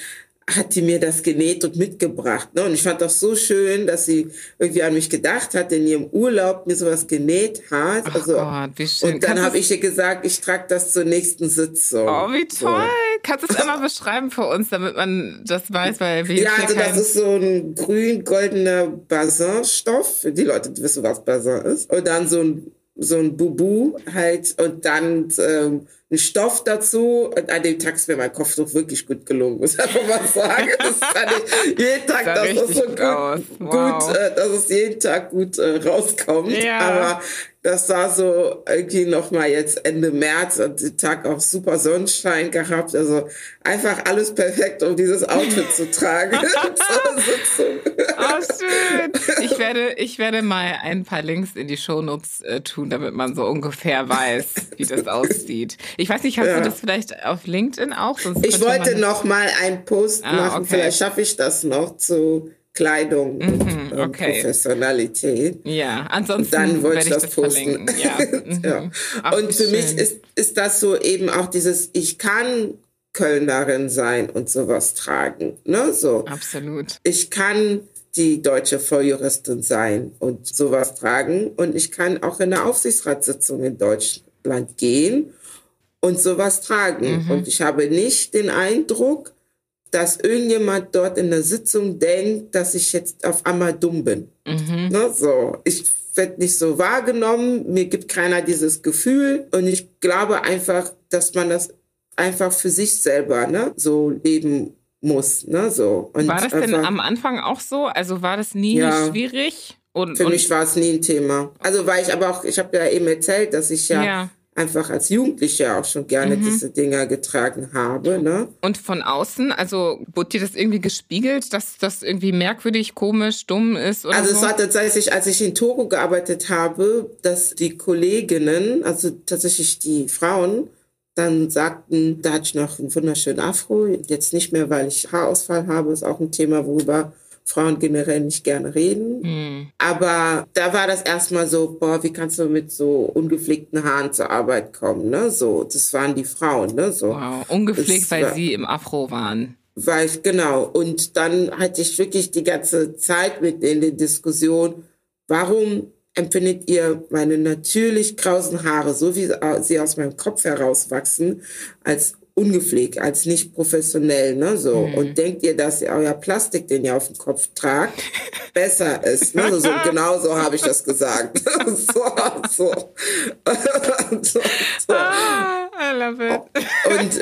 hat die mir das genäht und mitgebracht. Ne? Und ich fand das so schön, dass sie irgendwie an mich gedacht hat, in ihrem Urlaub mir sowas genäht hat. Ach also, Gott, wie schön. Und dann habe ich ihr gesagt, ich trage das zur nächsten Sitzung. Oh, wie toll. So. Kannst du es einmal beschreiben für uns, damit man das weiß? Weil wir ja, also das ist so ein grün-goldener Basin-Stoff. Die Leute, die wissen, was Basin ist. Und dann so ein so ein Bubu halt und dann ähm, ein Stoff dazu. Und an dem Tag ist mir mein Kopftuch wirklich gut gelungen, muss ich einfach mal sagen. Das kann ich jeden Tag, das ist so gut, wow. gut äh, dass es jeden Tag gut äh, rauskommt. Ja. Aber das war so irgendwie noch mal jetzt Ende März und den Tag auch super Sonnenschein gehabt. Also einfach alles perfekt, um dieses Outfit zu tragen. oh, schön. Ich werde, ich werde mal ein paar Links in die Shownotes äh, tun, damit man so ungefähr weiß, wie das aussieht. Ich weiß nicht, hast ja. du das vielleicht auf LinkedIn auch? Sonst ich wollte noch mal einen Post ah, machen. Okay. Vielleicht schaffe ich das noch zu Kleidung mhm, und okay. Professionalität. Ja, ansonsten dann wollte ich das, das posten. Ja. Mhm. ja. Ach, und für schön. mich ist, ist das so eben auch dieses, ich kann Kölnerin sein und sowas tragen. Ne? So. Absolut. Ich kann die deutsche Volljuristin sein und sowas tragen. Und ich kann auch in eine Aufsichtsratssitzung in Deutschland gehen und sowas tragen. Mhm. Und ich habe nicht den Eindruck, dass irgendjemand dort in der Sitzung denkt, dass ich jetzt auf einmal dumm bin. Mhm. Ne, so. Ich werde nicht so wahrgenommen, mir gibt keiner dieses Gefühl und ich glaube einfach, dass man das einfach für sich selber ne, so leben muss. Ne, so. Und war das denn am Anfang auch so? Also war das nie ja, schwierig? Und, für und mich war es nie ein Thema. Also weil ich aber auch, ich habe ja eben erzählt, dass ich ja, ja einfach als Jugendliche auch schon gerne mhm. diese Dinger getragen habe. Ne? Und von außen, also wurde dir das irgendwie gespiegelt, dass das irgendwie merkwürdig, komisch, dumm ist? Also so? es war tatsächlich, als ich in Togo gearbeitet habe, dass die Kolleginnen, also tatsächlich die Frauen, dann sagten, da hatte ich noch einen wunderschönen Afro, jetzt nicht mehr, weil ich Haarausfall habe, ist auch ein Thema, worüber Frauen generell nicht gerne reden. Mhm. Aber da war das erstmal so, boah, wie kannst du mit so ungepflegten Haaren zur Arbeit kommen, ne? So, das waren die Frauen, ne? So. Wow, ungepflegt, das weil war, sie im Afro waren. Weil ich, genau. Und dann hatte ich wirklich die ganze Zeit mit in der Diskussion, warum empfindet ihr meine natürlich krausen Haare, so wie sie aus meinem Kopf herauswachsen, als ungepflegt, als nicht professionell, ne, so. Mhm. Und denkt ihr, dass ihr euer Plastik, den ihr auf dem Kopf tragt, besser ist, ne, so, so genau so habe ich das gesagt. so, so. so, so. Ah, I love it. Und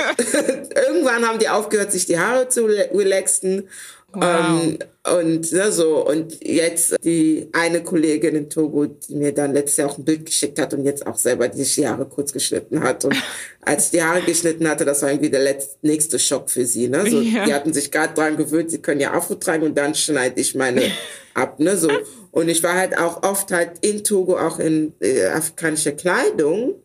irgendwann haben die aufgehört, sich die Haare zu relaxen Wow. Ähm, und ne, so und jetzt die eine Kollegin in Togo, die mir dann letztes Jahr auch ein Bild geschickt hat und jetzt auch selber die Haare kurz geschnitten hat. Und als ich die Haare geschnitten hatte, das war irgendwie der letzte, nächste Schock für sie. Ne? So, ja. Die hatten sich gerade dran gewöhnt, sie können ja Afro tragen und dann schneide ich meine ab. Ne? So. Und ich war halt auch oft halt in Togo auch in äh, afrikanischer Kleidung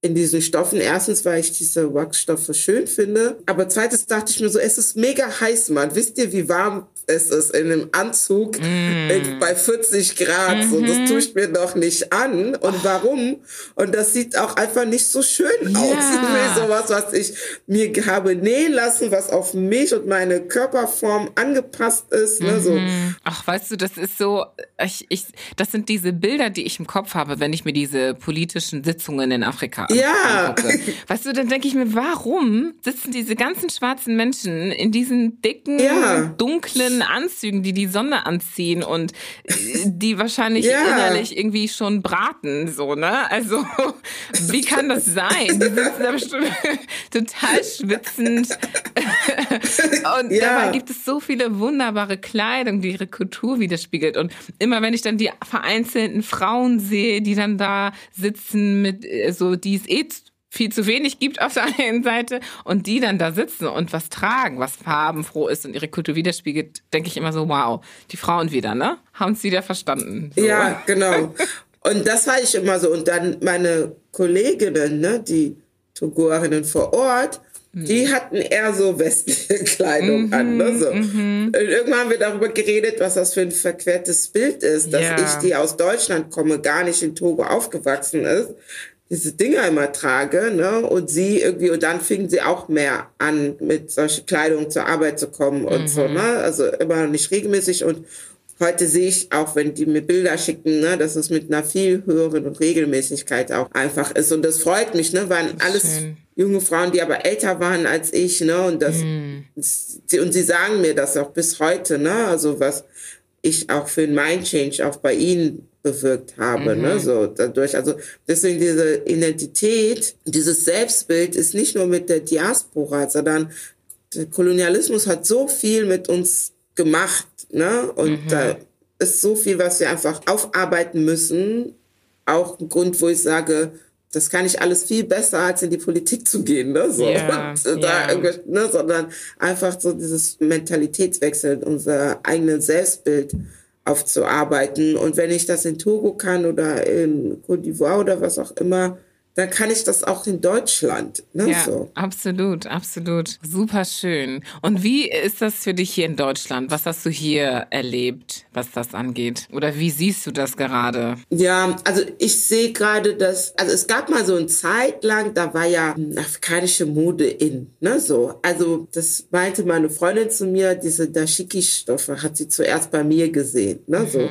in diesen Stoffen. Erstens, weil ich diese Wachsstoffe schön finde. Aber zweitens dachte ich mir so, es ist mega heiß, Mann. Wisst ihr, wie warm es ist in einem Anzug mm. bei 40 Grad? Mhm. So, das mhm. tue ich mir doch nicht an. Und oh. warum? Und das sieht auch einfach nicht so schön ja. aus. Wie sowas, was ich mir habe nähen lassen, was auf mich und meine Körperform angepasst ist. Ne, so. Mhm. Ach, weißt du, das ist so, ich, ich, das sind diese Bilder, die ich im Kopf habe, wenn ich mir diese politischen Sitzungen in Afrika ja. angucke. Weißt du, dann denke ich mir, warum sitzen diese ganzen schwarzen Menschen in diesen dicken, ja. dunklen Anzügen, die die Sonne anziehen und äh, die wahrscheinlich ja. innerlich irgendwie schon braten, so, ne? Also, wie kann das sein? Die sitzen da bestimmt total schwitzend. und ja. dabei gibt es so viele wunderbare Kleidung, die ihre Kultur widerspiegelt. Und immer wenn ich dann die vereinzelten Frauen sehe, die dann da sitzen mit äh, so die es eh viel zu wenig gibt auf der einen Seite und die dann da sitzen und was tragen, was farbenfroh ist und ihre Kultur widerspiegelt, denke ich immer so, wow, die Frauen wieder, ne? Haben es wieder verstanden. So. Ja, genau. Und das war ich immer so. Und dann meine Kolleginnen, ne, die Togoarinnen vor Ort, die hm. hatten eher so westliche Kleidung mhm, an. Ne? So. Mhm. Irgendwann haben wir darüber geredet, was das für ein verquertes Bild ist, dass ja. ich, die aus Deutschland komme, gar nicht in Togo aufgewachsen ist, diese Dinger immer trage, ne? Und sie irgendwie, und dann fingen sie auch mehr an, mit solcher Kleidung zur Arbeit zu kommen und mhm. so, ne? Also immer nicht regelmäßig und heute sehe ich auch, wenn die mir Bilder schicken, ne, dass es mit einer viel höheren Regelmäßigkeit auch einfach ist. Und das freut mich, ne? Waren alles Schön. junge Frauen, die aber älter waren als ich, ne? Und das, mhm. sie, und sie sagen mir das auch bis heute, ne? Also was ich auch für ein Mind Change auch bei ihnen bewirkt habe, ne, mhm. ne, so dadurch. Also deswegen diese Identität, dieses Selbstbild ist nicht nur mit der Diaspora, sondern der Kolonialismus hat so viel mit uns gemacht, ne, und mhm. da ist so viel, was wir einfach aufarbeiten müssen. Auch ein Grund, wo ich sage, das kann ich alles viel besser, als in die Politik zu gehen, ne? So. Yeah, da, yeah. ne? sondern einfach so dieses Mentalitätswechsel, unser eigenes Selbstbild aufzuarbeiten. Und wenn ich das in Togo kann oder in Côte d'Ivoire oder was auch immer, dann kann ich das auch in Deutschland. Ne? Ja, so. absolut, absolut. Super schön. Und wie ist das für dich hier in Deutschland? Was hast du hier erlebt, was das angeht? Oder wie siehst du das gerade? Ja, also ich sehe gerade, dass, also es gab mal so eine Zeit lang, da war ja afrikanische Mode in, ne, so. Also das meinte meine Freundin zu mir, diese Dashiki-Stoffe hat sie zuerst bei mir gesehen, ne, mhm. so.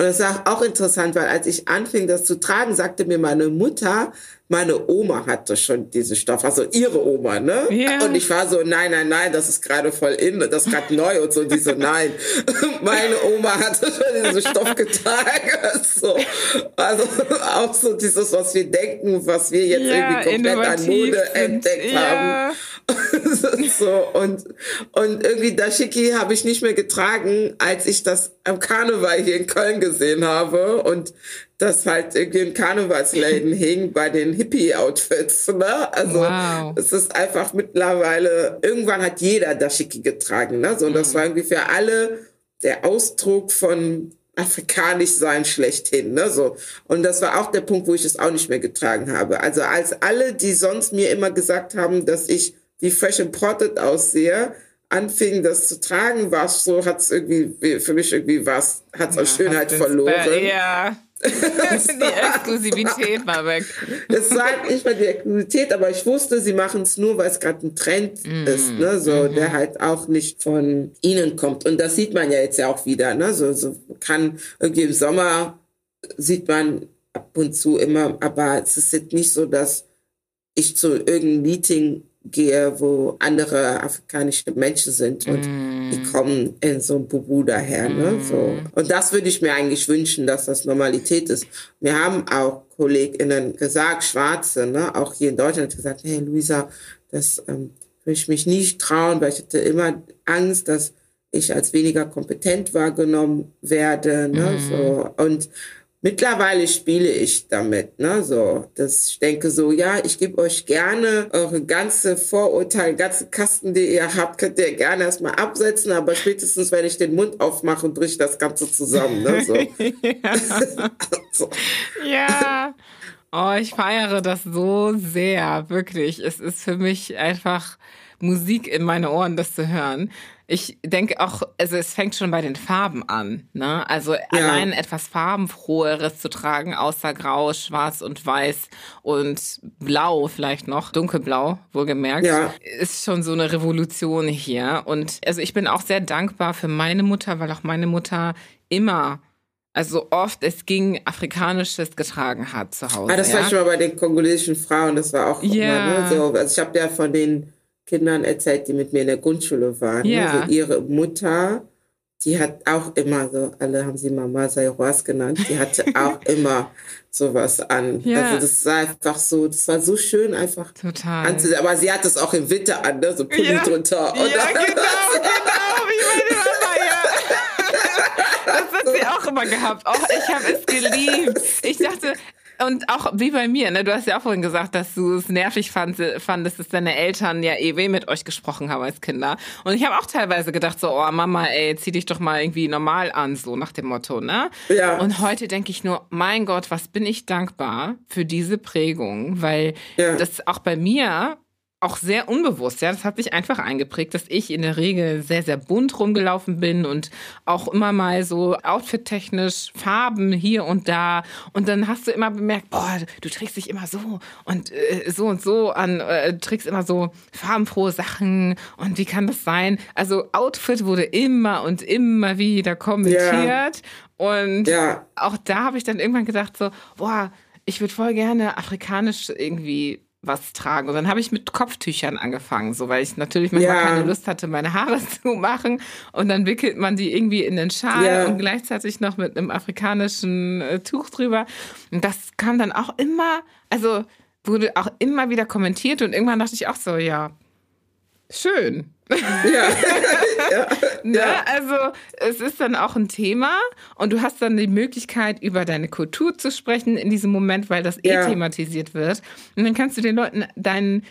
Und das war auch interessant, weil als ich anfing, das zu tragen, sagte mir meine Mutter, meine Oma hatte schon diesen Stoff, also ihre Oma, ne? Yeah. Und ich war so, nein, nein, nein, das ist gerade voll in, das ist gerade neu und so. Und die so, nein, meine Oma hatte schon diesen Stoff getragen. So. Also auch so dieses, was wir denken, was wir jetzt ja, irgendwie komplett an Mode sind. entdeckt ja. haben. so, und, und irgendwie Dashiki habe ich nicht mehr getragen, als ich das am Karneval hier in Köln gesehen habe und das halt irgendwie in Karnevalsläden hing bei den Hippie-Outfits. Ne? Also wow. es ist einfach mittlerweile, irgendwann hat jeder Dashiki getragen. Ne? So, und das mhm. war irgendwie für alle der Ausdruck von afrikanisch sein schlechthin, ne, so. Und das war auch der Punkt, wo ich es auch nicht mehr getragen habe. Also als alle, die sonst mir immer gesagt haben, dass ich wie fresh imported aussehe, anfingen, das zu tragen, war es so, hat es irgendwie, für mich irgendwie was, hat es ja, an Schönheit verloren. Ja. die Exklusivität war weg. Es war halt nicht mal die Exklusivität, aber ich wusste, sie machen es nur, weil es gerade ein Trend mm. ist, ne? so, mm -hmm. der halt auch nicht von ihnen kommt. Und das sieht man ja jetzt ja auch wieder. Ne? So, so kann irgendwie im Sommer sieht man ab und zu immer, aber es ist jetzt nicht so, dass ich zu irgendeinem Meeting gehe, wo andere afrikanische Menschen sind und mm. die kommen in so ein Bubu daher. Ne? Mm. So. Und das würde ich mir eigentlich wünschen, dass das Normalität ist. Wir haben auch KollegInnen gesagt, Schwarze, ne? auch hier in Deutschland, gesagt, hey Luisa, das ähm, würde ich mich nicht trauen, weil ich hatte immer Angst, dass ich als weniger kompetent wahrgenommen werde. Ne? Mm. So. Und Mittlerweile spiele ich damit, ne, so. Das, ich denke so, ja, ich gebe euch gerne eure ganze Vorurteile, ganze Kasten, die ihr habt, könnt ihr gerne erstmal absetzen, aber spätestens, wenn ich den Mund aufmache, bricht das Ganze zusammen, ne, so. ja. so. ja. Oh, ich feiere das so sehr, wirklich. Es ist für mich einfach Musik in meine Ohren, das zu hören. Ich denke auch, also es fängt schon bei den Farben an. Ne? Also ja. allein etwas farbenfroheres zu tragen, außer Grau, Schwarz und Weiß und Blau vielleicht noch, dunkelblau, wohlgemerkt, ja. ist schon so eine Revolution hier. Und also ich bin auch sehr dankbar für meine Mutter, weil auch meine Mutter immer also oft es ging afrikanisches getragen hat zu Hause. Ah, das ja? war schon mal bei den kongolesischen Frauen, das war auch ja. immer, ne, so. Also ich habe ja von den Kindern erzählt, die mit mir in der Grundschule waren. Ja. Also ihre Mutter, die hat auch immer so, alle haben sie Mama Sayroas genannt, die hatte auch immer sowas an. Ja. Also das war einfach so, das war so schön einfach Total. anzusehen. Aber sie hat es auch im Winter an, ne? so Pulli ja. drunter. Und ja, genau, genau, wie meine. Das hat sie auch immer gehabt. Oh, ich habe es geliebt. Ich dachte, und auch wie bei mir, ne? Du hast ja auch vorhin gesagt, dass du es nervig fand, fandest, dass deine Eltern ja eh mit euch gesprochen haben als Kinder. Und ich habe auch teilweise gedacht, so, oh Mama, ey, zieh dich doch mal irgendwie normal an, so nach dem Motto, ne? Ja. Und heute denke ich nur, mein Gott, was bin ich dankbar für diese Prägung, weil ja. das auch bei mir auch sehr unbewusst, ja. Das hat sich einfach eingeprägt, dass ich in der Regel sehr, sehr bunt rumgelaufen bin und auch immer mal so outfit-technisch Farben hier und da. Und dann hast du immer bemerkt, boah, du trägst dich immer so und äh, so und so an, äh, trägst immer so farbenfrohe Sachen. Und wie kann das sein? Also Outfit wurde immer und immer wieder kommentiert. Yeah. Und yeah. auch da habe ich dann irgendwann gedacht so, boah, ich würde voll gerne afrikanisch irgendwie was tragen. Und dann habe ich mit Kopftüchern angefangen, so weil ich natürlich manchmal ja. keine Lust hatte, meine Haare zu machen. Und dann wickelt man die irgendwie in den Schal ja. und gleichzeitig noch mit einem afrikanischen äh, Tuch drüber. Und das kam dann auch immer, also wurde auch immer wieder kommentiert und irgendwann dachte ich auch so, ja, schön. Ja. ja. Ne? Also es ist dann auch ein Thema und du hast dann die Möglichkeit, über deine Kultur zu sprechen in diesem Moment, weil das eh ja. thematisiert wird. Und dann kannst du den Leuten deinen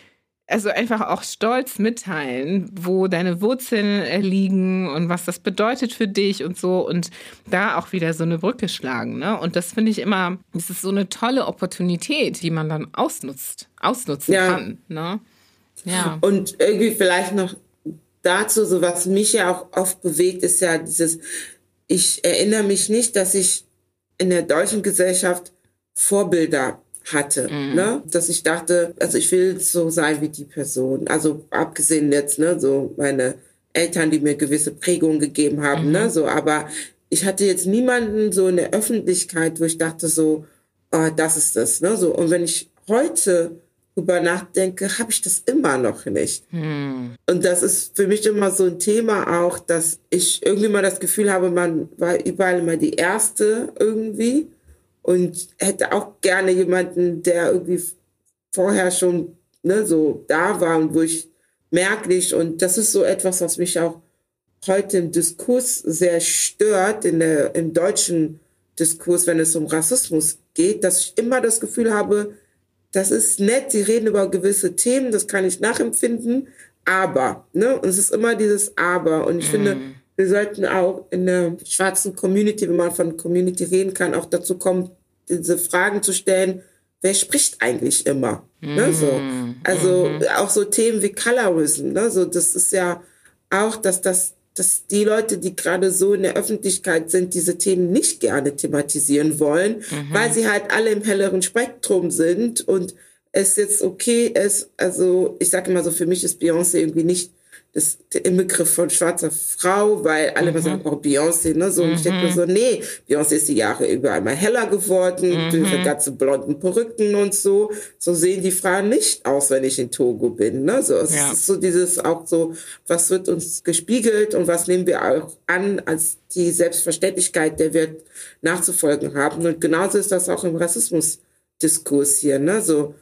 also einfach auch stolz mitteilen, wo deine Wurzeln äh, liegen und was das bedeutet für dich und so und da auch wieder so eine Brücke schlagen. Ne? Und das finde ich immer, das ist so eine tolle Opportunität, die man dann ausnutzt, ausnutzen ja. kann. Ne? Ja. Und irgendwie vielleicht noch dazu, so was mich ja auch oft bewegt, ist ja dieses, ich erinnere mich nicht, dass ich in der deutschen Gesellschaft Vorbilder hatte, mhm. ne? Dass ich dachte, also ich will so sein wie die Person. Also abgesehen jetzt, ne, so meine Eltern, die mir gewisse Prägungen gegeben haben, ne, mhm. ne, so, aber ich hatte jetzt niemanden so in der Öffentlichkeit, wo ich dachte so, oh, das ist das, ne, so. Und wenn ich heute drüber nachdenke, habe ich das immer noch nicht. Hm. Und das ist für mich immer so ein Thema auch, dass ich irgendwie mal das Gefühl habe, man war überall immer die Erste irgendwie und hätte auch gerne jemanden, der irgendwie vorher schon ne, so da war und wo ich merklich und das ist so etwas, was mich auch heute im Diskurs sehr stört, in der, im deutschen Diskurs, wenn es um Rassismus geht, dass ich immer das Gefühl habe, das ist nett, sie reden über gewisse Themen, das kann ich nachempfinden, aber, ne, und es ist immer dieses Aber. Und ich mm. finde, wir sollten auch in der schwarzen Community, wenn man von Community reden kann, auch dazu kommen, diese Fragen zu stellen, wer spricht eigentlich immer? Mm. Ne, so. Mm. Also mm auch so Themen wie Colorism, ne, so, das ist ja auch, dass das dass die Leute, die gerade so in der Öffentlichkeit sind, diese Themen nicht gerne thematisieren wollen, mhm. weil sie halt alle im helleren Spektrum sind und es jetzt okay ist, also ich sage immer so, für mich ist Beyoncé irgendwie nicht das, der Inbegriff von schwarzer Frau, weil alle mhm. immer sagen, oh, Beyoncé, ne, so. Und ich denke mir mhm. so, nee, Beyoncé ist die Jahre über einmal heller geworden, mhm. durch ihre ganzen blonden Perücken und so. So sehen die Frauen nicht aus, wenn ich in Togo bin, ne, so. Es ja. ist so dieses auch so, was wird uns gespiegelt und was nehmen wir auch an als die Selbstverständlichkeit, der wir nachzufolgen haben. Und genauso ist das auch im Rassismusdiskurs hier, ne, so.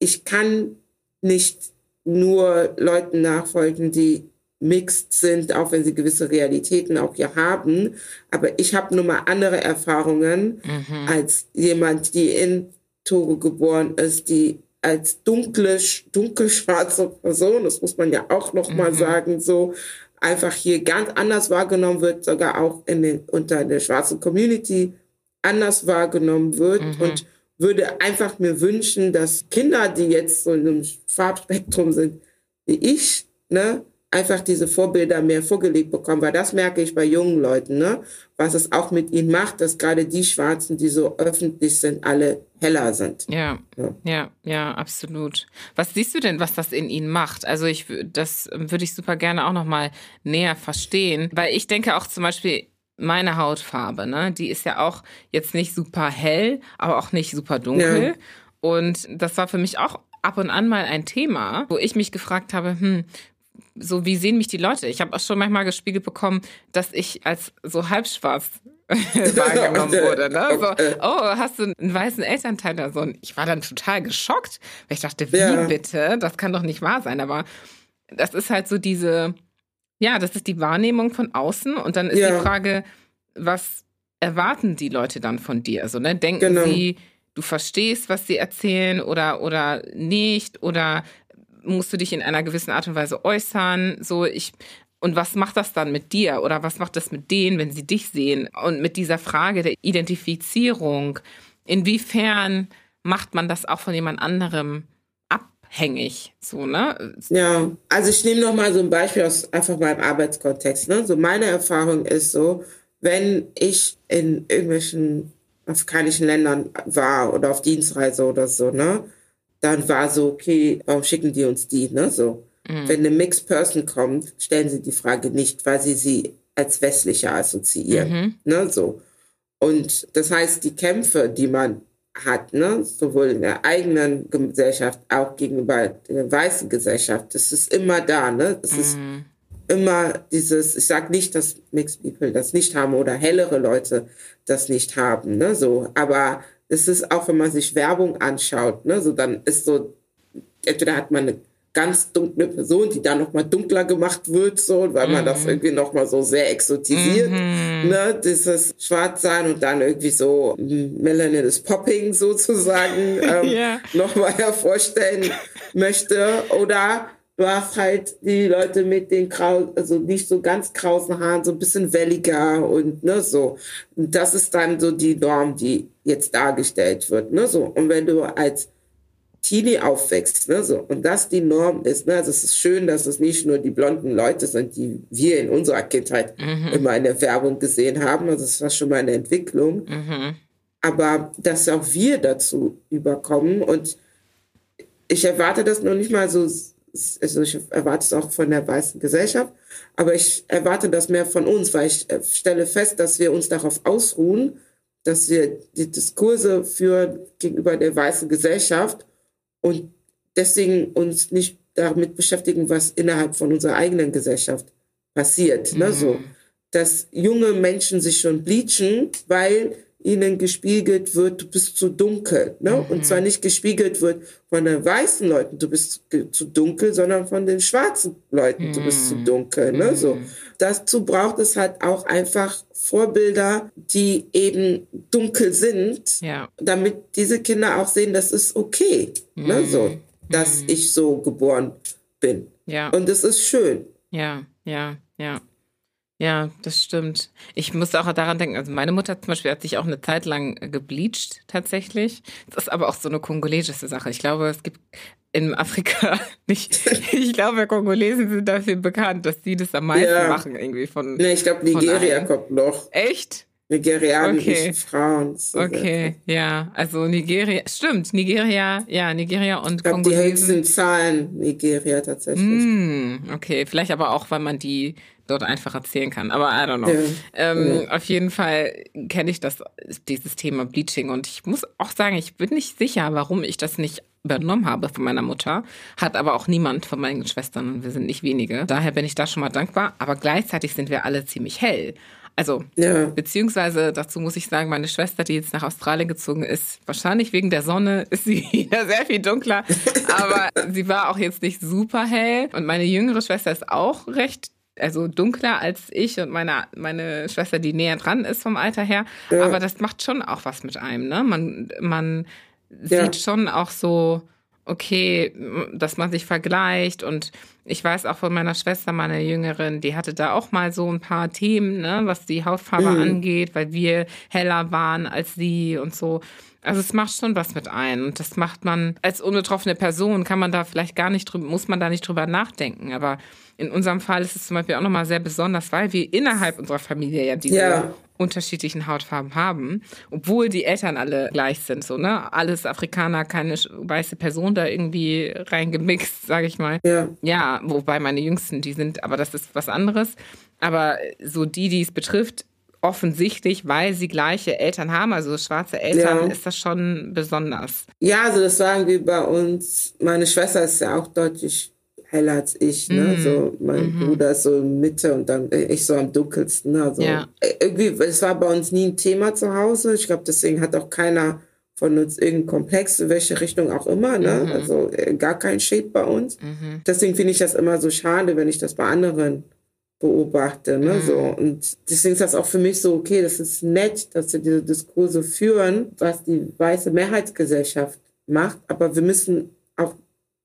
Ich kann nicht nur Leuten nachfolgen, die mixed sind, auch wenn sie gewisse Realitäten auch hier haben. Aber ich habe nun mal andere Erfahrungen mhm. als jemand, die in Togo geboren ist, die als dunkle, dunkelschwarze Person, das muss man ja auch noch mal mhm. sagen, so einfach hier ganz anders wahrgenommen wird, sogar auch in den, unter der schwarzen Community anders wahrgenommen wird mhm. und würde einfach mir wünschen, dass Kinder, die jetzt so in einem Farbspektrum sind, wie ich, ne, einfach diese Vorbilder mehr vorgelegt bekommen, weil das merke ich bei jungen Leuten, ne, was es auch mit ihnen macht, dass gerade die Schwarzen, die so öffentlich sind, alle heller sind. Ja, ja, ja, ja absolut. Was siehst du denn, was das in ihnen macht? Also ich, das würde ich super gerne auch noch mal näher verstehen, weil ich denke auch zum Beispiel meine Hautfarbe, ne, die ist ja auch jetzt nicht super hell, aber auch nicht super dunkel. Ja. Und das war für mich auch ab und an mal ein Thema, wo ich mich gefragt habe, hm, so wie sehen mich die Leute? Ich habe auch schon manchmal gespiegelt bekommen, dass ich als so halbschwarz wahrgenommen wurde. Ne? So, oh, hast du einen weißen Elternteil oder so? Und ich war dann total geschockt, weil ich dachte, wie ja. bitte? Das kann doch nicht wahr sein. Aber das ist halt so diese ja, das ist die Wahrnehmung von außen und dann ist ja. die Frage, was erwarten die Leute dann von dir? Also, ne, denken genau. sie, du verstehst, was sie erzählen oder, oder nicht oder musst du dich in einer gewissen Art und Weise äußern? So, ich, und was macht das dann mit dir oder was macht das mit denen, wenn sie dich sehen? Und mit dieser Frage der Identifizierung, inwiefern macht man das auch von jemand anderem abhängig, so, ne? Ja, also ich nehme noch mal so ein Beispiel aus einfach meinem Arbeitskontext, ne? So meine Erfahrung ist so, wenn ich in irgendwelchen afrikanischen Ländern war oder auf Dienstreise oder so, ne? Dann war so, okay, warum schicken die uns die, ne? So. Mhm. Wenn eine Mixed Person kommt, stellen sie die Frage nicht, weil sie sie als westlicher assoziieren, mhm. ne? So. Und das heißt, die Kämpfe, die man hat, ne, sowohl in der eigenen Gesellschaft, auch gegenüber der weißen Gesellschaft, das ist immer da, ne? Das mhm. ist immer dieses, ich sage nicht, dass Mixed People das nicht haben oder hellere Leute das nicht haben, ne, so, aber es ist auch, wenn man sich Werbung anschaut, ne, so dann ist so, entweder hat man eine ganz dunkle Person, die dann nochmal dunkler gemacht wird, so, weil man das mhm. irgendwie nochmal so sehr exotisiert, mhm. ne, dieses Schwarzsein und dann irgendwie so Melanin is Popping sozusagen ähm, yeah. nochmal hervorstellen möchte oder du hast halt die Leute mit den grau, also nicht so ganz krausen Haaren, so ein bisschen welliger und ne, so. Und das ist dann so die Norm, die jetzt dargestellt wird, ne, so. Und wenn du als Teenie aufwächst, ne, so, und das die Norm ist, ne, also es ist schön, dass es nicht nur die blonden Leute sind, die wir in unserer Kindheit mhm. immer in der Werbung gesehen haben, also es war schon mal eine Entwicklung, mhm. aber dass auch wir dazu überkommen und ich erwarte das noch nicht mal so also ich erwarte es auch von der weißen Gesellschaft, aber ich erwarte das mehr von uns, weil ich äh, stelle fest, dass wir uns darauf ausruhen, dass wir die Diskurse führen gegenüber der weißen Gesellschaft und deswegen uns nicht damit beschäftigen, was innerhalb von unserer eigenen Gesellschaft passiert. Mhm. Ne? So, mhm. dass junge Menschen sich schon bleachen, weil ihnen gespiegelt wird, du bist zu dunkel. Ne? Mhm. Und zwar nicht gespiegelt wird von den weißen Leuten, du bist zu dunkel, sondern von den schwarzen Leuten, du bist zu mhm. dunkel. Ne? So. Mhm. Dazu braucht es halt auch einfach Vorbilder, die eben dunkel sind, ja. damit diese Kinder auch sehen, das ist okay, ne? mhm. ne? so, dass mhm. ich so geboren bin. Ja. Und das ist schön. Ja, ja, ja. Ja, das stimmt. Ich muss auch daran denken, also meine Mutter zum Beispiel hat sich auch eine Zeit lang gebleached tatsächlich. Das ist aber auch so eine kongolesische Sache. Ich glaube, es gibt in Afrika nicht, ich glaube, Kongolesen sind dafür bekannt, dass sie das am meisten ja. machen irgendwie von. Nee, ich glaube, Nigeria kommt noch. Echt? Nigerianische okay. Frauen. So okay, ja. Also Nigeria, stimmt, Nigeria, ja, Nigeria und ich glaub, Kongolesen. Die höchsten Zahlen Nigeria tatsächlich. Mm, okay, vielleicht aber auch, weil man die dort einfach erzählen kann. Aber I don't know. Ja. Ähm, ja. Auf jeden Fall kenne ich das, dieses Thema Bleaching. Und ich muss auch sagen, ich bin nicht sicher, warum ich das nicht übernommen habe von meiner Mutter. Hat aber auch niemand von meinen Schwestern und wir sind nicht wenige. Daher bin ich da schon mal dankbar. Aber gleichzeitig sind wir alle ziemlich hell. Also, ja. beziehungsweise dazu muss ich sagen, meine Schwester, die jetzt nach Australien gezogen ist, wahrscheinlich wegen der Sonne ist sie wieder sehr viel dunkler, aber sie war auch jetzt nicht super hell. Und meine jüngere Schwester ist auch recht also dunkler als ich und meine, meine Schwester, die näher dran ist vom Alter her. Ja. Aber das macht schon auch was mit einem, ne? Man, man ja. sieht schon auch so, okay, dass man sich vergleicht und ich weiß auch von meiner Schwester, meiner Jüngerin, die hatte da auch mal so ein paar Themen, ne, was die Hautfarbe mhm. angeht, weil wir heller waren als sie und so. Also es macht schon was mit ein und das macht man als unbetroffene Person kann man da vielleicht gar nicht drüber, muss man da nicht drüber nachdenken, aber in unserem Fall ist es zum Beispiel auch nochmal sehr besonders, weil wir innerhalb unserer Familie ja diese ja. unterschiedlichen Hautfarben haben, obwohl die Eltern alle gleich sind, so, ne? Alles Afrikaner, keine weiße Person da irgendwie reingemixt, sage ich mal. Ja. ja, wobei meine Jüngsten, die sind, aber das ist was anderes. Aber so die, die es betrifft, offensichtlich, weil sie gleiche Eltern haben, also schwarze Eltern, ja. ist das schon besonders. Ja, also das sagen wir bei uns. Meine Schwester ist ja auch deutlich heller als ich. Ne? Mm. So, mein mm Bruder ist so in Mitte und dann äh, ich so am dunkelsten. Ne? Also, ja. Äh, irgendwie, es war bei uns nie ein Thema zu Hause. Ich glaube, deswegen hat auch keiner von uns irgendeinen Komplex, in welche Richtung auch immer. Ne? Mhm. Also äh, gar kein Shade bei uns. Mhm. Deswegen finde ich das immer so schade, wenn ich das bei anderen beobachte. Ne? Mhm. So. Und deswegen ist das auch für mich so, okay, das ist nett, dass wir diese Diskurse führen, was die weiße Mehrheitsgesellschaft macht. Aber wir müssen auch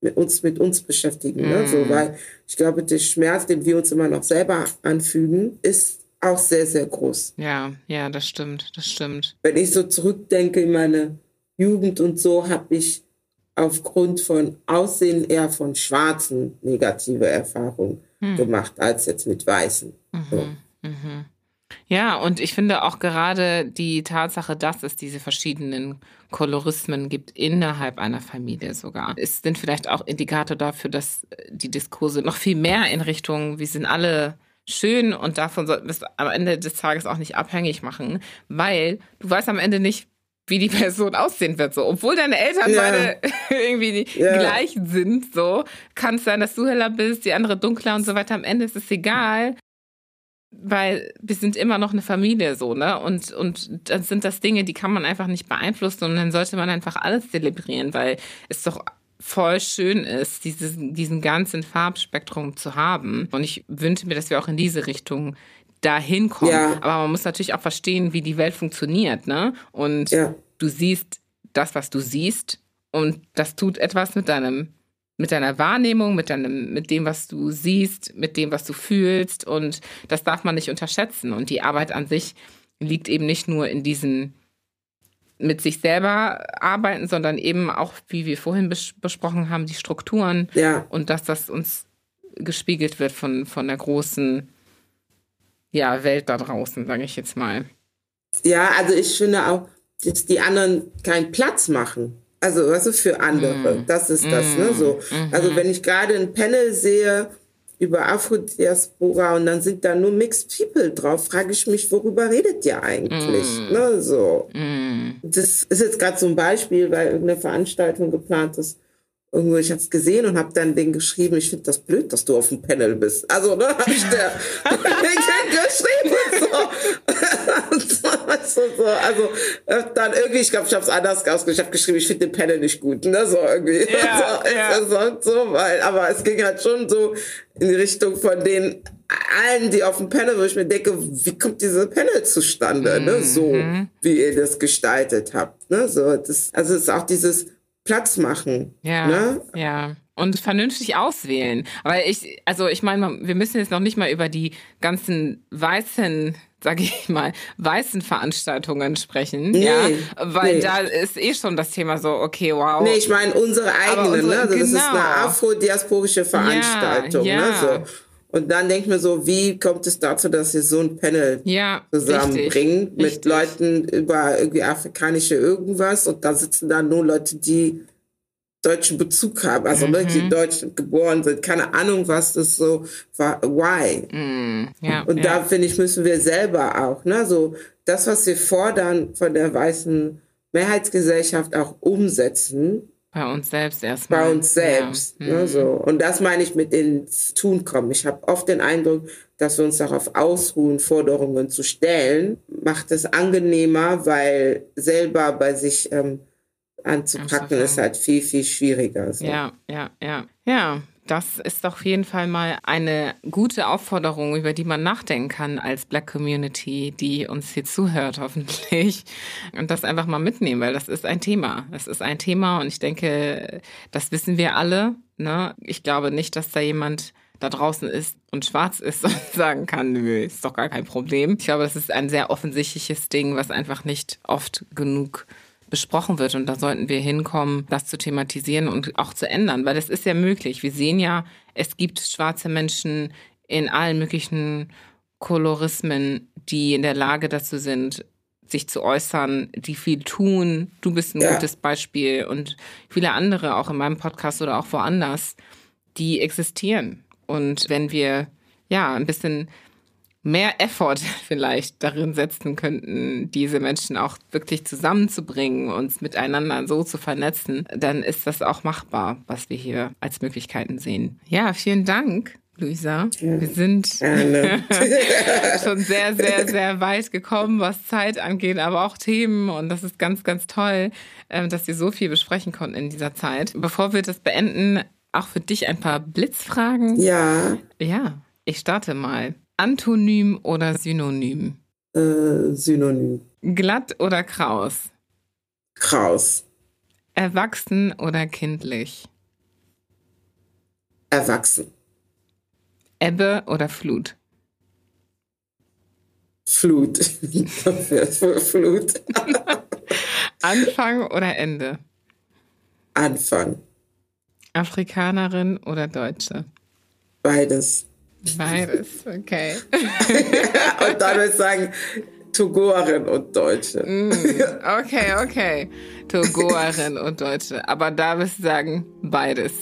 mit uns, mit uns beschäftigen. Mm. Ne? So, mhm. weil ich glaube, der Schmerz, den wir uns immer noch selber anfügen, ist auch sehr, sehr groß. Ja, ja, das stimmt, das stimmt. Wenn ich so zurückdenke in meine Jugend und so, habe ich aufgrund von Aussehen eher von Schwarzen negative Erfahrungen hm. gemacht als jetzt mit Weißen. Mhm. So. Mhm. Ja, und ich finde auch gerade die Tatsache, dass es diese verschiedenen Kolorismen gibt innerhalb einer Familie sogar, ist, sind vielleicht auch Indikator dafür, dass die Diskurse noch viel mehr in Richtung, wir sind alle schön und davon sollten wir es am Ende des Tages auch nicht abhängig machen, weil du weißt am Ende nicht, wie die Person aussehen wird. So, obwohl deine Eltern ja. beide irgendwie ja. gleich sind, so kann es sein, dass du heller bist, die andere dunkler und so weiter. Am Ende ist es egal, weil wir sind immer noch eine Familie so, ne? Und und dann sind das Dinge, die kann man einfach nicht beeinflussen und dann sollte man einfach alles zelebrieren, weil es doch voll schön ist, dieses, diesen ganzen Farbspektrum zu haben. Und ich wünsche mir, dass wir auch in diese Richtung dahin kommen. Ja. Aber man muss natürlich auch verstehen, wie die Welt funktioniert, ne? Und ja. du siehst das, was du siehst, und das tut etwas mit deinem, mit deiner Wahrnehmung, mit deinem, mit dem, was du siehst, mit dem, was du fühlst. Und das darf man nicht unterschätzen. Und die Arbeit an sich liegt eben nicht nur in diesen mit sich selber arbeiten, sondern eben auch, wie wir vorhin bes besprochen haben, die Strukturen ja. und dass das uns gespiegelt wird von, von der großen ja, Welt da draußen, sage ich jetzt mal. Ja, also ich finde auch, dass die anderen keinen Platz machen. Also, was ist für andere? Mm. Das ist das, mm. ne? So. Mm Also, wenn ich gerade ein Panel sehe über Afrodiaspora und dann sind da nur Mixed People drauf, frage ich mich, worüber redet ihr eigentlich? Mm. Ne? So. Mm. Das ist jetzt gerade so ein Beispiel, weil irgendeine Veranstaltung geplant ist irgendwo, ich habe es gesehen und habe dann den geschrieben, ich finde das blöd, dass du auf dem Panel bist. Also, ne, habe ich der geschrieben und so. so, so. Also, dann irgendwie, ich glaube, ich habe es anders ausgedrückt. Ich habe geschrieben, ich finde den Panel nicht gut, ne, so irgendwie. Ja, so, ja. so, so, weil, aber es ging halt schon so in die Richtung von den allen, die auf dem Panel, wo ich mir denke, wie kommt diese Panel zustande, mhm. ne, so, mhm. wie ihr das gestaltet habt, ne, so, das, also es ist auch dieses, Platz machen. Ja. Ne? Ja. Und vernünftig auswählen. Aber ich, also ich meine, wir müssen jetzt noch nicht mal über die ganzen weißen sag ich mal, weißen Veranstaltungen sprechen. Nee, ja, weil nee. da ist eh schon das Thema so, okay, wow. Nee, ich meine unsere eigene, unsere, ne? Also genau. das ist eine genau. afrodiasporische Veranstaltung, ja, ja. ne? So. Und dann denkt man so, wie kommt es dazu, dass wir so ein Panel ja, zusammenbringen richtig, mit richtig. Leuten über irgendwie afrikanische irgendwas und da sitzen dann nur Leute, die deutschen Bezug haben, also mhm. Leute, die in Deutschland geboren sind, keine Ahnung, was das so war, why. Mhm. Ja, und ja. da finde ich, müssen wir selber auch, ne, so das, was wir fordern von der weißen Mehrheitsgesellschaft auch umsetzen bei uns selbst erstmal. Bei uns selbst. Ja. Ne, mhm. so. Und das meine ich mit ins Tun kommen. Ich habe oft den Eindruck, dass wir uns darauf ausruhen, Forderungen zu stellen, macht es angenehmer, weil selber bei sich ähm, anzupacken ist halt viel, viel schwieriger. So. Ja, ja, ja. Ja, das ist auf jeden Fall mal eine gute Aufforderung, über die man nachdenken kann als Black Community, die uns hier zuhört, hoffentlich. Und das einfach mal mitnehmen, weil das ist ein Thema. Das ist ein Thema und ich denke, das wissen wir alle. Ne? Ich glaube nicht, dass da jemand da draußen ist und schwarz ist und sagen kann, nö, ist doch gar kein Problem. Ich glaube, das ist ein sehr offensichtliches Ding, was einfach nicht oft genug besprochen wird. Und da sollten wir hinkommen, das zu thematisieren und auch zu ändern, weil es ist ja möglich. Wir sehen ja, es gibt schwarze Menschen in allen möglichen Kolorismen, die in der Lage dazu sind, sich zu äußern, die viel tun. Du bist ein ja. gutes Beispiel und viele andere auch in meinem Podcast oder auch woanders, die existieren. Und wenn wir ja ein bisschen mehr Effort vielleicht darin setzen könnten, diese Menschen auch wirklich zusammenzubringen, uns miteinander so zu vernetzen, dann ist das auch machbar, was wir hier als Möglichkeiten sehen. Ja, vielen Dank. Luisa, wir sind schon sehr, sehr, sehr weit gekommen, was Zeit angeht, aber auch Themen. Und das ist ganz, ganz toll, ähm, dass wir so viel besprechen konnten in dieser Zeit. Bevor wir das beenden, auch für dich ein paar Blitzfragen. Ja. Ja, ich starte mal. Antonym oder Synonym? Äh, Synonym. Glatt oder kraus? Kraus. Erwachsen oder kindlich? Erwachsen. Ebbe oder Flut? Flut. Flut. Anfang oder Ende? Anfang. Afrikanerin oder Deutsche? Beides. Beides, okay. und dann würde ich sagen, Togoerin und Deutsche. Mm, okay, okay. Togoerin und Deutsche. Aber da wirst du sagen, beides.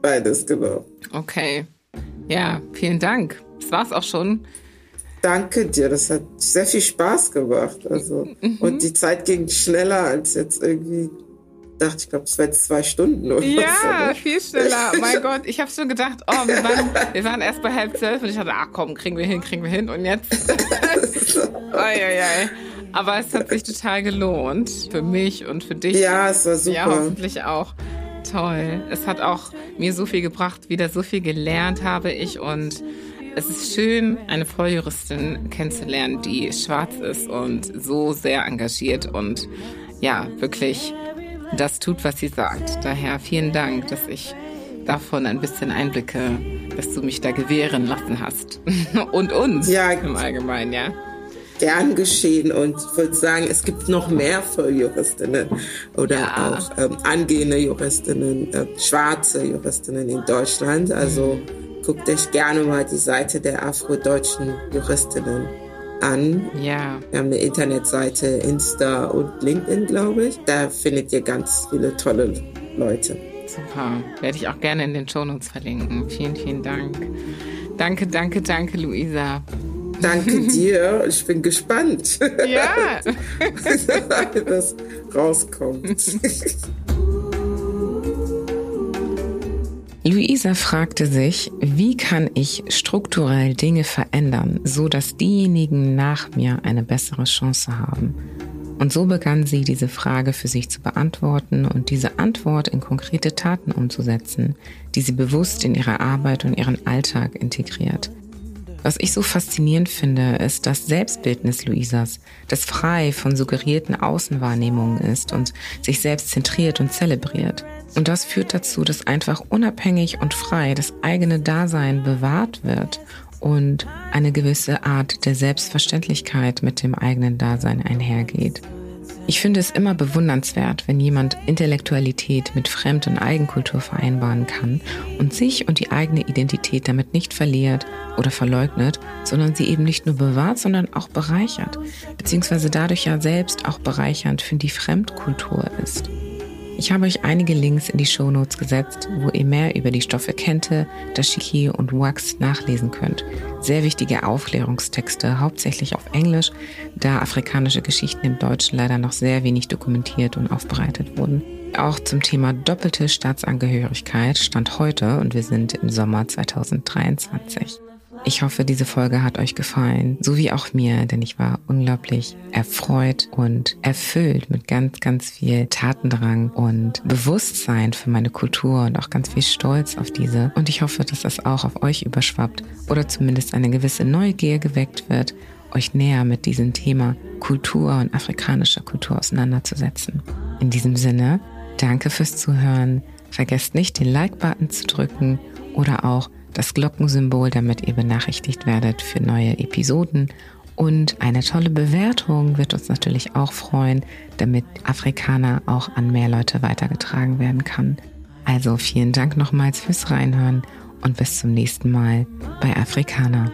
Beides, genau. Okay. Ja, vielen Dank. Das war's auch schon. Danke dir, das hat sehr viel Spaß gemacht. Also. Mhm. Und die Zeit ging schneller als jetzt irgendwie dachte, ich glaube, es jetzt zwei Stunden oder Ja, so, ne? viel schneller. mein Gott, ich habe schon gedacht, oh, wir waren, wir waren erst bei halb zwölf und ich dachte, ach komm, kriegen wir hin, kriegen wir hin. Und jetzt. oi, oi, oi. Aber es hat sich total gelohnt. Für mich und für dich. Ja, es war super. Ja, hoffentlich auch. Toll. Es hat auch mir so viel gebracht, wieder so viel gelernt habe ich und es ist schön, eine Volljuristin kennenzulernen, die schwarz ist und so sehr engagiert und ja, wirklich das tut, was sie sagt. Daher vielen Dank, dass ich davon ein bisschen Einblicke, dass du mich da gewähren lassen hast. Und uns ja, im Allgemeinen, ja. Gern geschehen und ich würde sagen, es gibt noch mehr Volljuristinnen oder ja. auch ähm, angehende Juristinnen, äh, schwarze Juristinnen in Deutschland. Also mhm. guckt euch gerne mal die Seite der afrodeutschen Juristinnen an. Ja. Wir haben eine Internetseite, Insta und LinkedIn, glaube ich. Da findet ihr ganz viele tolle Leute. Super. Werde ich auch gerne in den Shownotes verlinken. Vielen, vielen Dank. Danke, danke, danke, Luisa. Danke dir. Ich bin gespannt. Ja. das rauskommt. Luisa fragte sich, wie kann ich strukturell Dinge verändern, so dass diejenigen nach mir eine bessere Chance haben? Und so begann sie, diese Frage für sich zu beantworten und diese Antwort in konkrete Taten umzusetzen, die sie bewusst in ihre Arbeit und ihren Alltag integriert. Was ich so faszinierend finde, ist das Selbstbildnis Luisas, das frei von suggerierten Außenwahrnehmungen ist und sich selbst zentriert und zelebriert. Und das führt dazu, dass einfach unabhängig und frei das eigene Dasein bewahrt wird und eine gewisse Art der Selbstverständlichkeit mit dem eigenen Dasein einhergeht. Ich finde es immer bewundernswert, wenn jemand Intellektualität mit Fremd- und Eigenkultur vereinbaren kann und sich und die eigene Identität damit nicht verliert oder verleugnet, sondern sie eben nicht nur bewahrt, sondern auch bereichert, beziehungsweise dadurch ja selbst auch bereichernd für die Fremdkultur ist. Ich habe euch einige Links in die Shownotes gesetzt, wo ihr mehr über die Stoffe Kente, Dashiki und Wax nachlesen könnt. Sehr wichtige Aufklärungstexte, hauptsächlich auf Englisch, da afrikanische Geschichten im Deutschen leider noch sehr wenig dokumentiert und aufbereitet wurden. Auch zum Thema doppelte Staatsangehörigkeit stand heute und wir sind im Sommer 2023. Ich hoffe, diese Folge hat euch gefallen, so wie auch mir, denn ich war unglaublich erfreut und erfüllt mit ganz, ganz viel Tatendrang und Bewusstsein für meine Kultur und auch ganz viel Stolz auf diese. Und ich hoffe, dass das auch auf euch überschwappt oder zumindest eine gewisse Neugier geweckt wird, euch näher mit diesem Thema Kultur und afrikanischer Kultur auseinanderzusetzen. In diesem Sinne, danke fürs Zuhören. Vergesst nicht, den Like-Button zu drücken oder auch das Glockensymbol, damit ihr benachrichtigt werdet für neue Episoden. Und eine tolle Bewertung wird uns natürlich auch freuen, damit Afrikaner auch an mehr Leute weitergetragen werden kann. Also vielen Dank nochmals fürs Reinhören und bis zum nächsten Mal bei Afrikaner.